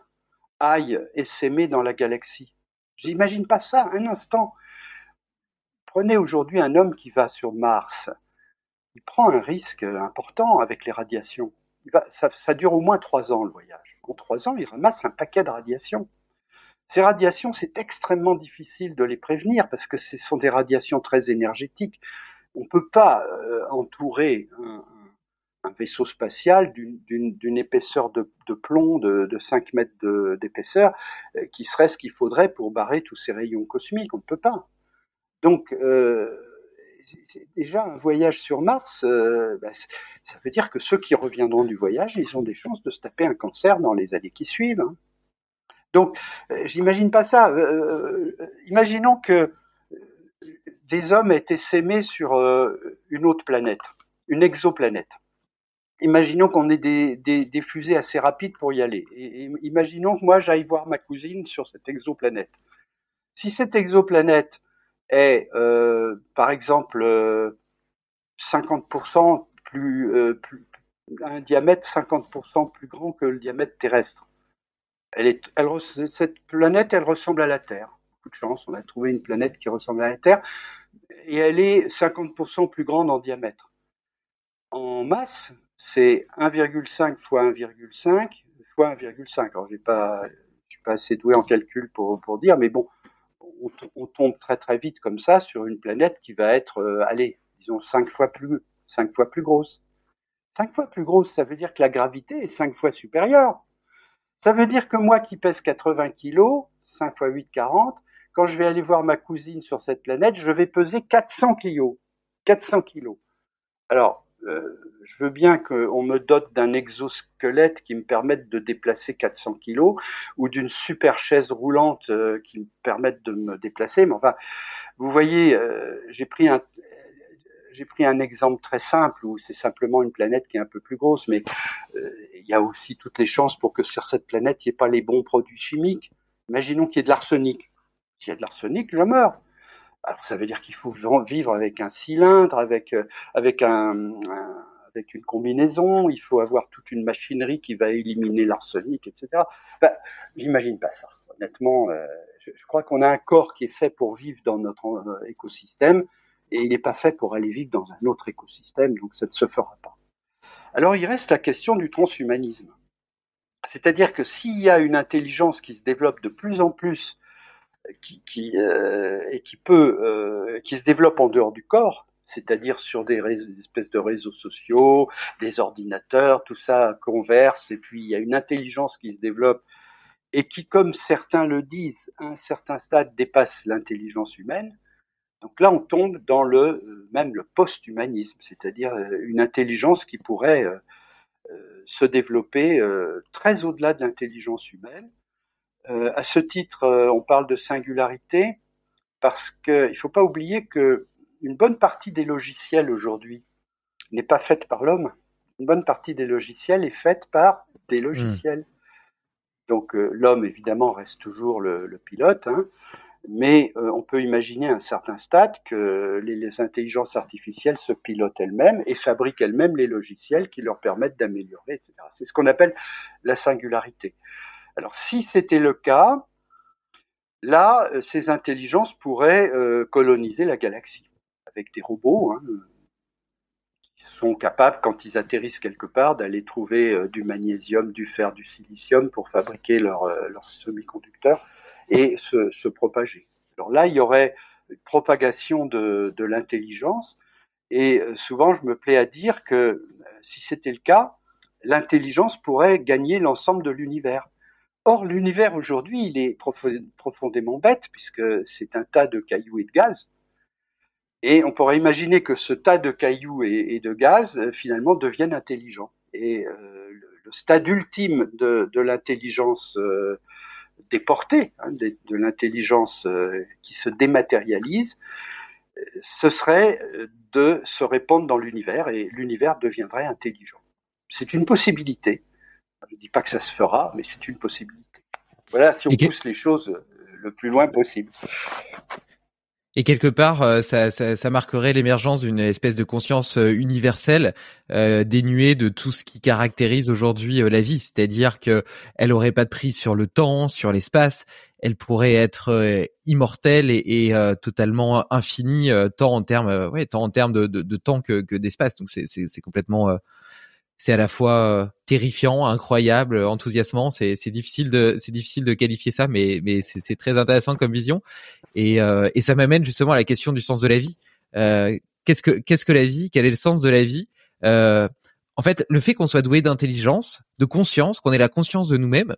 aille essaimer dans la galaxie. J'imagine pas ça un instant. Prenez aujourd'hui un homme qui va sur Mars. Il prend un risque important avec les radiations. Ça, ça dure au moins trois ans le voyage. En trois ans, il ramasse un paquet de radiations. Ces radiations, c'est extrêmement difficile de les prévenir parce que ce sont des radiations très énergétiques. On ne peut pas euh, entourer un, vaisseau spatial d'une épaisseur de, plomb de, de 5 mètres d'épaisseur, euh, qui serait ce qu'il faudrait pour barrer tous ces rayons cosmiques. On ne peut pas. Donc, euh, déjà un voyage sur Mars, bah, ça veut dire que ceux qui reviendront du voyage, ils ont des chances de se taper un cancer dans les années qui suivent. Hein. Donc, euh, j'imagine pas ça. Euh, euh, imaginons que des hommes aient sémés sur une autre planète, une exoplanète. Imaginons qu'on ait des, fusées assez rapides pour y aller. Et, imaginons que moi j'aille voir ma cousine sur cette exoplanète. Si cette exoplanète est, par exemple, euh, 50% plus, plus, un diamètre 50% plus grand que le diamètre terrestre. Elle est, elle, cette planète, elle ressemble à la Terre. Beaucoup de chance, on a trouvé une planète qui ressemble à la Terre, et elle est 50% plus grande en diamètre. En masse, c'est 1,5 fois 1,5 fois 1,5. Alors, j'ai pas, suis pas assez doué en calcul pour, dire, mais bon, on, tombe très très vite comme ça sur une planète qui va être, euh, allez, disons cinq fois plus, cinq fois plus grosse. Cinq fois plus grosse, ça veut dire que la gravité est cinq fois supérieure. Ça veut dire que moi qui pèse 80 kilos, 5 fois 8, 40, quand je vais aller voir ma cousine sur cette planète, je vais peser 400 kilos. 400 kilos. Alors, euh, je veux bien qu'on me dote d'un exosquelette qui me permette de déplacer 400 kilos ou d'une super chaise roulante euh, qui me permette de me déplacer. Mais enfin, vous voyez, euh, j'ai pris un j'ai pris un exemple très simple où c'est simplement une planète qui est un peu plus grosse, mais euh, il y a aussi toutes les chances pour que sur cette planète il n'y ait pas les bons produits chimiques. Imaginons qu'il y ait de l'arsenic. S'il y a de l'arsenic, je meurs. Alors ça veut dire qu'il faut vivre avec un cylindre, avec avec un, avec une combinaison, il faut avoir toute une machinerie qui va éliminer l'arsenic, etc. Ben, J'imagine pas ça. Honnêtement, euh, je, crois qu'on a un corps qui est fait pour vivre dans notre euh, écosystème et il n'est pas fait pour aller vivre dans un autre écosystème, donc ça ne se fera pas. Alors il reste la question du transhumanisme. C'est-à-dire que s'il y a une intelligence qui se développe de plus en plus, qui, qui euh, et qui peut, euh, qui se développe en dehors du corps, c'est-à-dire sur des, des, espèces de réseaux sociaux, des ordinateurs, tout ça converse, et puis il y a une intelligence qui se développe et qui, comme certains le disent, à un certain stade dépasse l'intelligence humaine. Donc là, on tombe dans le même le post-humanisme, c'est-à-dire une intelligence qui pourrait euh, se développer euh, très au-delà de l'intelligence humaine. Euh, à ce titre, on parle de singularité parce qu'il ne faut pas oublier que une bonne partie des logiciels aujourd'hui n'est pas faite par l'homme. Une bonne partie des logiciels est faite par des logiciels. Mmh. Donc euh, l'homme, évidemment, reste toujours le, le pilote, hein, mais euh, on peut imaginer à un certain stade que les, intelligences artificielles se pilotent elles-mêmes et fabriquent elles-mêmes les logiciels qui leur permettent d'améliorer, etc. C'est ce qu'on appelle la singularité. Alors si c'était le cas, là, ces intelligences pourraient euh, coloniser la galaxie avec des robots hein, qui sont capables, quand ils atterrissent quelque part, d'aller trouver euh, du magnésium, du fer, du silicium pour fabriquer leurs euh, leur semi-conducteurs et se, propager. Alors là, il y aurait une propagation de, l'intelligence et euh, souvent, je me plais à dire que si c'était le cas, l'intelligence pourrait gagner l'ensemble de l'univers. Or, l'univers aujourd'hui, il est profondément bête puisque c'est un tas de cailloux et de gaz Et on pourrait imaginer que ce tas de cailloux et, de gaz, euh, finalement, devienne intelligent. Et euh, le, stade ultime de, l'intelligence euh, déportée, hein, de, l'intelligence qui se dématérialise, ce serait de se répandre dans l'univers et l'univers deviendrait intelligent. C'est une possibilité. Je ne dis pas que ça se fera, mais c'est une possibilité. Voilà si on pousse les choses le plus loin possible. Et quelque part, euh, ça, ça, ça marquerait l'émergence d'une espèce de conscience euh, universelle, euh, dénuée de tout ce qui caractérise aujourd'hui la vie. C'est-à-dire que elle aurait pas de prise sur le temps, sur l'espace. Elle pourrait être immortelle et, et totalement infinie, tant en termes, ouais, tant en termes de, de, de temps que, que d'espace. Donc c'est complètement c'est à la fois euh, terrifiant, incroyable, enthousiasmant. C'est, difficile de, c'est difficile de qualifier ça, mais, mais c'est, très intéressant comme vision. Et, euh, et ça m'amène justement à la question du sens de la vie. Euh, qu'est-ce que, qu'est-ce que la vie? Quel est le sens de la vie? En fait, le fait qu'on soit doué d'intelligence, de conscience, qu'on ait la conscience de nous-mêmes,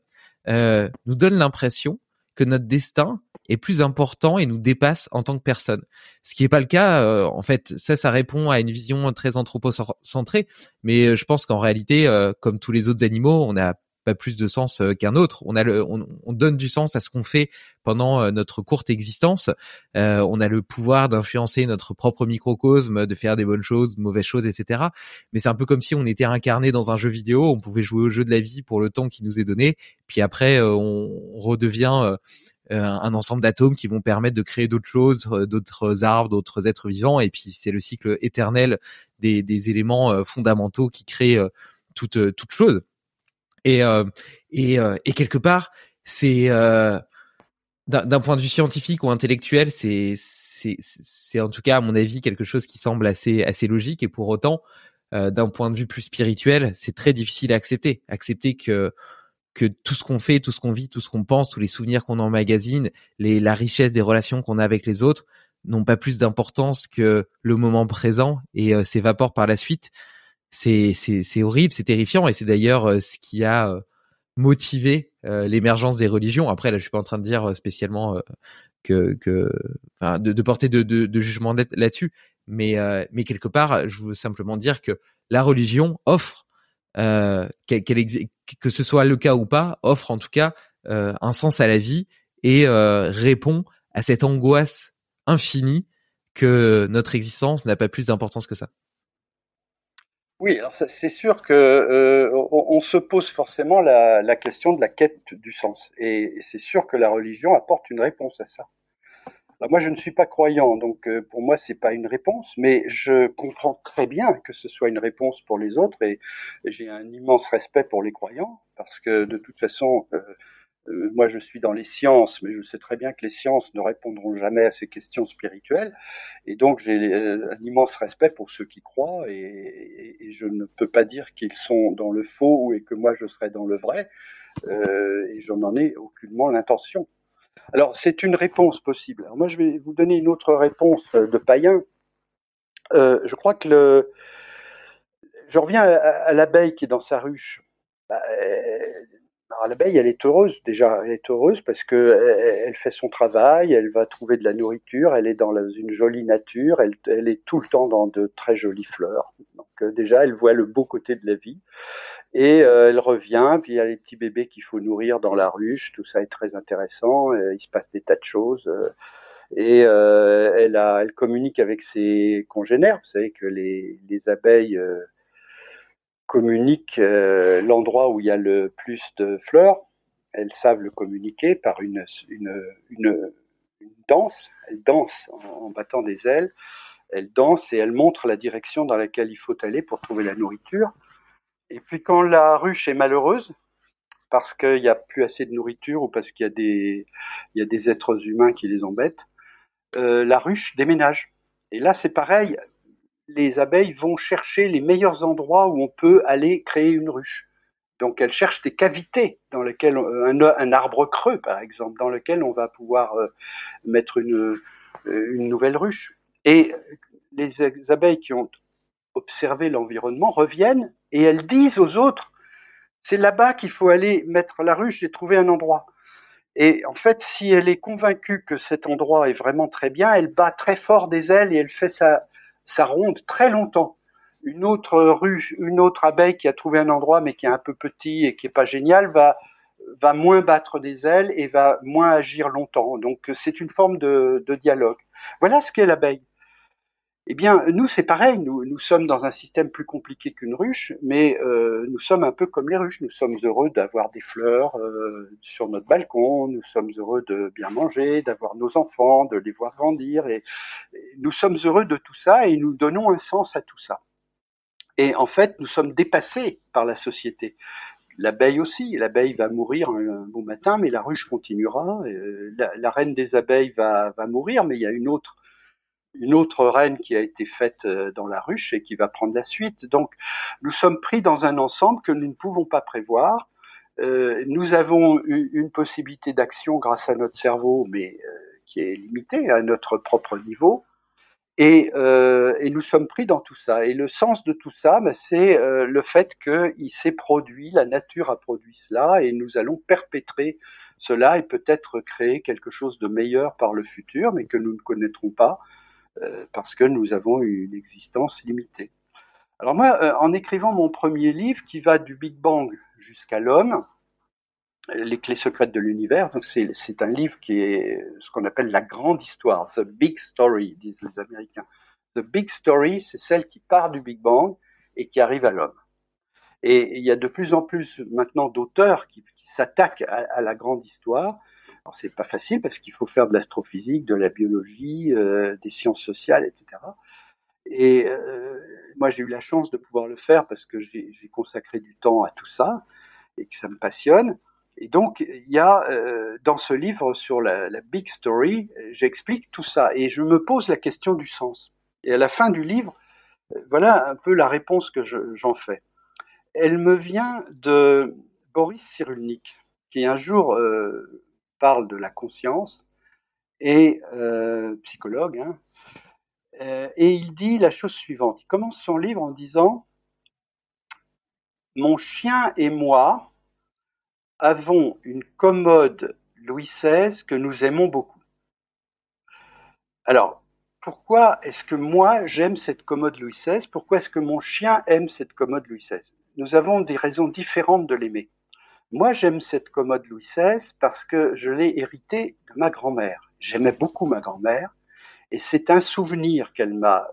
nous donne l'impression que notre destin est plus important et nous dépasse en tant que personne. Ce qui n'est pas le cas, euh, en fait, ça, ça répond à une vision très anthropocentrée, mais euh, je pense qu'en réalité, euh, comme tous les autres animaux, on n'a pas plus de sens qu'un autre. On a le, on, donne du sens à ce qu'on fait pendant notre courte existence. on a le pouvoir d'influencer notre propre microcosme, de faire des bonnes choses, de mauvaises choses, etc. Mais c'est un peu comme si on était incarné dans un jeu vidéo. On pouvait jouer au jeu de la vie pour le temps qui nous est donné, puis après on redevient euh, un ensemble d'atomes qui vont permettre de créer d'autres choses, euh, d'autres arbres, d'autres êtres vivants. Et puis c'est le cycle éternel des, des éléments euh, fondamentaux qui créent toute toute chose. Et et, et quelque part, c'est d'un point de vue scientifique ou intellectuel, c'est c'est en tout cas à mon avis quelque chose qui semble assez assez logique et pour autant d'un point de vue plus spirituel, c'est très difficile à accepter. Accepter que que tout ce qu'on fait, tout ce qu'on vit, tout ce qu'on pense, tous les souvenirs qu'on emmagasine, les, la richesse des relations qu'on a avec les autres n'ont pas plus d'importance que le moment présent et euh, s'évaporent par la suite. C'est, c'est, c'est horrible, c'est terrifiant et c'est d'ailleurs euh, ce qui a euh, motivé l'émergence des religions. Après, là, je suis pas en train de dire spécialement que, que de, de, porter de, de, de jugement là-dessus, mais, mais quelque part, je veux simplement dire que la religion offre euh, que ce soit le cas ou pas, offre en tout cas euh, un sens à la vie et euh, répond à cette angoisse infinie que notre existence n'a pas plus d'importance que ça. Oui, alors c'est sûr que on, se pose forcément la, la, question de la quête du sens, et c'est sûr que la religion apporte une réponse à ça. Bah, moi, je ne suis pas croyant, donc euh, pour moi, c'est pas une réponse, mais je comprends très bien que ce soit une réponse pour les autres, et, j'ai un immense respect pour les croyants, parce que de toute façon, euh, euh, moi, je suis dans les sciences, mais je sais très bien que les sciences ne répondront jamais à ces questions spirituelles, et donc j'ai un immense respect pour ceux qui croient, et, je ne peux pas dire qu'ils sont dans le faux et que moi je serais dans le vrai, et je n'en ai aucunement l'intention. Alors, c'est une réponse possible. Moi, je vais vous donner une autre réponse euh, de païen. Euh, je crois que le. Je reviens à, l'abeille qui est dans sa ruche. Bah, l'abeille, elle est heureuse déjà. Elle est heureuse parce que elle fait son travail, elle va trouver de la nourriture, elle est dans une jolie nature, elle, est tout le temps dans de très jolies fleurs. Donc euh, déjà, elle voit le beau côté de la vie. Et euh, elle revient, puis il y a les petits bébés qu'il faut nourrir dans la ruche, tout ça est très intéressant, il se passe des tas de choses. Euh, et euh, elle, a, elle communique avec ses congénères. Vous savez que les abeilles communiquent l'endroit où il y a le plus de fleurs. Elles savent le communiquer par une, une, danse. Elles dansent en, battant des ailes. Elles dansent et elles montrent la direction dans laquelle il faut aller pour trouver la nourriture. Et puis quand la ruche est malheureuse, parce qu'il n'y a plus assez de nourriture ou parce qu'il y, a des, y a des êtres humains qui les embêtent, euh, la ruche déménage. Et là, c'est pareil, les abeilles vont chercher les meilleurs endroits où on peut aller créer une ruche. Donc elles cherchent des cavités dans lesquelles euh, un, un arbre creux, par exemple, dans lequel on va pouvoir euh, mettre une, une nouvelle ruche. Et les abeilles qui ont observer l'environnement, reviennent et elles disent aux autres, c'est là-bas qu'il faut aller mettre la ruche, j'ai trouvé un endroit. Et en fait, si elle est convaincue que cet endroit est vraiment très bien, elle bat très fort des ailes et elle fait sa, sa ronde très longtemps. Une autre ruche, une autre abeille qui a trouvé un endroit mais qui est un peu petit et qui est pas génial va va moins battre des ailes et va moins agir longtemps. Donc c'est une forme de, de dialogue. Voilà ce qu'est l'abeille. Eh bien, nous, c'est pareil. Nous, nous sommes dans un système plus compliqué qu'une ruche, mais euh, nous sommes un peu comme les ruches. Nous sommes heureux d'avoir des fleurs euh, sur notre balcon. Nous sommes heureux de bien manger, d'avoir nos enfants, de les voir grandir. Et, nous sommes heureux de tout ça et nous donnons un sens à tout ça. Et en fait, nous sommes dépassés par la société. L'abeille aussi. L'abeille va mourir un, bon matin, mais la ruche continuera. Euh, la, la, reine des abeilles va, va mourir, mais il y a une autre une autre reine qui a été faite euh, dans la ruche et qui va prendre la suite. Donc, nous sommes pris dans un ensemble que nous ne pouvons pas prévoir. Euh, nous avons une possibilité d'action grâce à notre cerveau, mais euh, qui est limitée à notre propre niveau. Et, nous sommes pris dans tout ça. Et le sens de tout ça, ben, c'est le fait qu'il s'est produit, la nature a produit cela, et nous allons perpétrer cela et peut-être créer quelque chose de meilleur par le futur, mais que nous ne connaîtrons pas parce que nous avons une existence limitée. Alors moi, euh, en écrivant mon premier livre qui va du Big Bang jusqu'à l'homme, les clés secrètes de l'univers, donc c'est un livre qui est ce qu'on appelle la grande histoire, the big story, disent les Américains. The big story, c'est celle qui part du Big Bang et qui arrive à l'homme. Et il y a de plus en plus maintenant d'auteurs qui, s'attaquent à, la grande histoire c'est pas facile parce qu'il faut faire de l'astrophysique, de la biologie, euh, des sciences sociales, etc. Et euh, moi j'ai eu la chance de pouvoir le faire parce que j'ai consacré du temps à tout ça et que ça me passionne. Et donc il y a euh, dans ce livre sur la, la big story, j'explique tout ça et je me pose la question du sens. Et à la fin du livre, voilà un peu la réponse que j'en fais. Elle me vient de Boris Cyrulnik, qui un jour euh, parle de la conscience et euh, psychologue, hein, euh, et il dit la chose suivante. Il commence son livre en disant Mon chien et moi avons une commode Louis XVI que nous aimons beaucoup. Alors, pourquoi est-ce que moi j'aime cette commode Louis XVI Pourquoi est-ce que mon chien aime cette commode Louis XVI Nous avons des raisons différentes de l'aimer. Moi, j'aime cette commode Louis XVI parce que je l'ai héritée de ma grand-mère. J'aimais beaucoup ma grand-mère et c'est un souvenir qu'elle m'a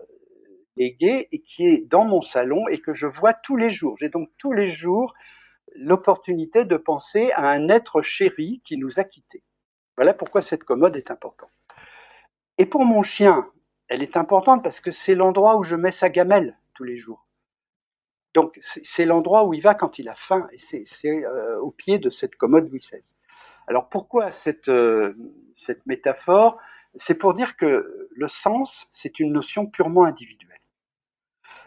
légué et qui est dans mon salon et que je vois tous les jours. J'ai donc tous les jours l'opportunité de penser à un être chéri qui nous a quittés. Voilà pourquoi cette commode est importante. Et pour mon chien, elle est importante parce que c'est l'endroit où je mets sa gamelle tous les jours. Donc c'est l'endroit où il va quand il a faim, et c'est euh, au pied de cette commode Louis XVI. Alors pourquoi cette, euh, cette métaphore? C'est pour dire que le sens, c'est une notion purement individuelle.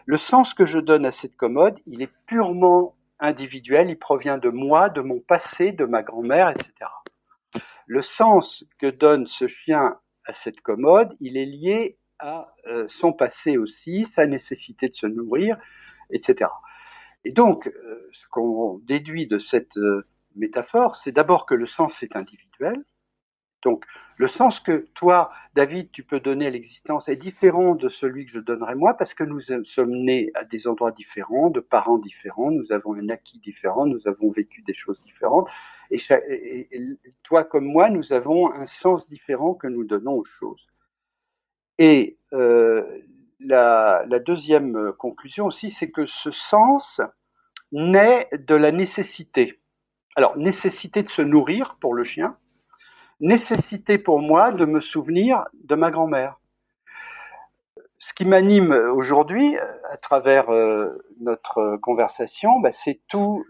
Le sens que je donne à cette commode, il est purement individuel, il provient de moi, de mon passé, de ma grand-mère, etc. Le sens que donne ce chien à cette commode, il est lié à euh, son passé aussi, sa nécessité de se nourrir, etc. Et donc, euh, ce qu'on déduit de cette euh, métaphore, c'est d'abord que le sens est individuel. Donc, le sens que toi, David, tu peux donner à l'existence est différent de celui que je donnerai moi, parce que nous sommes nés à des endroits différents, de parents différents, nous avons un acquis différent, nous avons vécu des choses différentes, et, toi comme moi, nous avons un sens différent que nous donnons aux choses. Et euh, la, deuxième conclusion aussi, c'est que ce sens naît de la nécessité. Alors, nécessité de se nourrir pour le chien, nécessité pour moi de me souvenir de ma grand-mère. Ce qui m'anime aujourd'hui, à travers euh, notre conversation, bah, c'est tout,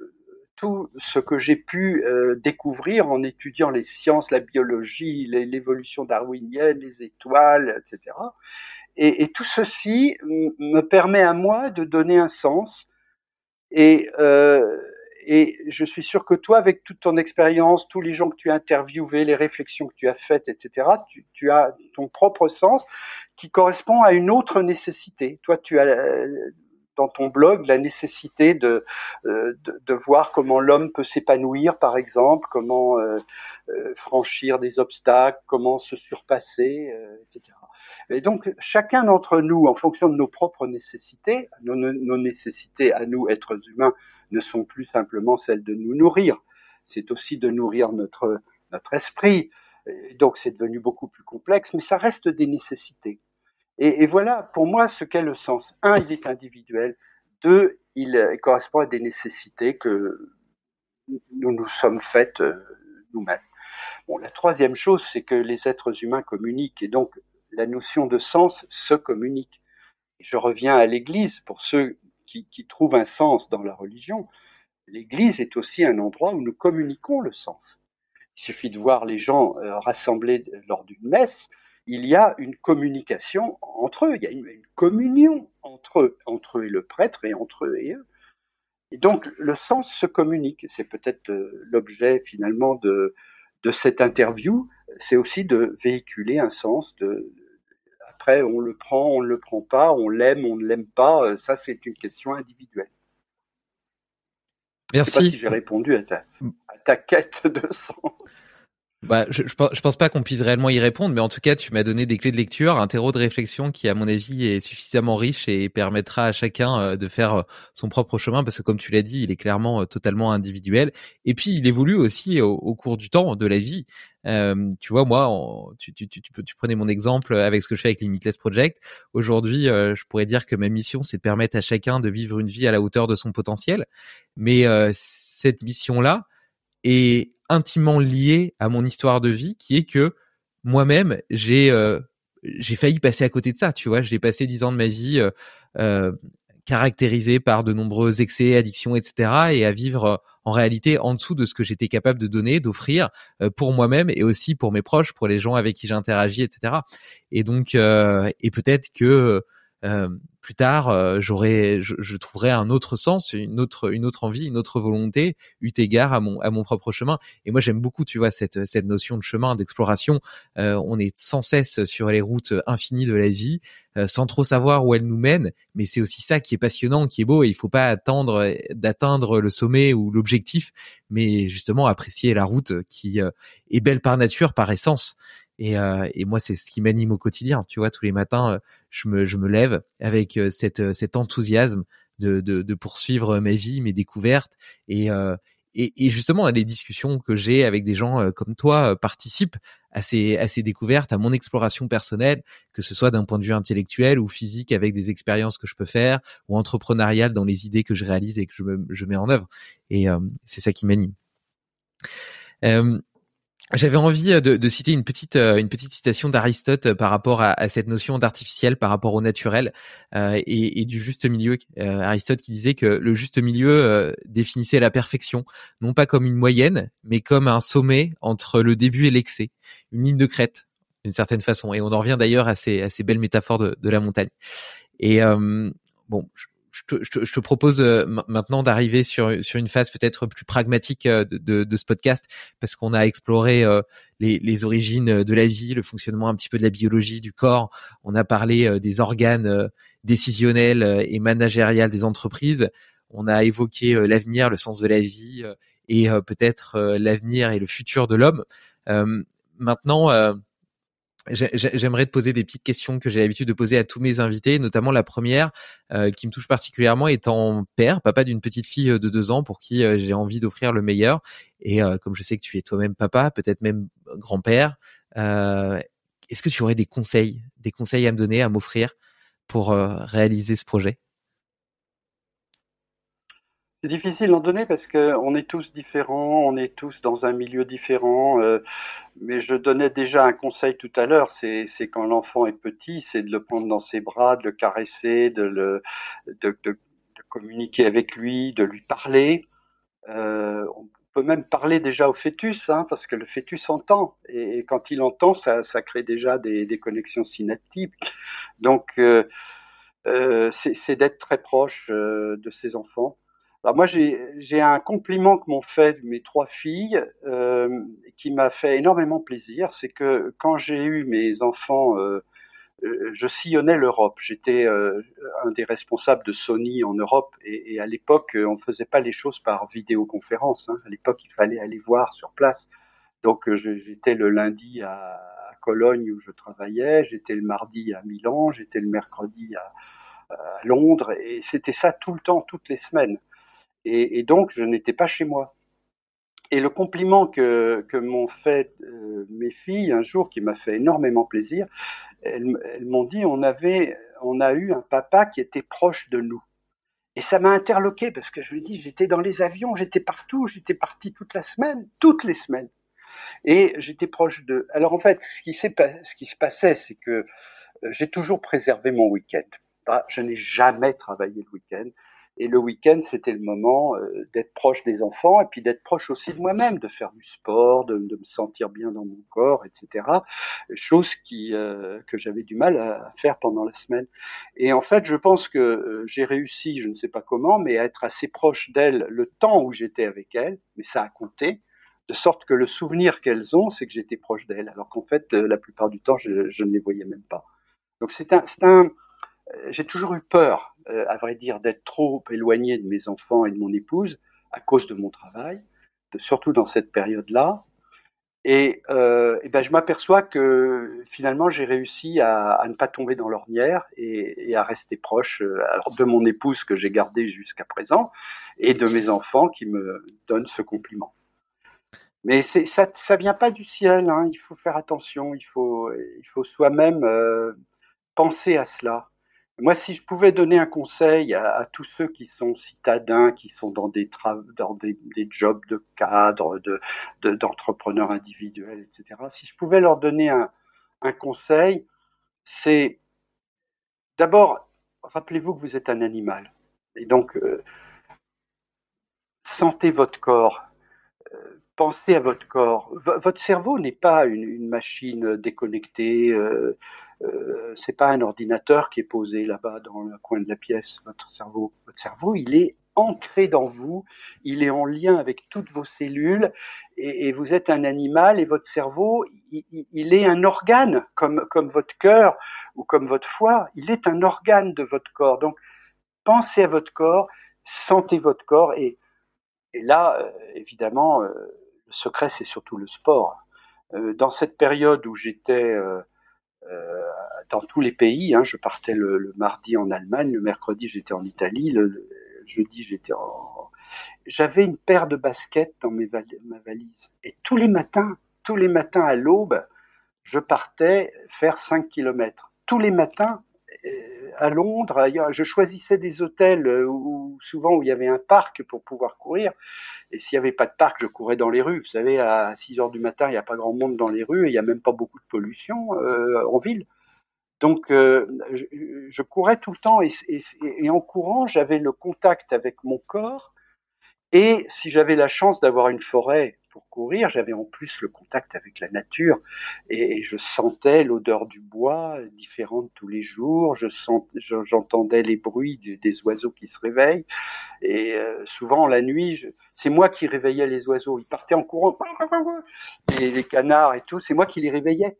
tout ce que j'ai pu euh, découvrir en étudiant les sciences, la biologie, l'évolution darwinienne, les étoiles, etc. Et, et tout ceci me permet à moi de donner un sens. Et, euh, et je suis sûr que toi, avec toute ton expérience, tous les gens que tu as interviewés, les réflexions que tu as faites, etc., tu, tu as ton propre sens qui correspond à une autre nécessité. Toi, tu as dans ton blog la nécessité de, de, voir comment l'homme peut s'épanouir, par exemple, comment franchir des obstacles, comment se surpasser, etc. Et donc, chacun d'entre nous, en fonction de nos propres nécessités, nos, nécessités à nous, êtres humains, ne sont plus simplement celles de nous nourrir, c'est aussi de nourrir notre, esprit. Donc, c'est devenu beaucoup plus complexe, mais ça reste des nécessités. Et, voilà, pour moi, ce qu'est le sens. Un, il est individuel. Deux, il correspond à des nécessités que nous nous sommes faites euh, nous-mêmes. Bon, la troisième chose, c'est que les êtres humains communiquent, et donc la notion de sens se communique. je reviens à l'Église pour ceux qui, trouvent un sens dans la religion. L'Église est aussi un endroit où nous communiquons le sens. Il suffit de voir les gens euh, rassemblés lors d'une messe. Il y a une communication entre eux, il y a une, communion entre eux, entre eux et le prêtre et entre eux et eux. Et donc le sens se communique. C'est peut-être euh, l'objet finalement de, de cette interview, c'est aussi de véhiculer un sens, de, après, on le prend, on ne le prend pas, on l'aime, on ne l'aime pas. Euh, ça, c'est une question individuelle. Merci. Je sais pas si j'ai répondu à ta, à ta quête de sens. Bah, je, je, pense pas qu'on puisse réellement y répondre, mais en tout cas, tu m'as donné des clés de lecture, un terreau de réflexion qui, à mon avis, est suffisamment riche et permettra à chacun euh, de faire euh, son propre chemin, parce que comme tu l'as dit, il est clairement euh, totalement individuel. Et puis, il évolue aussi au, cours du temps, de la vie. Euh, tu vois, moi, tu, tu, tu, tu, prenais mon exemple avec ce que je fais avec Limitless Project. Aujourd'hui, je pourrais dire que ma mission, c'est de permettre à chacun de vivre une vie à la hauteur de son potentiel. Mais cette mission-là est intimement lié à mon histoire de vie, qui est que moi-même, j'ai euh, j'ai failli passer à côté de ça. Tu vois, j'ai passé dix ans de ma vie euh, euh, caractérisé par de nombreux excès, addictions, etc., et à vivre en réalité en dessous de ce que j'étais capable de donner, d'offrir pour moi-même et aussi pour mes proches, pour les gens avec qui j'interagis, etc. Et donc, et peut-être que euh, plus tard, euh, j'aurais, je, je, trouverais un autre sens, une autre, une autre envie, une autre volonté, eu égard à mon, à mon propre chemin. Et moi, j'aime beaucoup, tu vois, cette, cette notion de chemin, d'exploration. Euh, on est sans cesse sur les routes infinies de la vie, sans trop savoir où elles nous mènent. Mais c'est aussi ça qui est passionnant, qui est beau. Et il faut pas attendre d'atteindre le sommet ou l'objectif, mais justement apprécier la route qui est belle par nature, par essence. Et, euh, et moi, c'est ce qui m'anime au quotidien. Tu vois, tous les matins, euh, je me, je me lève avec euh, cette, cet enthousiasme de, de, de, poursuivre ma vie, mes découvertes. Et, et, et justement, les discussions que j'ai avec des gens comme toi participent à ces, à ces découvertes, à mon exploration personnelle, que ce soit d'un point de vue intellectuel ou physique avec des expériences que je peux faire, ou entrepreneurial dans les idées que je réalise et que je, me, je mets en œuvre. Et c'est ça qui m'anime. Euh, j'avais envie euh, de, de, citer une petite euh, une petite citation d'Aristote euh, par rapport à, à cette notion d'artificiel par rapport au naturel euh, et, et, du juste milieu. Aristote qui disait que le juste milieu définissait la perfection non pas comme une moyenne mais comme un sommet entre le début et l'excès, une ligne de crête d'une certaine façon. Et on en revient d'ailleurs à ces, à ces belles métaphores de, de la montagne. Et bon, te, je te, propose euh, maintenant d'arriver sur, sur une phase peut-être plus pragmatique euh, de, de, ce podcast, parce qu'on a exploré euh, les, les, origines de la vie, le fonctionnement un petit peu de la biologie du corps. On a parlé des organes décisionnels et managériels des entreprises. On a évoqué l'avenir, le sens de la vie et peut-être l'avenir et le futur de l'homme. maintenant, J'aimerais te poser des petites questions que j'ai l'habitude de poser à tous mes invités, notamment la première euh, qui me touche particulièrement étant père, papa d'une petite fille euh, de deux ans pour qui euh, j'ai envie d'offrir le meilleur. Et comme je sais que tu es toi-même papa, peut-être même grand-père, est-ce que tu aurais des conseils, des conseils à me donner, à m'offrir pour réaliser ce projet? C'est difficile d'en donner parce qu'on est tous différents, on est tous dans un milieu différent. Euh, mais je donnais déjà un conseil tout à l'heure, c'est, quand l'enfant est petit, c'est de le prendre dans ses bras, de le caresser, de le de, de, communiquer avec lui, de lui parler. Euh, on peut même parler déjà au fœtus, hein, parce que le fœtus entend, et, quand il entend, ça, ça crée déjà des, des connexions synaptiques. Donc euh, euh c'est, c'est d'être très proche euh, de ses enfants. Alors moi, j'ai un compliment que m'ont fait mes trois filles euh, qui m'a fait énormément plaisir. C'est que quand j'ai eu mes enfants, euh, euh je sillonnais l'Europe. J'étais euh, un des responsables de Sony en Europe. Et, à l'époque, on ne faisait pas les choses par vidéoconférence. Hein. À l'époque, il fallait aller voir sur place. Donc j'étais le lundi à, Cologne où je travaillais, j'étais le mardi à Milan, j'étais le mercredi à, Londres, et c'était ça tout le temps, toutes les semaines. Et, donc je n'étais pas chez moi. Et le compliment que, m'ont fait euh, mes filles un jour, qui m'a fait énormément plaisir, elles, m'ont dit on avait, on a eu un papa qui était proche de nous. Et ça m'a interloqué parce que je me dis j'étais dans les avions, j'étais partout, j'étais parti toute la semaine, toutes les semaines. Et j'étais proche de. Alors en fait, ce qui, ce qui se passait, c'est que euh, j'ai toujours préservé mon week-end. Je n'ai jamais travaillé le week-end. Et le week-end, c'était le moment euh, d'être proche des enfants et puis d'être proche aussi de moi-même, de faire du sport, de, me sentir bien dans mon corps, etc. Chose euh, que j'avais du mal à faire pendant la semaine. Et en fait, je pense que j'ai réussi, je ne sais pas comment, mais à être assez proche d'elle le temps où j'étais avec elle. Mais ça a compté de sorte que le souvenir qu'elles ont, c'est que j'étais proche d'elles, alors qu'en fait, euh, la plupart du temps, je, ne les voyais même pas. Donc c'est un, euh, j'ai toujours eu peur, euh, à vrai dire, d'être trop éloigné de mes enfants et de mon épouse à cause de mon travail, surtout dans cette période-là. Et, euh, ben je m'aperçois que finalement j'ai réussi à, ne pas tomber dans l'ornière et, à rester proche de mon épouse que j'ai gardée jusqu'à présent et de mes enfants qui me donnent ce compliment. Mais ça, ça vient pas du ciel. Hein. Il faut faire attention. Il faut, il faut soi-même euh, penser à cela. Moi, si je pouvais donner un conseil à, tous ceux qui sont citadins, qui sont dans des jobs de cadre, de d'entrepreneurs individuels, etc. Si je pouvais leur donner un, un conseil, c'est d'abord rappelez-vous que vous êtes un animal et donc euh, sentez votre corps. Euh, pensez à votre corps. votre cerveau n'est pas une, machine déconnectée. Euh, euh, c'est pas un ordinateur qui est posé là-bas dans le coin de la pièce. Votre cerveau, votre cerveau, il est ancré dans vous. Il est en lien avec toutes vos cellules. Et, vous êtes un animal et votre cerveau, il, est un organe comme comme votre cœur ou comme votre foie. Il est un organe de votre corps. Donc pensez à votre corps, sentez votre corps et et là, euh, évidemment, euh, secret, c'est surtout le sport. Dans cette période où j'étais dans tous les pays, hein, je partais le, mardi en Allemagne, le mercredi j'étais en Italie, le, jeudi j'étais en... J'avais une paire de baskets dans ma valise. Et tous les matins, tous les matins à l'aube, je partais faire 5 kilomètres. Tous les matins, à Londres, je choisissais des hôtels où, souvent où il y avait un parc pour pouvoir courir. Et s'il n'y avait pas de parc, je courais dans les rues. Vous savez, à 6 heures du matin, il n'y a pas grand monde dans les rues et il n'y a même pas beaucoup de pollution euh, en ville. Donc, euh, je, courais tout le temps et en courant, j'avais le contact avec mon corps. Et si j'avais la chance d'avoir une forêt pour courir, j'avais en plus le contact avec la nature et, je sentais l'odeur du bois différente tous les jours. Je j'entendais les bruits des oiseaux qui se réveillent et euh, souvent la nuit, c'est moi qui réveillais les oiseaux. Ils partaient en courant, les canards et tout, c'est moi qui les réveillais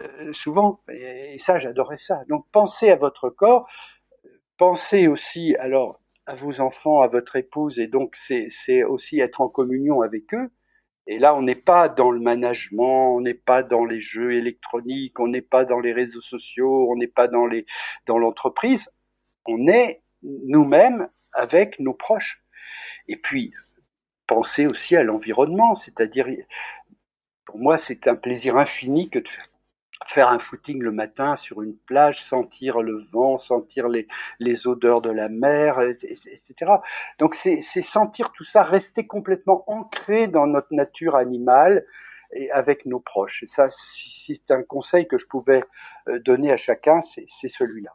euh, souvent. Et ça, j'adorais ça. Donc pensez à votre corps, pensez aussi alors à vos enfants, à votre épouse, et donc c'est aussi être en communion avec eux. Et là, on n'est pas dans le management, on n'est pas dans les jeux électroniques, on n'est pas dans les réseaux sociaux, on n'est pas dans les dans l'entreprise. On est nous-mêmes avec nos proches. Et puis, penser aussi à l'environnement, c'est-à-dire, pour moi, c'est un plaisir infini que de faire faire un footing le matin sur une plage, sentir le vent, sentir les, les odeurs de la mer, etc. Donc c'est sentir tout ça, rester complètement ancré dans notre nature animale et avec nos proches. Et ça, c'est un conseil que je pouvais euh, donner à chacun, c'est celui-là.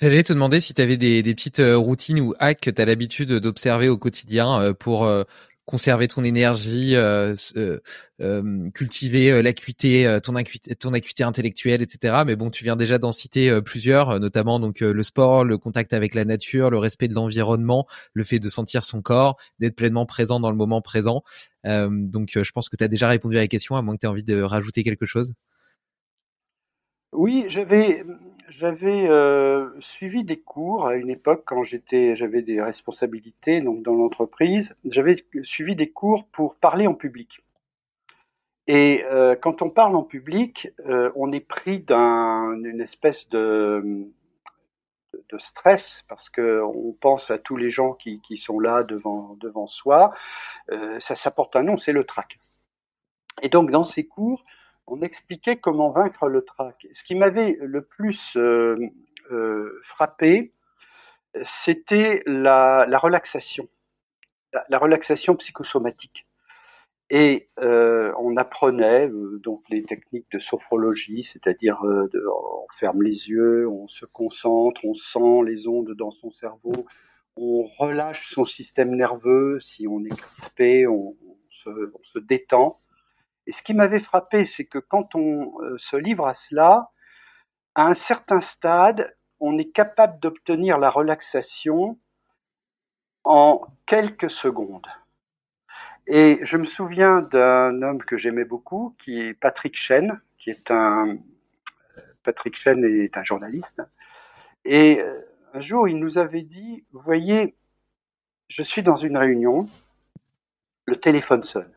J'allais te demander si tu avais des, des, petites euh, routines ou hacks que tu as l'habitude d'observer au quotidien euh, pour conserver ton énergie, euh, euh, cultiver euh, l'acuité, ton acuité, ton acuité intellectuelle, etc. Mais bon, tu viens déjà d'en citer plusieurs, notamment donc le sport, le contact avec la nature, le respect de l'environnement, le fait de sentir son corps, d'être pleinement présent dans le moment présent. donc, je pense que tu as déjà répondu à la question, à moins que tu aies envie de rajouter quelque chose. Oui, j'avais j'avais euh, suivi des cours à une époque quand j'étais, j'avais des responsabilités donc dans l'entreprise. J'avais suivi des cours pour parler en public. Et euh, quand on parle en public, euh, on est pris d'une espèce de, de stress parce que on pense à tous les gens qui, qui sont là devant devant soi. ça s'apporte un nom, c'est le trac. Et donc dans ces cours, on expliquait comment vaincre le trac. Ce qui m'avait le plus euh, euh, frappé, c'était la, relaxation, la, relaxation psychosomatique. Et euh, on apprenait donc les techniques de sophrologie, c'est-à-dire on ferme les yeux, on se concentre, on sent les ondes dans son cerveau, on relâche son système nerveux, si on est crispé, on se détend. Et ce qui m'avait frappé, c'est que quand on euh, se livre à cela, à un certain stade, on est capable d'obtenir la relaxation en quelques secondes. Et je me souviens d'un homme que j'aimais beaucoup, qui est Patrick Chen, qui est un Patrick Chen est un journaliste. Et euh, un jour, il nous avait dit, vous voyez, je suis dans une réunion, le téléphone sonne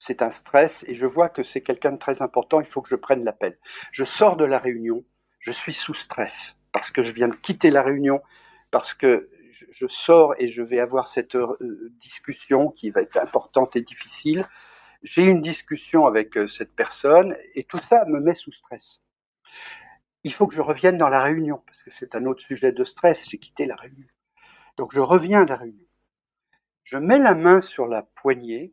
c'est un stress et je vois que c'est quelqu'un de très important, il faut que je prenne l'appel. Je sors de la réunion, je suis sous stress parce que je viens de quitter la réunion, parce que je, sors et je vais avoir cette euh, discussion qui va être importante et difficile. J'ai une discussion avec euh, cette personne et tout ça me met sous stress. Il faut que je revienne dans la réunion parce que c'est un autre sujet de stress, j'ai quitté la réunion. Donc je reviens de la réunion. Je mets la main sur la poignée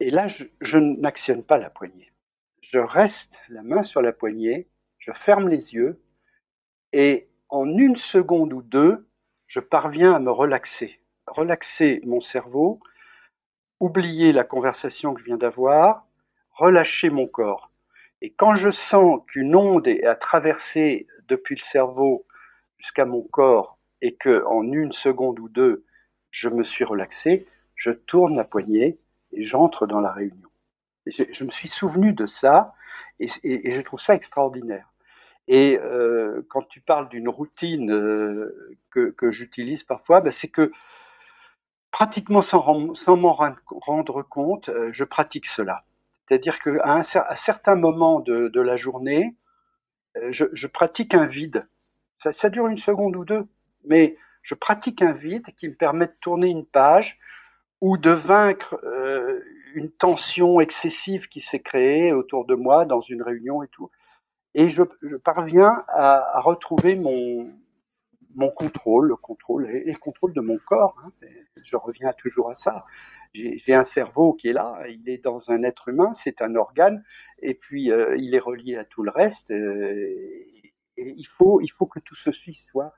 et là, je, n'actionne pas la poignée. Je reste la main sur la poignée, je ferme les yeux, et en une seconde ou deux, je parviens à me relaxer. Relaxer mon cerveau, oublier la conversation que je viens d'avoir, relâcher mon corps. Et quand je sens qu'une onde a traversé depuis le cerveau jusqu'à mon corps et que en une seconde ou deux, je me suis relaxé, je tourne la poignée j'entre dans la réunion. je, me suis souvenu de ça et, je trouve ça extraordinaire. Et euh, quand tu parles d'une routine euh, que, j'utilise parfois, ben, c'est que pratiquement sans, m'en rendre compte, euh, je pratique cela. C'est-à-dire qu'à un, à certains moments de, la journée, je, pratique un vide. Ça, dure une seconde ou deux, mais je pratique un vide qui me permet de tourner une page ou de vaincre euh, une tension excessive qui s'est créée autour de moi dans une réunion et tout. Et je, je parviens à, à, retrouver mon, mon contrôle, le contrôle et, le contrôle de mon corps. Hein. Je reviens toujours à ça. J'ai un cerveau qui est là, il est dans un être humain, c'est un organe, et puis euh, il est relié à tout le reste. Euh, et il faut, il faut que tout ceci soit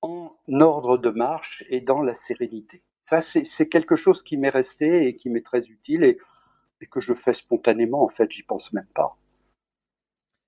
en ordre de marche et dans la sérénité c'est quelque chose qui m'est resté et qui m'est très utile et, que je fais spontanément. En fait, j'y pense même pas.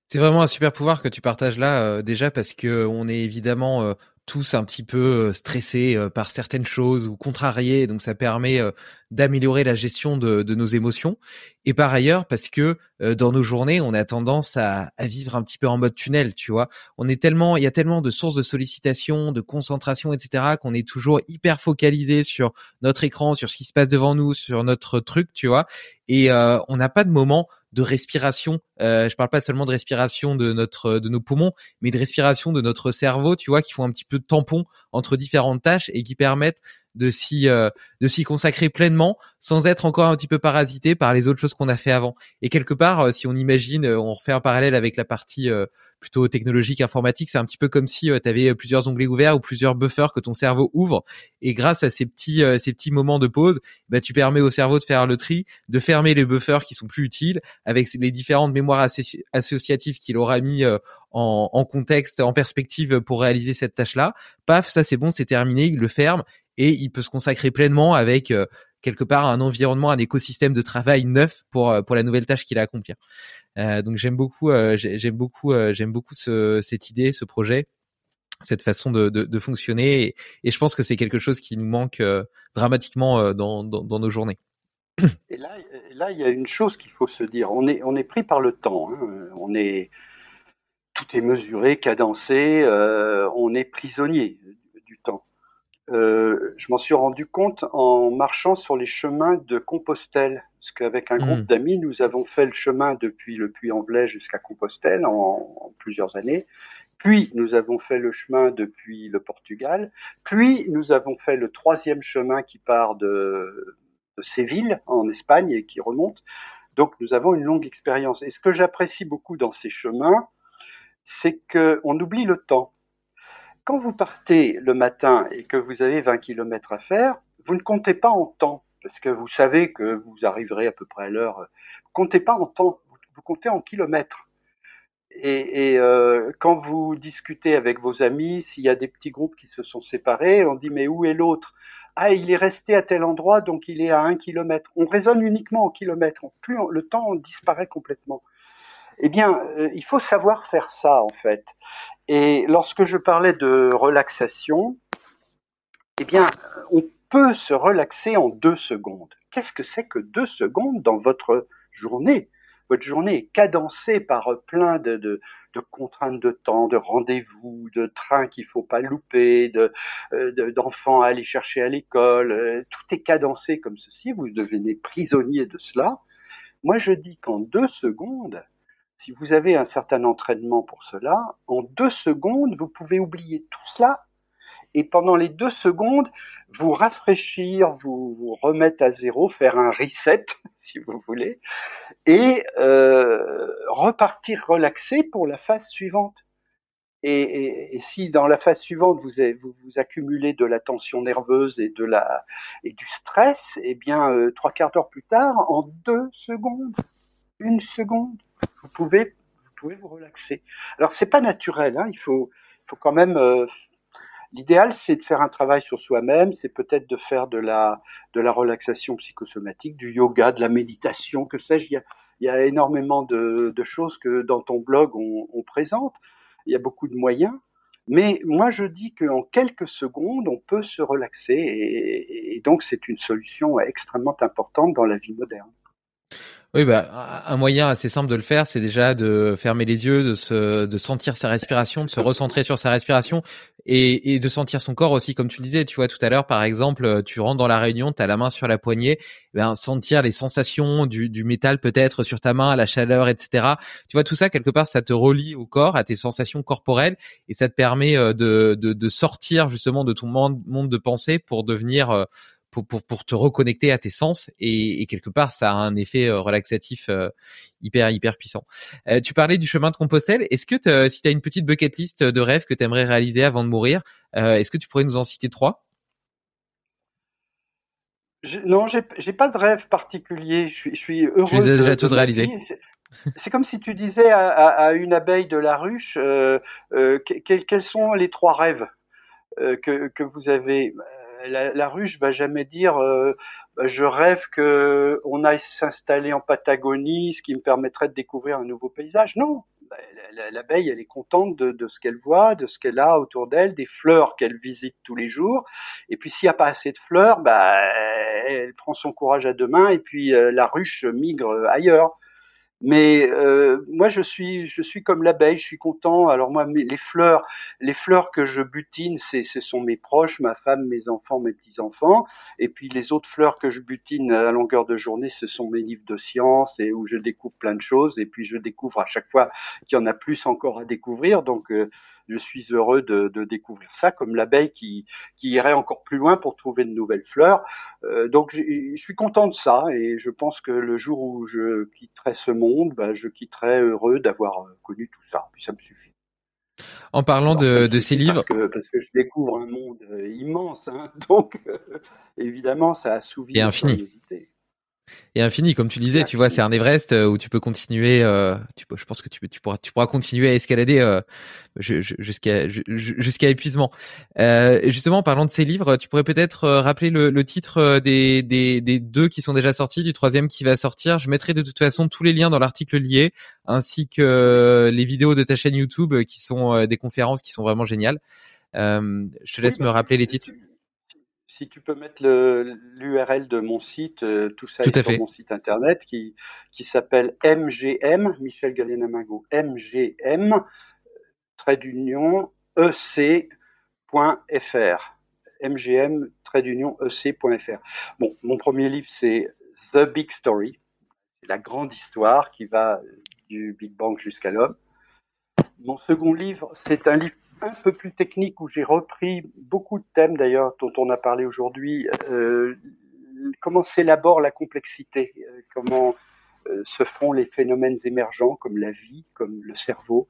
C'est vraiment un super pouvoir que tu partages là, euh, déjà parce que on est évidemment euh, tous un petit peu euh, stressés euh, par certaines choses ou contrariés, donc ça permet euh, d'améliorer la gestion de, de, nos émotions. Et par ailleurs, parce que dans nos journées, on a tendance à, à, vivre un petit peu en mode tunnel, tu vois. On est tellement, il y a tellement de sources de sollicitation, de concentration, etc., qu'on est toujours hyper focalisé sur notre écran, sur ce qui se passe devant nous, sur notre truc, tu vois. Et on n'a pas de moment de respiration. Euh, je parle pas seulement de respiration de notre de nos poumons, mais de respiration de notre cerveau, tu vois, qui font un petit peu de tampon entre différentes tâches et qui permettent de s'y euh, de s'y consacrer pleinement sans être encore un petit peu parasité par les autres choses qu'on a fait avant. Et quelque part, euh, si on imagine, euh, on refait un parallèle avec la partie plutôt technologique informatique, c'est un petit peu comme si tu avais plusieurs onglets ouverts ou plusieurs buffers que ton cerveau ouvre et grâce à ces petits ces petits moments de pause, bah, tu permets au cerveau de faire le tri, de fermer les buffers qui sont plus utiles avec les différentes mémoires associatives qu'il aura mis en, en contexte, en perspective pour réaliser cette tâche-là. Paf, ça c'est bon, c'est terminé, il le ferme et il peut se consacrer pleinement avec euh, quelque part un environnement, un écosystème de travail neuf pour euh, pour la nouvelle tâche qu'il a à accomplir. Euh, donc j'aime beaucoup, j'aime beaucoup, j'aime beaucoup ce, cette idée, ce projet, cette façon de, de, fonctionner, et, je pense que c'est quelque chose qui nous manque dramatiquement dans, dans, nos journées. Et là, là, il y a une chose qu'il faut se dire. On est, on est pris par le temps. Hein. On est, tout est mesuré, cadencé, on est prisonnier. Euh, je m'en suis rendu compte en marchant sur les chemins de Compostelle, parce qu'avec un groupe hmm. d'amis, nous avons fait le chemin depuis le Puy-en-Velay jusqu'à Compostelle en, plusieurs années. Puis nous avons fait le chemin depuis le Portugal. Puis nous avons fait le troisième chemin qui part de, de Séville en Espagne et qui remonte. Donc nous avons une longue expérience. Et ce que j'apprécie beaucoup dans ces chemins, c'est qu'on oublie le temps. Quand vous partez le matin et que vous avez 20 km à faire, vous ne comptez pas en temps, parce que vous savez que vous arriverez à peu près à l'heure. Vous comptez pas en temps, vous comptez en kilomètres. Et, euh, quand vous discutez avec vos amis, s'il y a des petits groupes qui se sont séparés, on dit mais où est l'autre? Ah, il est resté à tel endroit, donc il est à un kilomètre. On raisonne uniquement en kilomètres. Plus le temps disparaît complètement. Eh bien, euh, il faut savoir faire ça en fait. Et lorsque je parlais de relaxation, eh bien, on peut se relaxer en deux secondes. Qu'est-ce que c'est que deux secondes dans votre journée? Votre journée est cadencée par plein de, de, de contraintes de temps, de rendez-vous, de trains qu'il faut pas louper, euh, d'enfants à aller chercher à l'école. Euh, tout est cadencé comme ceci. Vous devenez prisonnier de cela. Moi, je dis qu'en deux secondes, si vous avez un certain entraînement pour cela, en deux secondes, vous pouvez oublier tout cela et pendant les deux secondes, vous rafraîchir, vous, remettre à zéro, faire un reset, si vous voulez, et euh, repartir relaxé pour la phase suivante. Et, si dans la phase suivante vous, vous, accumulez de la tension nerveuse et de la et du stress, eh bien euh, trois quarts d'heure plus tard, en deux secondes, une seconde, vous pouvez vous pouvez vous relaxer. Alors c'est pas naturel, hein, il faut faut quand même euh, L'idéal, c'est de faire un travail sur soi-même, c'est peut-être de faire de la, de la relaxation psychosomatique, du yoga, de la méditation, que sais-je. Il, y a, énormément de, choses que dans ton blog on, présente. Il y a beaucoup de moyens. Mais moi, je dis qu'en quelques secondes, on peut se relaxer et donc c'est une solution extrêmement importante dans la vie moderne. Oui, bah, un moyen assez simple de le faire, c'est déjà de fermer les yeux, de se, de sentir sa respiration, de se recentrer sur sa respiration et, et de sentir son corps aussi, comme tu le disais. Tu vois tout à l'heure, par exemple, tu rentres dans la réunion, tu as la main sur la poignée, eh ben sentir les sensations du, du métal peut-être sur ta main, la chaleur, etc. Tu vois tout ça quelque part, ça te relie au corps, à tes sensations corporelles et ça te permet euh, de, de, de sortir justement de ton monde, monde de pensée pour devenir pour, pour, te reconnecter à tes sens et, quelque part ça a un effet euh, relaxatif euh, hyper hyper puissant. Euh, tu parlais du chemin de Compostelle. Est-ce que si tu as une petite bucket list de rêves que tu aimerais réaliser avant de mourir, est-ce que tu pourrais nous en citer trois? Je, Non, j'ai pas de rêve particulier. Je suis, je suis heureux. Tu les déjà tous réalisés. C'est comme si tu disais à, une abeille de la ruche quels, sont les trois rêves? Que, que vous avez la, la, ruche va jamais dire euh, bah, je rêve que on aille s'installer en Patagonie, ce qui me permettrait de découvrir un nouveau paysage. Non, bah, l'abeille elle est contente de, de ce qu'elle voit, de ce qu'elle a autour d'elle, des fleurs qu'elle visite tous les jours. Et puis s'il n'y a pas assez de fleurs, bah, elle prend son courage à deux mains et puis euh, la ruche migre ailleurs. Mais euh, moi, je suis, je suis comme l'abeille, je suis content. Alors moi, les fleurs, les fleurs que je butine, c'est, ce sont mes proches, ma femme, mes enfants, mes petits enfants. Et puis les autres fleurs que je butine à longueur de journée, ce sont mes livres de sciences et où je découvre plein de choses. Et puis je découvre à chaque fois qu'il y en a plus encore à découvrir. Donc euh, je suis heureux de, de découvrir ça, comme l'abeille qui, qui, irait encore plus loin pour trouver de nouvelles fleurs. Euh, donc je, suis content de ça et je pense que le jour où je quitterai ce monde, bah, je quitterai heureux d'avoir euh, connu tout ça. Puis ça me suffit. En parlant de, de ces livres, parce que, parce que, je découvre un monde euh, immense, hein, donc évidemment ça assouvit et infini et infini, comme tu disais, tu vois, c'est un Everest euh, où tu peux continuer. Euh, tu peux, je pense que tu, tu pourras, tu pourras continuer à escalader euh, jusqu'à jusqu'à épuisement. Euh, justement, en parlant de ces livres, tu pourrais peut-être euh, rappeler le, le titre des, des, des, deux qui sont déjà sortis, du troisième qui va sortir. Je mettrai de toute façon tous les liens dans l'article lié, ainsi que les vidéos de ta chaîne YouTube qui sont des conférences qui sont vraiment géniales. je te laisse me rappeler les titres si tu peux mettre l'URL de mon site, euh, tout ça est sur mon site internet qui, qui s'appelle MGM, Michel Galena-Mingo, MGM, trait d'union ec.fr mgm d'union ec.fr. Bon, mon premier livre c'est The Big Story, c'est la grande histoire qui va du Big Bang jusqu'à l'homme. Mon second livre, c'est un livre un peu plus technique où j'ai repris beaucoup de thèmes d'ailleurs dont on a parlé aujourd'hui. Euh, comment s'élabore la complexité, euh, comment euh, se font les phénomènes émergents comme la vie, comme le cerveau,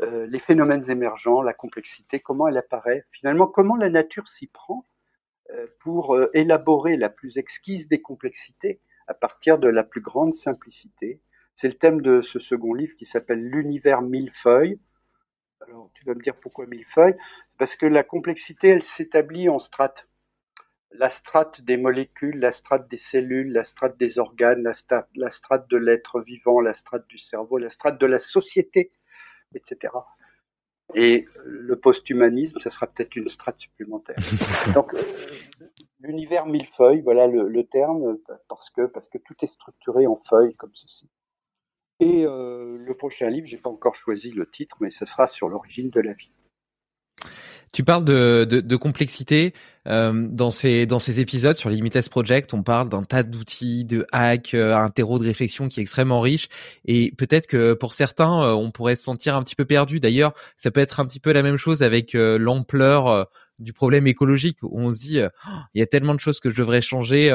les phénomènes émergents, la complexité, comment elle apparaît, finalement comment la nature s'y prend pour élaborer la plus exquise des complexités à partir de la plus grande simplicité? C'est le thème de ce second livre qui s'appelle L'univers millefeuille. Alors tu vas me dire pourquoi millefeuille? Parce que la complexité, elle s'établit en strates. La strate des molécules, la strate des cellules, la strate des organes, la strate, la strate de l'être vivant, la strate du cerveau, la strate de la société, etc. Et le post-humanisme, ça sera peut-être une strate supplémentaire. Donc, euh, l'univers millefeuille, voilà le, le, terme, parce que, parce que tout est structuré en feuilles comme ceci. Et euh, le prochain livre, j'ai pas encore choisi le titre, mais ce sera sur l'origine de la vie. Tu parles de, de, de complexité euh, dans ces dans ces épisodes sur Limitless Project. On parle d'un tas d'outils, de hacks, euh, un terreau de réflexion qui est extrêmement riche. Et peut-être que pour certains, euh, on pourrait se sentir un petit peu perdu. D'ailleurs, ça peut être un petit peu la même chose avec euh, l'ampleur euh, du problème écologique. On se dit, oh, il y a tellement de choses que je devrais changer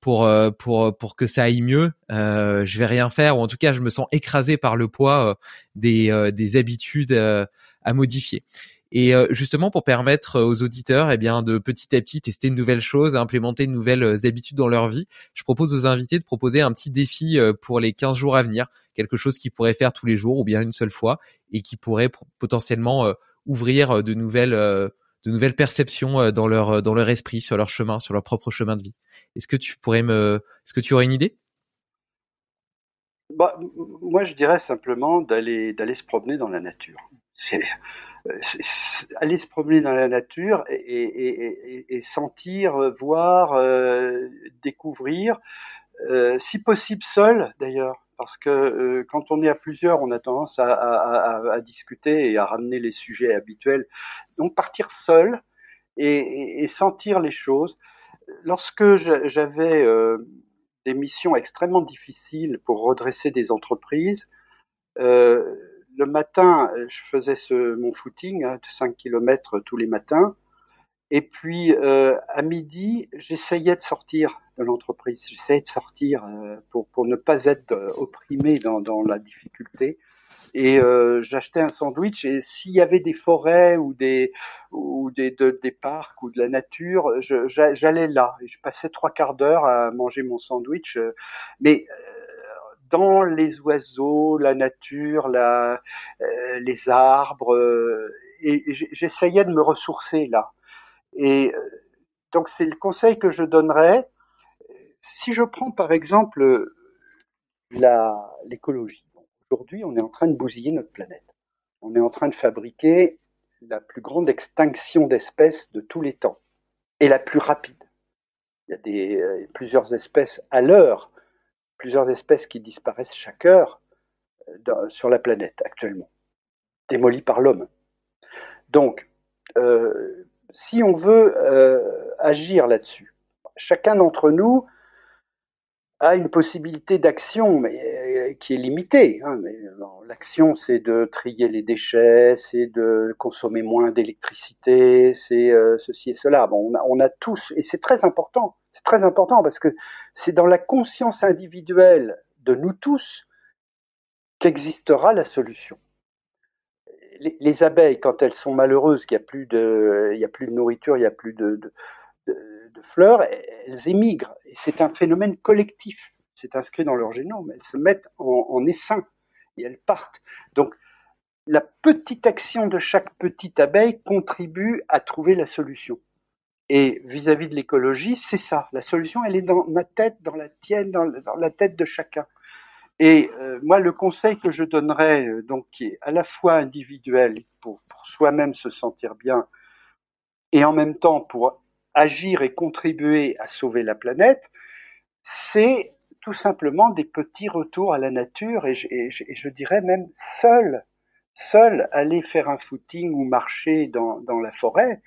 pour pour pour que ça aille mieux. Euh, je vais rien faire ou en tout cas, je me sens écrasé par le poids des des habitudes à modifier. Et euh, justement pour permettre euh, aux auditeurs eh bien de petit à petit tester de nouvelles choses, implémenter de nouvelles euh, habitudes dans leur vie, je propose aux invités de proposer un petit défi pour les 15 jours à venir, quelque chose qu'ils pourraient faire tous les jours ou bien une seule fois et qui pourrait potentiellement ouvrir de nouvelles de nouvelles perceptions dans leur dans leur esprit, sur leur chemin, sur leur propre chemin de vie. Est-ce que tu pourrais me est-ce que tu aurais une idée? Bah, moi, je dirais simplement d'aller d'aller se promener dans la nature. C'est aller se promener dans la nature et, sentir, voir, euh, découvrir, euh, si possible seul d'ailleurs, parce que euh, quand on est à plusieurs, on a tendance à, discuter et à ramener les sujets habituels. Donc partir seul et, sentir les choses. Lorsque j'avais euh, des missions extrêmement difficiles pour redresser des entreprises, euh, le matin, je faisais mon footing hein, de 5 km tous les matins. Et puis euh, à midi, j'essayais de sortir de l'entreprise. J'essayais de sortir euh, pour, pour ne pas être euh, opprimé dans, dans la difficulté. Et euh, j'achetais un sandwich. Et s'il y avait des forêts ou des ou des, de, des parcs ou de la nature, j'allais là. Et je passais trois quarts d'heure à manger mon sandwich. Mais dans les oiseaux, la nature, la, euh, les arbres, et j'essayais de me ressourcer là. Et euh, donc c'est le conseil que je donnerais. Si je prends par exemple l'écologie, aujourd'hui on est en train de bousiller notre planète. On est en train de fabriquer la plus grande extinction d'espèces de tous les temps et la plus rapide. Il y a des, plusieurs espèces à l'heure plusieurs espèces qui disparaissent chaque heure euh, sur la planète actuellement, démolies par l'homme. Donc, euh, si on veut euh, agir là-dessus, chacun d'entre nous a une possibilité d'action, mais euh, qui est limitée. Hein, l'action, c'est de trier les déchets, c'est de consommer moins d'électricité, c'est euh, ceci et cela. Bon, on a, on a tous, et c'est très important. C'est très important parce que c'est dans la conscience individuelle de nous tous qu'existera la solution. Les, les, abeilles, quand elles sont malheureuses, qu'il n'y a plus de, a plus de nourriture, il n'y a plus de, fleurs, elles émigrent. C'est un phénomène collectif. C'est inscrit dans leur génome. Elles se mettent en, essaim et elles partent. Donc, la petite action de chaque petite abeille contribue à trouver la solution. Et vis-à-vis de l'écologie, c'est ça. La solution, elle est dans ma tête, dans la tienne, dans la tête de chacun. Et euh, moi, le conseil que je donnerais, euh, donc, qui est à la fois individuel pour, pour soi-même se sentir bien, et en même temps pour agir et contribuer à sauver la planète, c'est tout simplement des petits retours à la nature, et je, et je, et je dirais même seul, seul aller faire un footing ou marcher dans, dans la forêt,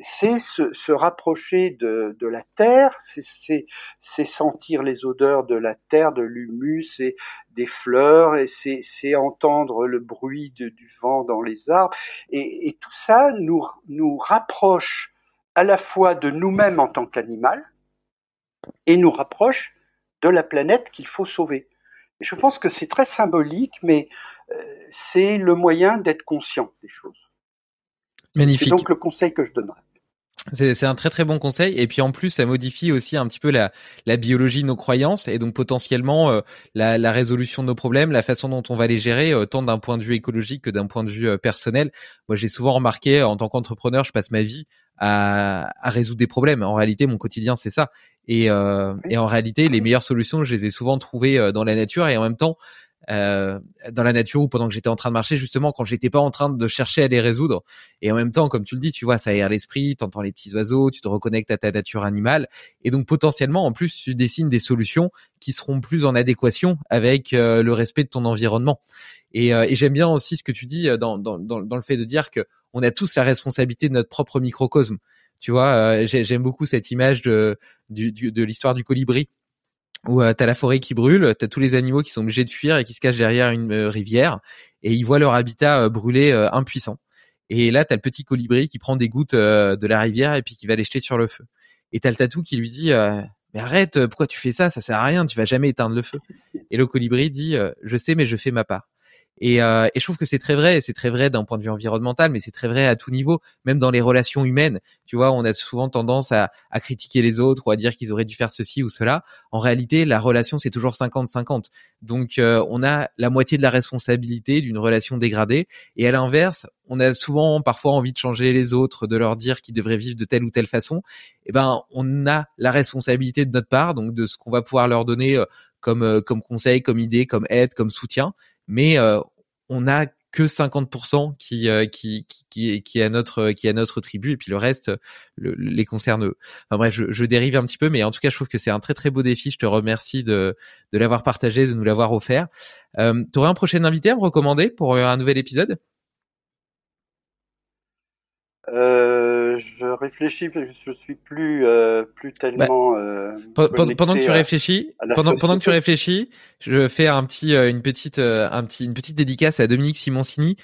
c'est se, se, rapprocher de, de la terre, c'est sentir les odeurs de la terre, de l'humus et des fleurs, et c'est entendre le bruit de, du vent dans les arbres. Et, et, tout ça nous, nous rapproche à la fois de nous-mêmes en tant qu'animal et nous rapproche de la planète qu'il faut sauver. Je pense que c'est très symbolique, mais euh, c'est le moyen d'être conscient des choses. Magnifique. C'est donc le conseil que je donnerais. C'est un très très bon conseil et puis en plus ça modifie aussi un petit peu la, la biologie de nos croyances et donc potentiellement euh, la, la, résolution de nos problèmes, la façon dont on va les gérer euh, tant d'un point de vue écologique que d'un point de vue euh, personnel. Moi j'ai souvent remarqué en tant qu'entrepreneur je passe ma vie à, à, résoudre des problèmes. En réalité mon quotidien c'est ça et, et en réalité les meilleures solutions je les ai souvent trouvées dans la nature et en même temps euh, dans la nature ou pendant que j'étais en train de marcher justement quand j'étais pas en train de chercher à les résoudre. Et en même temps comme tu le dis tu vois ça aère l'esprit t'entends les petits oiseaux tu te reconnectes à ta nature animale. Et donc potentiellement en plus tu dessines des solutions qui seront plus en adéquation avec euh, le respect de ton environnement. Et, euh, et j'aime bien aussi ce que tu dis dans, le fait de dire que on a tous la responsabilité de notre propre microcosme. Tu vois j'aime beaucoup cette image de l'histoire du colibri où euh, t'as la forêt qui brûle, t'as tous les animaux qui sont obligés de fuir et qui se cachent derrière une euh, rivière, et ils voient leur habitat euh, brûler impuissant. Et là, t'as le petit colibri qui prend des gouttes de la rivière et puis qui va les jeter sur le feu. Et t'as le tatou qui lui dit mais arrête, pourquoi tu fais ça? Ça sert à rien, tu vas jamais éteindre le feu. Et le colibri dit je sais, mais je fais ma part. Et, euh, et, je trouve que c'est très vrai, c'est très vrai d'un point de vue environnemental, mais c'est très vrai à tout niveau, même dans les relations humaines. Tu vois, on a souvent tendance à, à critiquer les autres ou à dire qu'ils auraient dû faire ceci ou cela. En réalité, la relation, c'est toujours 50-50. Donc, euh, on a la moitié de la responsabilité d'une relation dégradée. Et à l'inverse, on a souvent parfois envie de changer les autres, de leur dire qu'ils devraient vivre de telle ou telle façon. Eh ben, on a la responsabilité de notre part, donc de ce qu'on va pouvoir leur donner euh, comme comme conseil, comme idée, comme aide, comme soutien mais euh, on n'a que 50% qui, euh, qui, qui, qui, est à notre, qui est notre tribu, et puis le reste les concerne. Enfin bref, je, je, dérive un petit peu, mais en tout cas, je trouve que c'est un très très beau défi. Je te remercie de, de l'avoir partagé, de nous l'avoir offert. Euh, un prochain invité à me recommander pour un nouvel épisode? Euh, je réfléchis, je suis plus euh, plus tellement. Euh, pendant que tu réfléchis, pendant, pendant que tu réfléchis, je fais un petit euh, une petite euh, un petit une petite dédicace à Dominique Simoncini,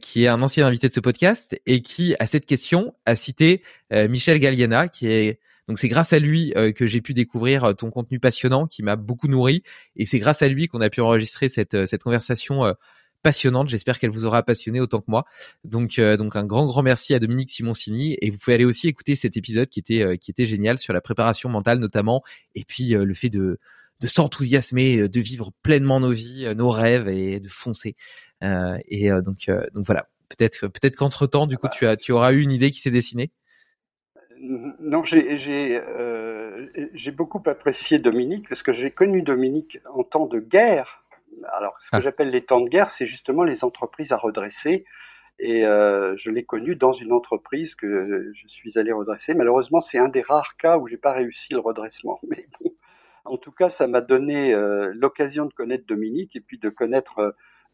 qui est un ancien invité de ce podcast et qui à cette question a cité Michel Galliana, qui est donc c'est grâce à lui que j'ai pu découvrir ton contenu passionnant, qui m'a beaucoup nourri, et c'est grâce à lui qu'on a pu enregistrer cette cette conversation passionnante. J'espère qu'elle vous aura passionné autant que moi. Donc, euh, donc un grand, grand merci à Dominique Simoncini. Et vous pouvez aller aussi écouter cet épisode qui était, euh, qui était génial sur la préparation mentale notamment. Et puis euh, le fait de, de s'enthousiasmer, de vivre pleinement nos vies, nos rêves et de foncer. et donc, donc voilà. Peut-être, peut-être qu'entre temps, du coup, tu as, tu auras eu une idée qui s'est dessinée? Non, j'ai j'ai beaucoup apprécié Dominique parce que j'ai connu Dominique en temps de guerre alors, ce que ah. j'appelle les temps de guerre, c'est justement les entreprises à redresser. Et euh, je l'ai connu dans une entreprise que je suis allé redresser. Malheureusement, c'est un des rares cas où j'ai pas réussi le redressement. Mais bon, en tout cas, ça m'a donné euh, l'occasion de connaître Dominique et puis de connaître euh,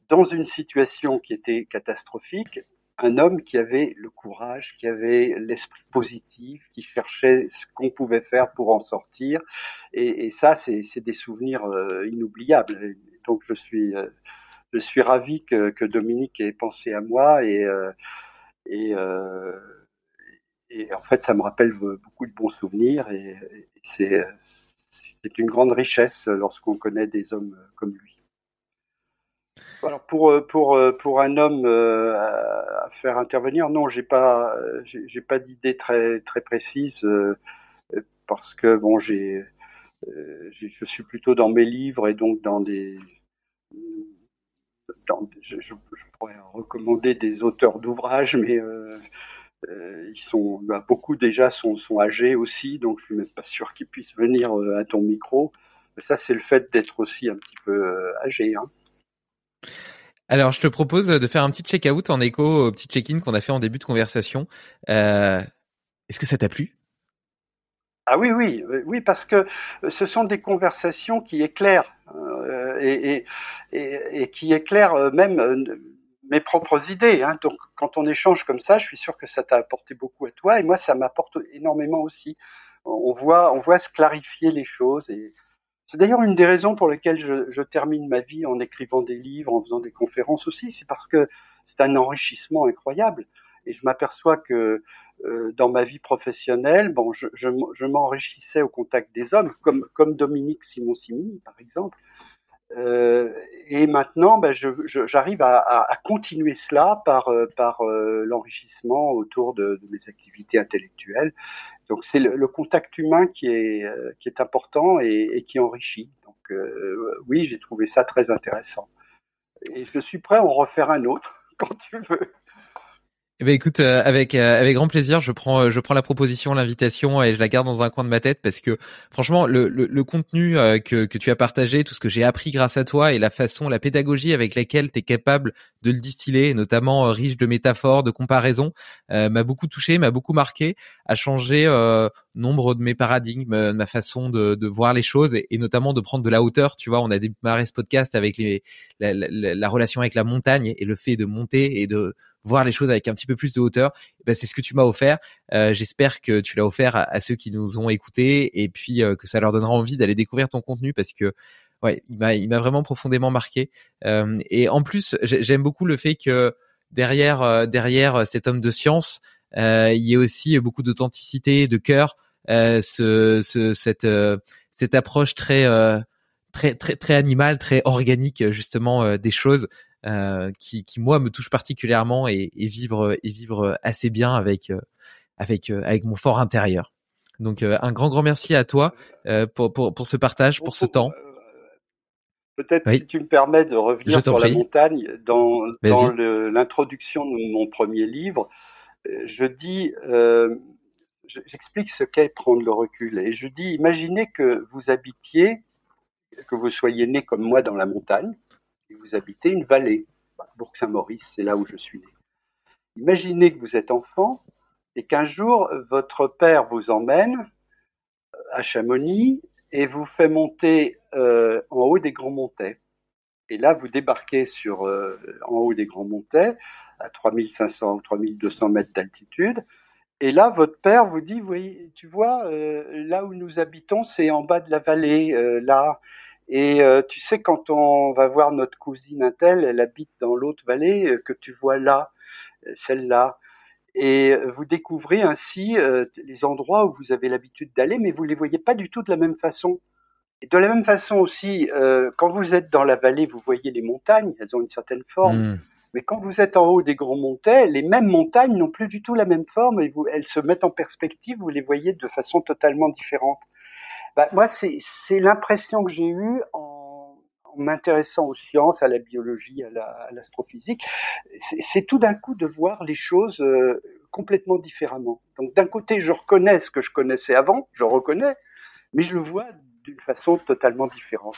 dans une situation qui était catastrophique un homme qui avait le courage, qui avait l'esprit positif, qui cherchait ce qu'on pouvait faire pour en sortir. Et, et ça, c'est des souvenirs inoubliables donc je suis, euh, je suis ravi que, que, Dominique ait pensé à moi et, euh, et, euh, et, en fait ça me rappelle beaucoup de bons souvenirs et, c'est c'est une grande richesse lorsqu'on connaît des hommes comme lui. Alors pour pour pour un homme à faire intervenir, non, j'ai pas j'ai pas d'idée très très précise parce que bon j'ai je suis plutôt dans mes livres et donc dans des je, pourrais recommander des auteurs d'ouvrages, mais euh, euh, ils sont bah, beaucoup déjà sont, sont, âgés aussi, donc je suis même pas sûr qu'ils puissent venir euh, à ton micro. Mais ça, c'est le fait d'être aussi un petit peu âgé. Hein. Alors, je te propose de faire un petit check-out en écho au petit check-in qu'on a fait en début de conversation. Est-ce que ça t'a plu? Ah oui, oui, oui, parce que ce sont des conversations qui éclairent et, qui éclairent même mes propres idées. Hein. Donc, quand on échange comme ça, je suis sûr que ça t'a apporté beaucoup à toi, et moi, ça m'apporte énormément aussi. On voit, on voit se clarifier les choses, c'est d'ailleurs une des raisons pour lesquelles je, termine ma vie en écrivant des livres, en faisant des conférences aussi. C'est parce que c'est un enrichissement incroyable, et je m'aperçois que euh, dans ma vie professionnelle, bon, je m'enrichissais au contact des hommes, comme, comme Dominique Simon-Simini, par exemple. Euh, et maintenant, ben, j'arrive à, à, à, continuer cela par, euh, par euh, l'enrichissement autour de, de, mes activités intellectuelles. Donc c'est le, le, contact humain qui est, euh, qui est important et, et qui enrichit. Donc oui, j'ai trouvé ça très intéressant. Et je suis prêt à en refaire un autre quand tu veux. Eh ben écoute, euh, avec euh, avec grand plaisir, je prends euh, je prends la proposition, l'invitation et je la garde dans un coin de ma tête parce que franchement le le, contenu que que tu as partagé, tout ce que j'ai appris grâce à toi et la façon, la pédagogie avec laquelle tu es capable de le distiller, notamment riche de métaphores, de comparaisons, m'a beaucoup touché, m'a beaucoup marqué, a changé nombre de mes paradigmes, ma façon de, de voir les choses et, notamment de prendre de la hauteur. Tu vois, on a démarré ce podcast avec les la, la, la relation avec la montagne et le fait de monter et de voir les choses avec un petit peu plus de hauteur, ben c'est ce que tu m'as offert. Euh, J'espère que tu l'as offert à, ceux qui nous ont écoutés et puis euh, que ça leur donnera envie d'aller découvrir ton contenu parce que ouais, il m'a il m'a vraiment profondément marqué. Euh, et en plus, j'aime beaucoup le fait que derrière euh, derrière cet homme de science, euh, il y ait aussi beaucoup d'authenticité, de cœur, ce, ce, cette cette approche très très très très animale, très organique justement des choses. Euh, qui, qui, moi me touche particulièrement et, et, vivre et vivre assez bien avec euh, avec euh, avec mon fort intérieur. Donc un grand grand merci à toi pour, pour, pour ce partage, pour ce temps. Peut-être si tu me permets de revenir sur la montagne dans, dans l'introduction de mon premier livre, je dis euh, j'explique ce qu'est prendre le recul et je dis imaginez que vous habitiez que vous soyez né comme moi dans la montagne et vous habitez une vallée. Bourg-Saint-Maurice, c'est là où je suis né. Imaginez que vous êtes enfant et qu'un jour votre père vous emmène euh, à Chamonix et vous fait monter euh, en haut des Grands Montets. Et là, vous débarquez euh, en haut des Grands Montets à 3500 ou 3200 mètres d'altitude. Et là, votre père vous dit, oui, tu vois, euh, là où nous habitons, c'est en bas de la vallée, euh, là. Et euh, tu sais, quand on va voir notre cousine Intel, elle habite dans l'autre vallée que tu vois là, celle-là. Et vous découvrez ainsi les endroits où vous avez l'habitude d'aller, mais vous les voyez pas du tout de la même façon. Et de la même façon aussi, quand vous êtes dans la vallée, vous voyez les montagnes, elles ont une certaine forme. Mmh. Mais quand vous êtes en haut des grands montets, les mêmes montagnes n'ont plus du tout la même forme et elles se mettent en perspective, vous les voyez de façon totalement différente. Bah, moi, c'est l'impression que j'ai eue en, m'intéressant aux sciences, à la biologie, à l'astrophysique. La, c'est tout d'un coup de voir les choses euh, complètement différemment. Donc d'un côté, je reconnais ce que je connaissais avant, je reconnais, mais je le vois d'une façon totalement différente.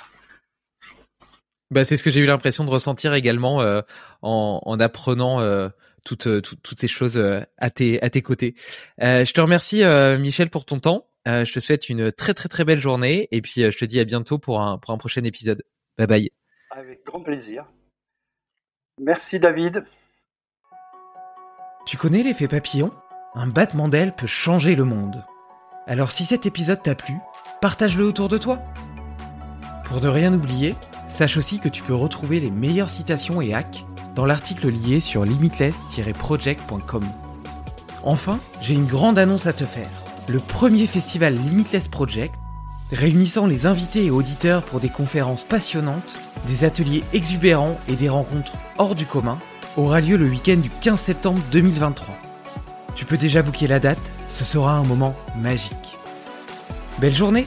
Bah, c'est ce que j'ai eu l'impression de ressentir également euh, en, en, apprenant euh, toutes, toutes, toutes, ces choses euh, à, tes, à tes côtés. Euh, je te remercie, Michel, pour ton temps. Euh, je te souhaite une très très très belle journée et puis euh, je te dis à bientôt pour un, pour un prochain épisode. Bye bye. Avec grand plaisir. Merci David. Tu connais l'effet papillon? Un battement d'aile peut changer le monde. Alors si cet épisode t'a plu, partage-le autour de toi. Pour ne rien oublier, sache aussi que tu peux retrouver les meilleures citations et hacks dans l'article lié sur limitless-project.com. Enfin, j'ai une grande annonce à te faire le premier festival Limitless Project, réunissant les invités et auditeurs pour des conférences passionnantes, des ateliers exubérants et des rencontres hors du commun, aura lieu le week-end du 15 septembre 2023. Tu peux déjà booker la date, ce sera un moment magique. Belle journée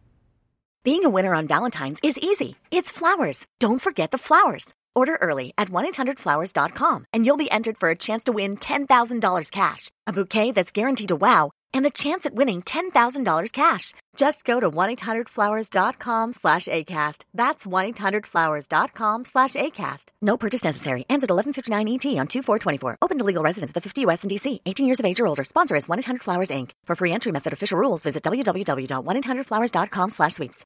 Being a winner on Valentine's is easy. It's flowers. Don't forget the flowers. Order early at 1-800-Flowers.com and you'll be entered for a chance to win $10,000 cash, a bouquet that's guaranteed to wow, and the chance at winning $10,000 cash. Just go to 1-800-Flowers.com slash ACAST. That's 1-800-Flowers.com slash ACAST. No purchase necessary. Ends at 1159 ET on 2424. Open to legal residents of the 50 U.S. and D.C. 18 years of age or older. Sponsor is 1-800-Flowers, Inc. For free entry method official rules, visit www.1800flowers.com slash sweeps.